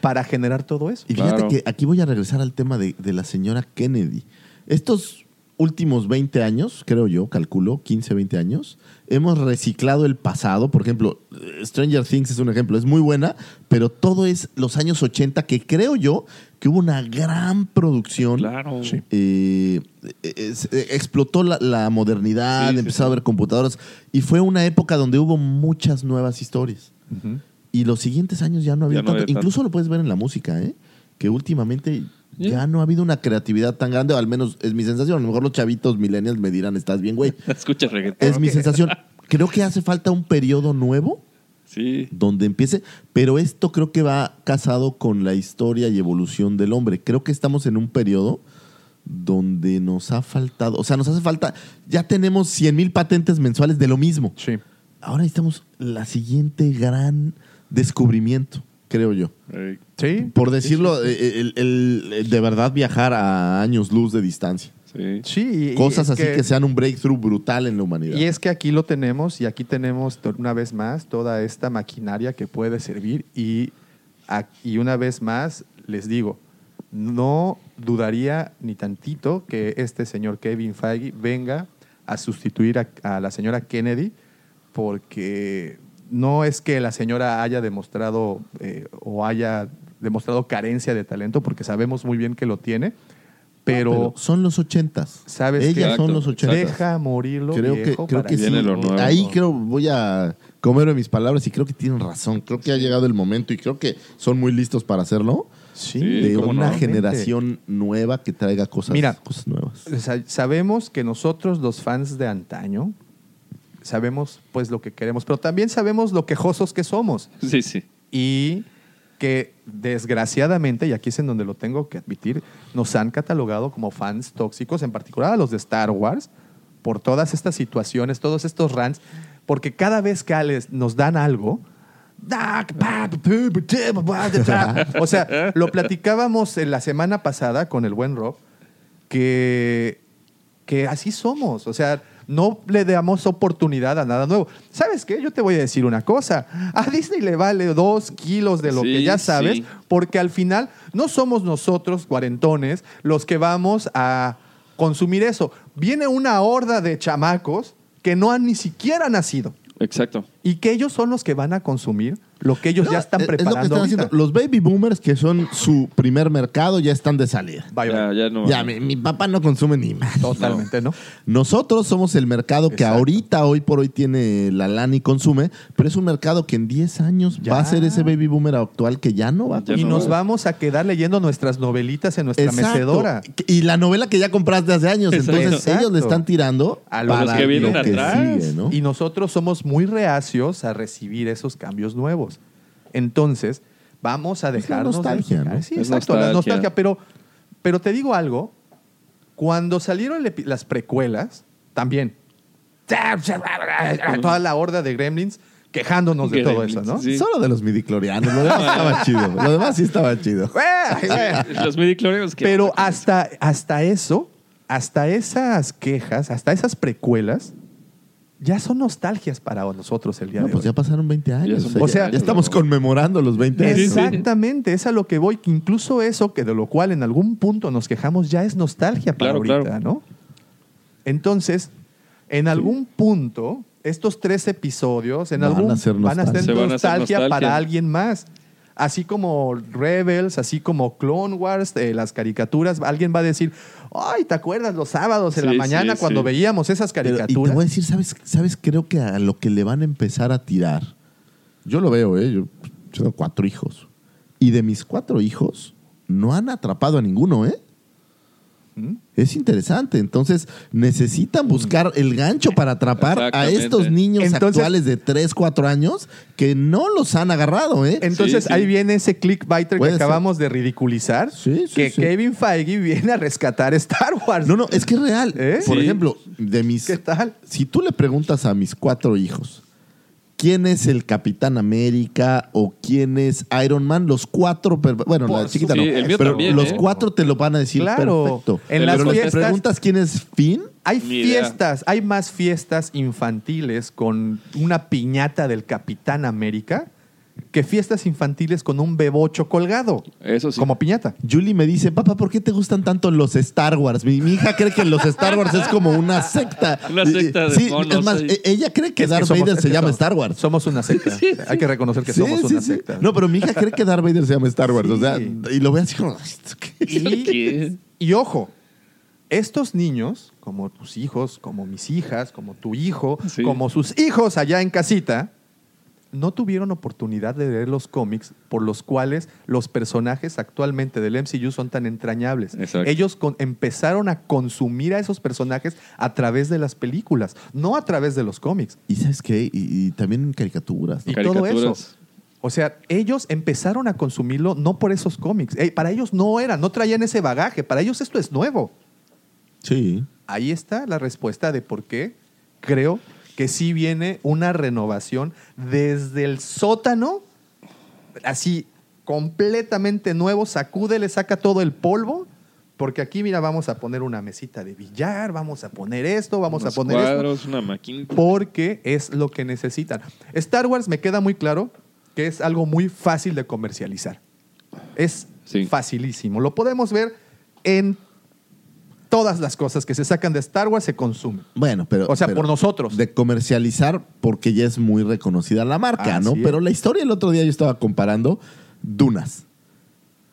para generar todo eso. Y fíjate Claro. que aquí voy a regresar al tema de, de la señora Kennedy. Estos últimos 20 años, creo yo, calculo, 15, 20 años, hemos reciclado el pasado. Por ejemplo, Stranger Things es un ejemplo, es muy buena, pero todo es los años 80, que creo yo que hubo una gran producción. Claro. Eh, es- eh, explotó la, la modernidad, Sí, empezó sí. a haber computadoras y fue una época donde hubo muchas nuevas historias. Y los siguientes años ya no ha habido Ya no tanto. había tanto. Incluso lo puedes ver en la música, ¿eh? Que últimamente Ya. ya no ha habido una creatividad tan grande, o al menos es mi sensación. A lo mejor los chavitos millennials me dirán, estás bien, güey. Escucha reggaetón. Es mi sensación. Creo que hace falta un periodo nuevo Sí. donde empiece, pero esto creo que va casado con la historia y evolución del hombre. Creo que estamos en un periodo donde nos ha faltado, o sea, nos hace falta, ya tenemos 100 mil patentes mensuales de lo mismo. Sí. Ahora necesitamos la siguiente gran descubrimiento, creo yo. Ey. Sí. Por decirlo, eh, el- el- el de verdad viajar a años luz de distancia. Sí. Sí. Cosas así que, sean un breakthrough brutal en la humanidad. Y es que aquí lo tenemos y aquí tenemos una vez más toda esta maquinaria que puede servir y, a- y una vez más les digo, no dudaría ni tantito que este señor Kevin Feige venga a sustituir a, a la señora Kennedy porque no es que la señora haya demostrado eh, o haya demostrado carencia de talento porque sabemos muy bien que lo tiene, pero, son los ochentas. sabes Ellas que Exacto, son los ochentas. deja morir lo creo que, viejo creo para que sí. Nuevo. Ahí creo voy a comerme mis palabras y creo que tienen razón. Creo que ha llegado el momento y creo que son muy listos para hacerlo. Sí, de una no. generación nueva que traiga cosas, Mira. cosas nuevas. Sabemos que nosotros, los fans de antaño, sabemos pues lo que queremos, pero también sabemos lo quejosos que somos Sí, sí. y que desgraciadamente, y aquí es en donde lo tengo que admitir, nos han catalogado como fans tóxicos, en particular a los de Star Wars, por todas estas situaciones, todos estos rants, porque cada vez que nos dan algo, o sea, lo platicábamos en la semana pasada con el buen Rob, que, que así somos, o sea, no le damos oportunidad a nada nuevo. ¿Sabes qué? Yo te voy a decir una cosa. A Disney le vale dos kilos de lo Sí, que ya sabes, sí. porque al final no somos nosotros, cuarentones, los que vamos a consumir eso. Viene una horda de chamacos que no han ni siquiera nacido Exacto. Y que ellos son los que van a consumir lo que ellos No, ya están es- es lo que preparando. están haciendo. Los baby boomers, que son su primer mercado, ya están de salida. Bye, bye. Ya, ya no. Ya, mi, mi papá no consume ni más. Totalmente, ¿no? Nosotros somos el mercado que ahorita, hoy por hoy, tiene la lana y consume, pero es un mercado que en 10 años Ya. va a ser ese baby boomer actual que ya no va a y no. nos vamos a quedar leyendo nuestras novelitas en nuestra Exacto. mecedora. Y la novela que ya compraste hace años. Exacto. Entonces ellos le están tirando A los para que vienen lo que atrás. sigue, ¿no? Y nosotros somos muy reacios a recibir esos cambios nuevos. Entonces, vamos a Es la dejarnos de nostalgia. Sí, Es exacto, la nostalgia. Pero, pero te digo algo, cuando salieron las precuelas, también, toda la horda de gremlins quejándonos de todo eso, ¿no? sí. Solo de los midiclorianos. Lo demás estaba chido. Lo demás sí estaba chido. Los midichlorianos que. Pero hasta, hasta eso, hasta esas quejas, hasta esas precuelas, ya son nostalgias para nosotros el día No, de pues hoy. ya pasaron 20 años. son O sea, ya, ya estamos conmemorando los 20 años. Exactamente, es a lo que voy, que incluso eso, que de lo cual en algún punto nos quejamos, ya es nostalgia para Claro, ahorita, claro. ¿no? Entonces, en algún punto, estos tres episodios en Van algún, a ser van a ser nostalgia. para alguien más. Así como Rebels, así como Clone Wars, eh, las caricaturas, alguien va a decir, ay, ¿te acuerdas los sábados en la mañana sí, cuando sí. veíamos esas Pero- y te caricaturas? voy a decir, ¿sabes? ¿sabes? Creo que a lo que le van a empezar a tirar. Yo lo veo, ¿eh? Yo yo tengo cuatro hijos. Y de mis cuatro hijos, no han atrapado a ninguno, ¿eh? Es interesante. Entonces, necesitan buscar el gancho para atrapar a estos niños Entonces- actuales de 3, 4 años que no los han agarrado, ¿eh? Entonces Sí, sí. ahí viene ese clickbaiter que ser. acabamos de ridiculizar, Sí, sí, que sí. Kevin Feige viene a rescatar Star Wars. No, no, es que es real. ¿Eh? Por Sí. ejemplo, de mis ¿Qué tal? si tú le preguntas a mis cuatro hijos quién es el Capitán América o quién es Iron Man, los cuatro, bueno, Por la chiquita su- no, sí, el mío pero también, los ¿eh? cuatro te lo van a decir Claro. perfecto. En las pero les fiestas- preguntas quién es Finn, Hay fiestas, hay más fiestas infantiles con una piñata del Capitán América que fiestas infantiles con un bebocho colgado. Eso sí. Como piñata. Julie me dice, papá, ¿por qué te gustan tanto los Star Wars? Mi, mi hija cree que los Star Wars es como una secta. Una secta de Sí, monos es más, e- ella cree que Es que Darth somos- Vader se llama somos- Star Wars. Somos una secta. Hay que reconocer que Sí, somos sí, una sí. secta. No, pero mi hija cree que Darth Vader se llama Star Wars. O sea, y lo ve así como... Y, ¿Qué? y ojo, estos niños, como tus hijos, como mis hijas, como tu hijo, Sí. como sus hijos allá en casita, no tuvieron oportunidad de leer los cómics por los cuales los personajes actualmente del MCU son tan entrañables. Exacto. Ellos con- empezaron a consumir a esos personajes a través de las películas, no a través de los cómics. Y ¿sabes qué? Y, y también en caricaturas. ¿no? Y todo eso. O sea, ellos empezaron a consumirlo no por esos cómics. Eh, para ellos no era, no traían ese bagaje. Para ellos esto es nuevo. Sí. Ahí está la respuesta de por qué creo que sí viene una renovación desde el sótano, así completamente nuevo, sacude, le saca todo el polvo, porque aquí, mira, vamos a poner una mesita de billar, vamos a poner esto, vamos Unos a poner esto cuadros, una maquinita. porque es lo que necesitan. Star Wars me queda muy claro que es algo muy fácil de comercializar. Es Sí. facilísimo. Lo podemos ver en todas las cosas que se sacan de Star Wars se consumen. Bueno, pero. O sea, pero por nosotros. De comercializar porque ya es muy reconocida la marca, Así ¿no? es. Pero la historia el otro día yo estaba comparando Dunas.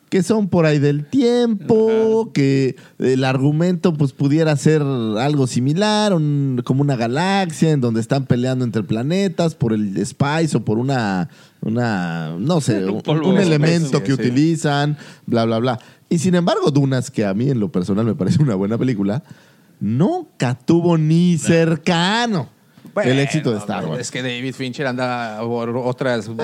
Que son por ahí del tiempo, que el argumento pues pudiera ser algo similar, un- como una galaxia en donde están peleando entre planetas por el spice o por una, una no sé, Un elemento que utilizan, bla, bla, bla. Y sin embargo, Dunas, que a mí en lo personal me parece una buena película, nunca tuvo ni cercano Bueno, el éxito de Star Wars. Es que David Fincher anda por otras Era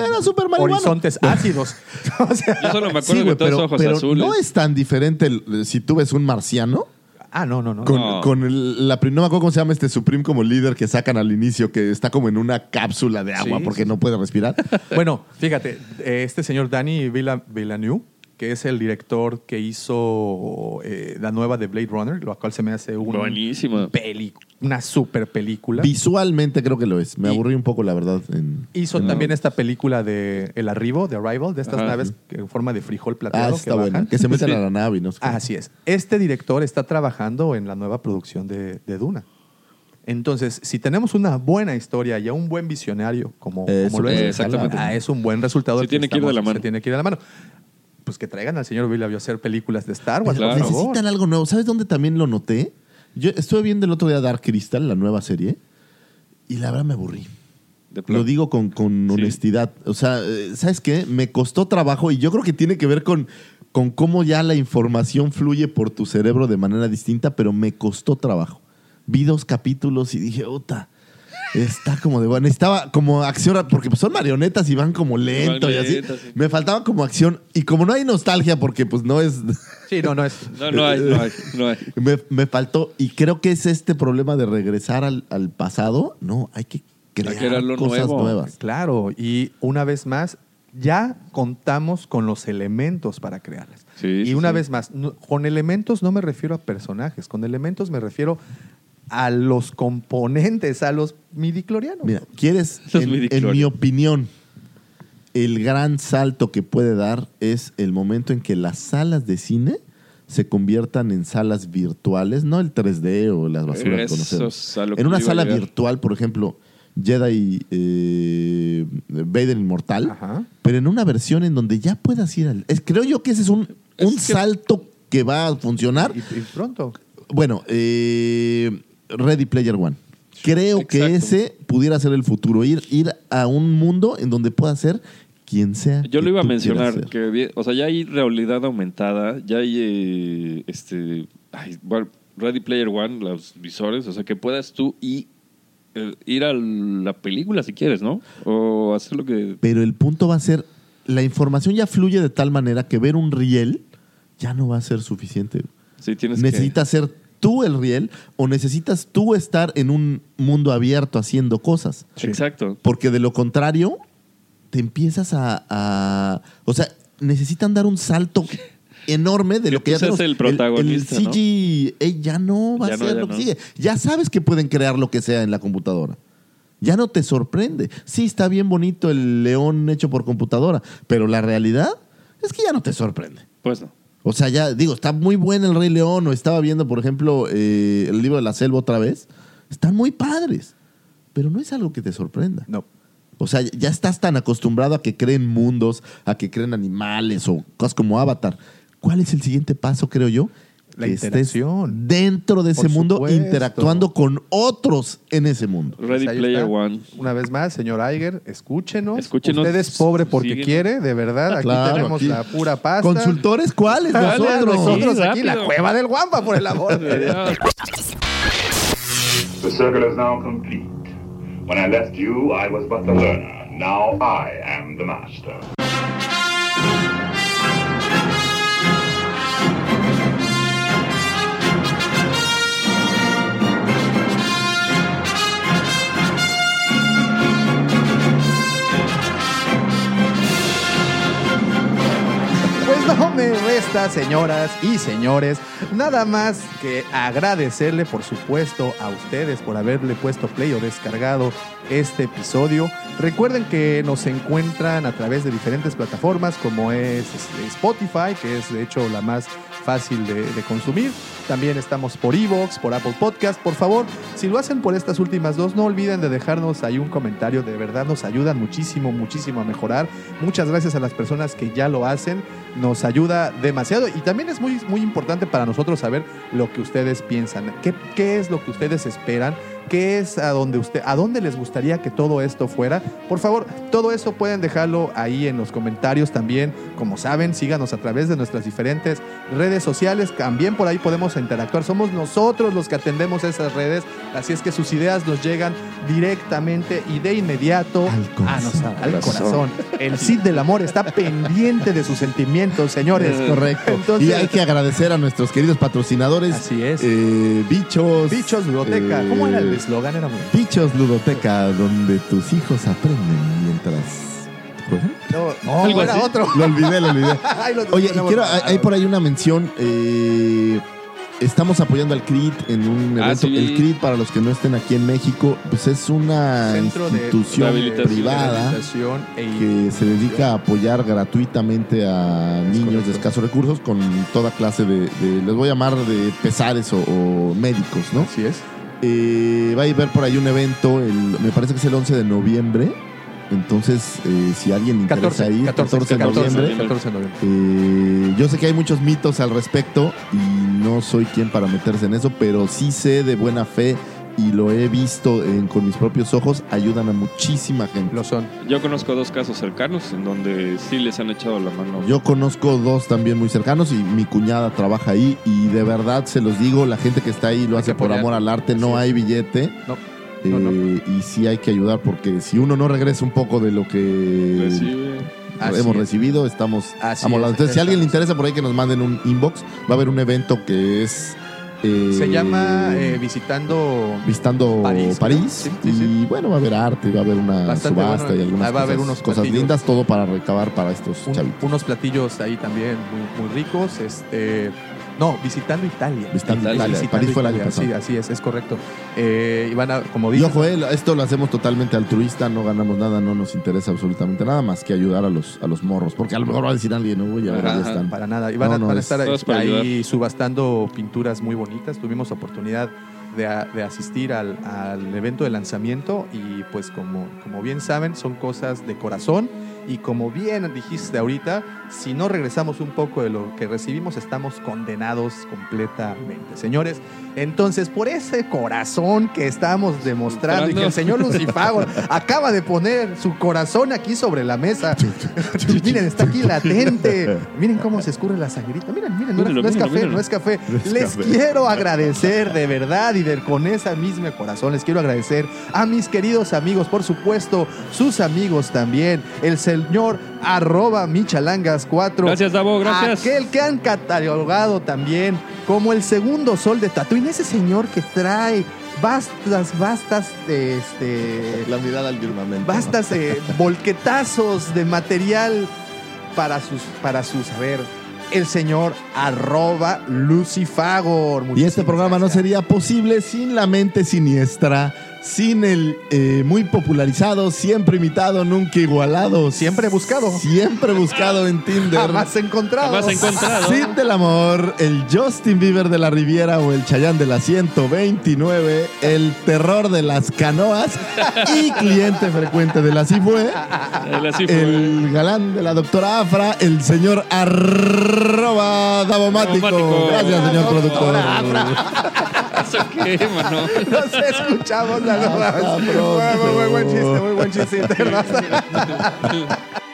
marihuano. horizontes ácidos. O sea, Yo solo me acuerdo Sí, de pero, ojos pero azules. no es tan diferente el- si tú ves un marciano ah, no, no, no. con, No. con el- la prim- no me acuerdo cómo se llama este Supreme como líder que sacan al inicio que está como en una cápsula de agua Sí, porque sí. no puede respirar. Bueno, fíjate, este señor Danny Villa- Villeneuve, que es el director que hizo eh, la nueva de Blade Runner, lo cual se me hace un Buenísima. peli- una super película. Visualmente creo que lo es. Me Y- aburrí un poco, la verdad. en- Hizo en- también esta película de El Arribo, de Arrival, de estas Ajá. naves que en forma de frijol Ah, plateado que está buena. bajan. Que se meten a la nave y no sé qué. Así es. Este director está trabajando en la nueva producción de, de Duna. Entonces, si tenemos una buena historia y a un buen visionario, como, Eso, como lo es, exactamente. ah, es un buen resultado. Se el tiene que ir de la mano. Se tiene que ir de la mano. Pues que traigan al señor Villavio a hacer películas de Star Wars, Claro. por favor. Necesitan algo nuevo. ¿Sabes dónde también lo noté? Yo estuve viendo el otro día Dark Crystal, la nueva serie, y la verdad me aburrí. Lo digo con, con Sí. honestidad. O sea, ¿sabes qué? Me costó trabajo y yo creo que tiene que ver con, con cómo ya la información fluye por tu cerebro de manera distinta, pero me costó trabajo. Vi dos capítulos y dije, ¡Ota! Está como de bueno. Estaba como acción, porque pues son marionetas y van como lento y así. sí. Me faltaba como acción. Y como no hay nostalgia, porque pues no es. Sí, no, no es. No, no hay, no hay, no hay. me, me faltó. Y creo que es este problema de regresar al, al pasado. No, hay que crear lo cosas nuevo. nuevas. Claro, y una vez más, ya contamos con los elementos para crearlas. Sí, y una sí. vez más, no- con elementos no me refiero a personajes, con elementos me refiero a los componentes, a los midiclorianos. Mira, ¿quieres? En, mi opinión, el gran salto que puede dar es el momento en que las salas de cine se conviertan en salas virtuales, no el 3D o las basuras que Eso conocemos. es a lo que En una sala virtual, por ejemplo, Jedi eh, Vader Inmortal, Ajá. pero en una versión en donde ya puedas ir al... es- creo yo que ese es un, Es un que- salto que va a funcionar. Y, y pronto. Bueno, eh, Ready Player One. Creo que ese pudiera ser el futuro, ir, ir a un mundo en donde pueda ser quien sea. Yo que lo iba a mencionar, que o sea, ya hay realidad aumentada, ya hay eh, este ay, bueno, Ready Player One, los visores, o sea, que puedas tú y eh, ir a la película si quieres, ¿no? O hacer lo que Pero el punto va a ser, la información ya fluye de tal manera que ver un riel ya no va a ser suficiente. sí tienes necesitas ser tú el riel o necesitas tú estar en un mundo abierto haciendo cosas. Exacto. Porque de lo contrario, te empiezas a, a- O sea, necesitan dar un salto enorme de lo que ya tenemos. el protagonista, El, ¿no? CGI ya no va Ya a ser ya lo que no. sigue. Ya sabes que pueden crear lo que sea en la computadora. Ya no te sorprende. Sí, está bien bonito el león hecho por computadora, pero la realidad es que ya no te sorprende. Pues no. O sea, ya digo, está muy bueno el Rey León, o estaba viendo, por ejemplo, eh, el libro de la selva otra vez. Están muy padres, pero no es algo que te sorprenda. No. O sea, ya estás tan acostumbrado a que creen mundos, a que creen animales o cosas como Avatar. ¿Cuál es el siguiente paso, creo yo? La que estés interacción. dentro de ese Por mundo, supuesto. interactuando con otros en ese mundo. Ready Pues ahí Player está. One. Una vez más, señor Iger, escúchenos. Escúchenos. Usted es pobre porque Síguenos. quiere, de verdad. Aquí Claro, tenemos aquí. la pura pasta. ¿Consultores cuáles? Nosotros. nosotros Sí, aquí, la cueva del Guampa, por el amor de Dios. The circle is now complete. When I left you, I was but the learner. Now I am the master. Pues no me resta, señoras y señores, nada más que agradecerle, por supuesto, a ustedes por haberle puesto play o descargado este episodio. Recuerden que nos encuentran a través de diferentes plataformas como es este, Spotify, que es de hecho la más fácil de, de consumir. También estamos por Evox, por Apple Podcast. Por favor, si lo hacen por estas últimas dos, no olviden de dejarnos ahí un comentario. De verdad nos ayudan muchísimo, muchísimo a mejorar. Muchas gracias a las personas que ya lo hacen. Nos ayuda demasiado. Y también es muy, muy importante para nosotros saber lo que ustedes piensan. ¿Qué, qué es lo que ustedes esperan qué es a dónde usted, a dónde les gustaría que todo esto fuera. Por favor, todo eso pueden dejarlo ahí en los comentarios también. Como saben, síganos a través de nuestras diferentes redes sociales. También por ahí podemos interactuar. Somos nosotros los que atendemos esas redes. Así es que sus ideas nos llegan directamente y de inmediato Al corazón. a nos- al corazón. El Cid del amor está pendiente de sus sentimientos, señores. Es correcto. Entonces- y hay que agradecer a nuestros queridos patrocinadores. Así es. eh, bichos. Bichos Ludoteca. eh, ¿Cómo era el eslogan? Era muy. Bichos Ludoteca, donde tus hijos aprenden mientras juegan. No, no, Algo era así. otro. Lo olvidé, lo olvidé. Ay, lo- Oye, y quiero, hay hay por ahí una mención. eh, estamos apoyando al CRIT en un Ah, evento. sí. El CRIT, para los que no estén aquí en México, pues es una Centro institución privada e que se dedica a apoyar gratuitamente a niños de escasos recursos con toda clase de, de- les voy a llamar de pesares o, o médicos, ¿no? Así es. Eh, va a haber por ahí un evento, el- me parece que es el 11 de noviembre. Entonces, eh, si alguien le interesa 14, ir, 14, 14 de 14, noviembre. 14 de noviembre. Eh, yo sé que hay muchos mitos al respecto y no soy quien para meterse en eso, pero sí sé de buena fe y lo he visto en- con mis propios ojos, ayudan a muchísima gente. Lo son. Yo conozco dos casos cercanos en donde sí les han echado la mano. Yo conozco dos también muy cercanos y mi cuñada trabaja ahí y de verdad se los digo, la gente que está ahí lo Hay hace por amor al arte, no hay billete. No. eh, No, no. Y sí hay que ayudar porque si uno no regresa un poco de lo que Recibe. Así hemos es. recibido, estamos Así amolados. es, Entonces, si a alguien le interesa por ahí que nos manden un inbox, va a haber un evento que es... eh, Se llama eh, Visitando. Visitando París, París, ¿no? Sí, sí, y bueno, va a haber arte, va a haber una Bastante subasta bueno. y algunas Ah, va a haber cosas, unos cosas lindas, todo para recabar para estos un- chavitos. unos platillos ahí también muy, muy ricos. Este. No, visitando Italia. Visitando Italia. Visitando París fue el año Italia, pasado. Sí, así es, es correcto. Eh, y van a, como Y dices, ojo, eh, esto lo hacemos totalmente altruista, no ganamos nada, no nos interesa absolutamente nada más que ayudar a los, a los morros. Porque a lo mejor va a decir alguien, no, ya, Ajá, ya están. Para nada. Y van, No, a, no, van a es- estar es ahí subastando pinturas muy bonitas. Tuvimos oportunidad de, a- de asistir al, al evento de lanzamiento y pues como, como bien saben son cosas de corazón y como bien dijiste ahorita, si no regresamos un poco de lo que recibimos estamos condenados completamente. Señores, entonces por ese corazón que estamos demostrando y que el señor Lucifago acaba de poner su corazón aquí sobre la mesa. miren, está aquí latente. Miren cómo se escurre la sangrita. Miren, miren, no, es café, no es café. Les quiero agradecer de verdad y de, con esa misma corazón, les quiero agradecer a mis queridos amigos, por supuesto, sus amigos también, el señor arroba michalangas4. Gracias, Davo, gracias. Aquel que han catalogado también como el segundo sol de Tatooine, ese señor que trae bastas, bastas, de este, La mirada al firmamento. bastas eh, volquetazos de material para sus, para sus, a ver, el señor arroba Lucifagor. Y este Muchísimas programa no sería posible sin la mente siniestra, sin el eh, muy popularizado, siempre imitado, nunca igualado. Siempre buscado. Siempre buscado en Tinder. Jamás encontrado. Jamás encontrado. Sid del amor, el Justin Bieber de la Riviera o el Chayán de la 129, el terror de las canoas y cliente frecuente de la Cifue, el galán de la doctora Afra, el señor arroba Davomático. Davomático. Gracias, señor productor. ¿Eso qué, mano? Nos escuchamos la Hasta Muy, muy, muy buen chiste, muy buen chiste.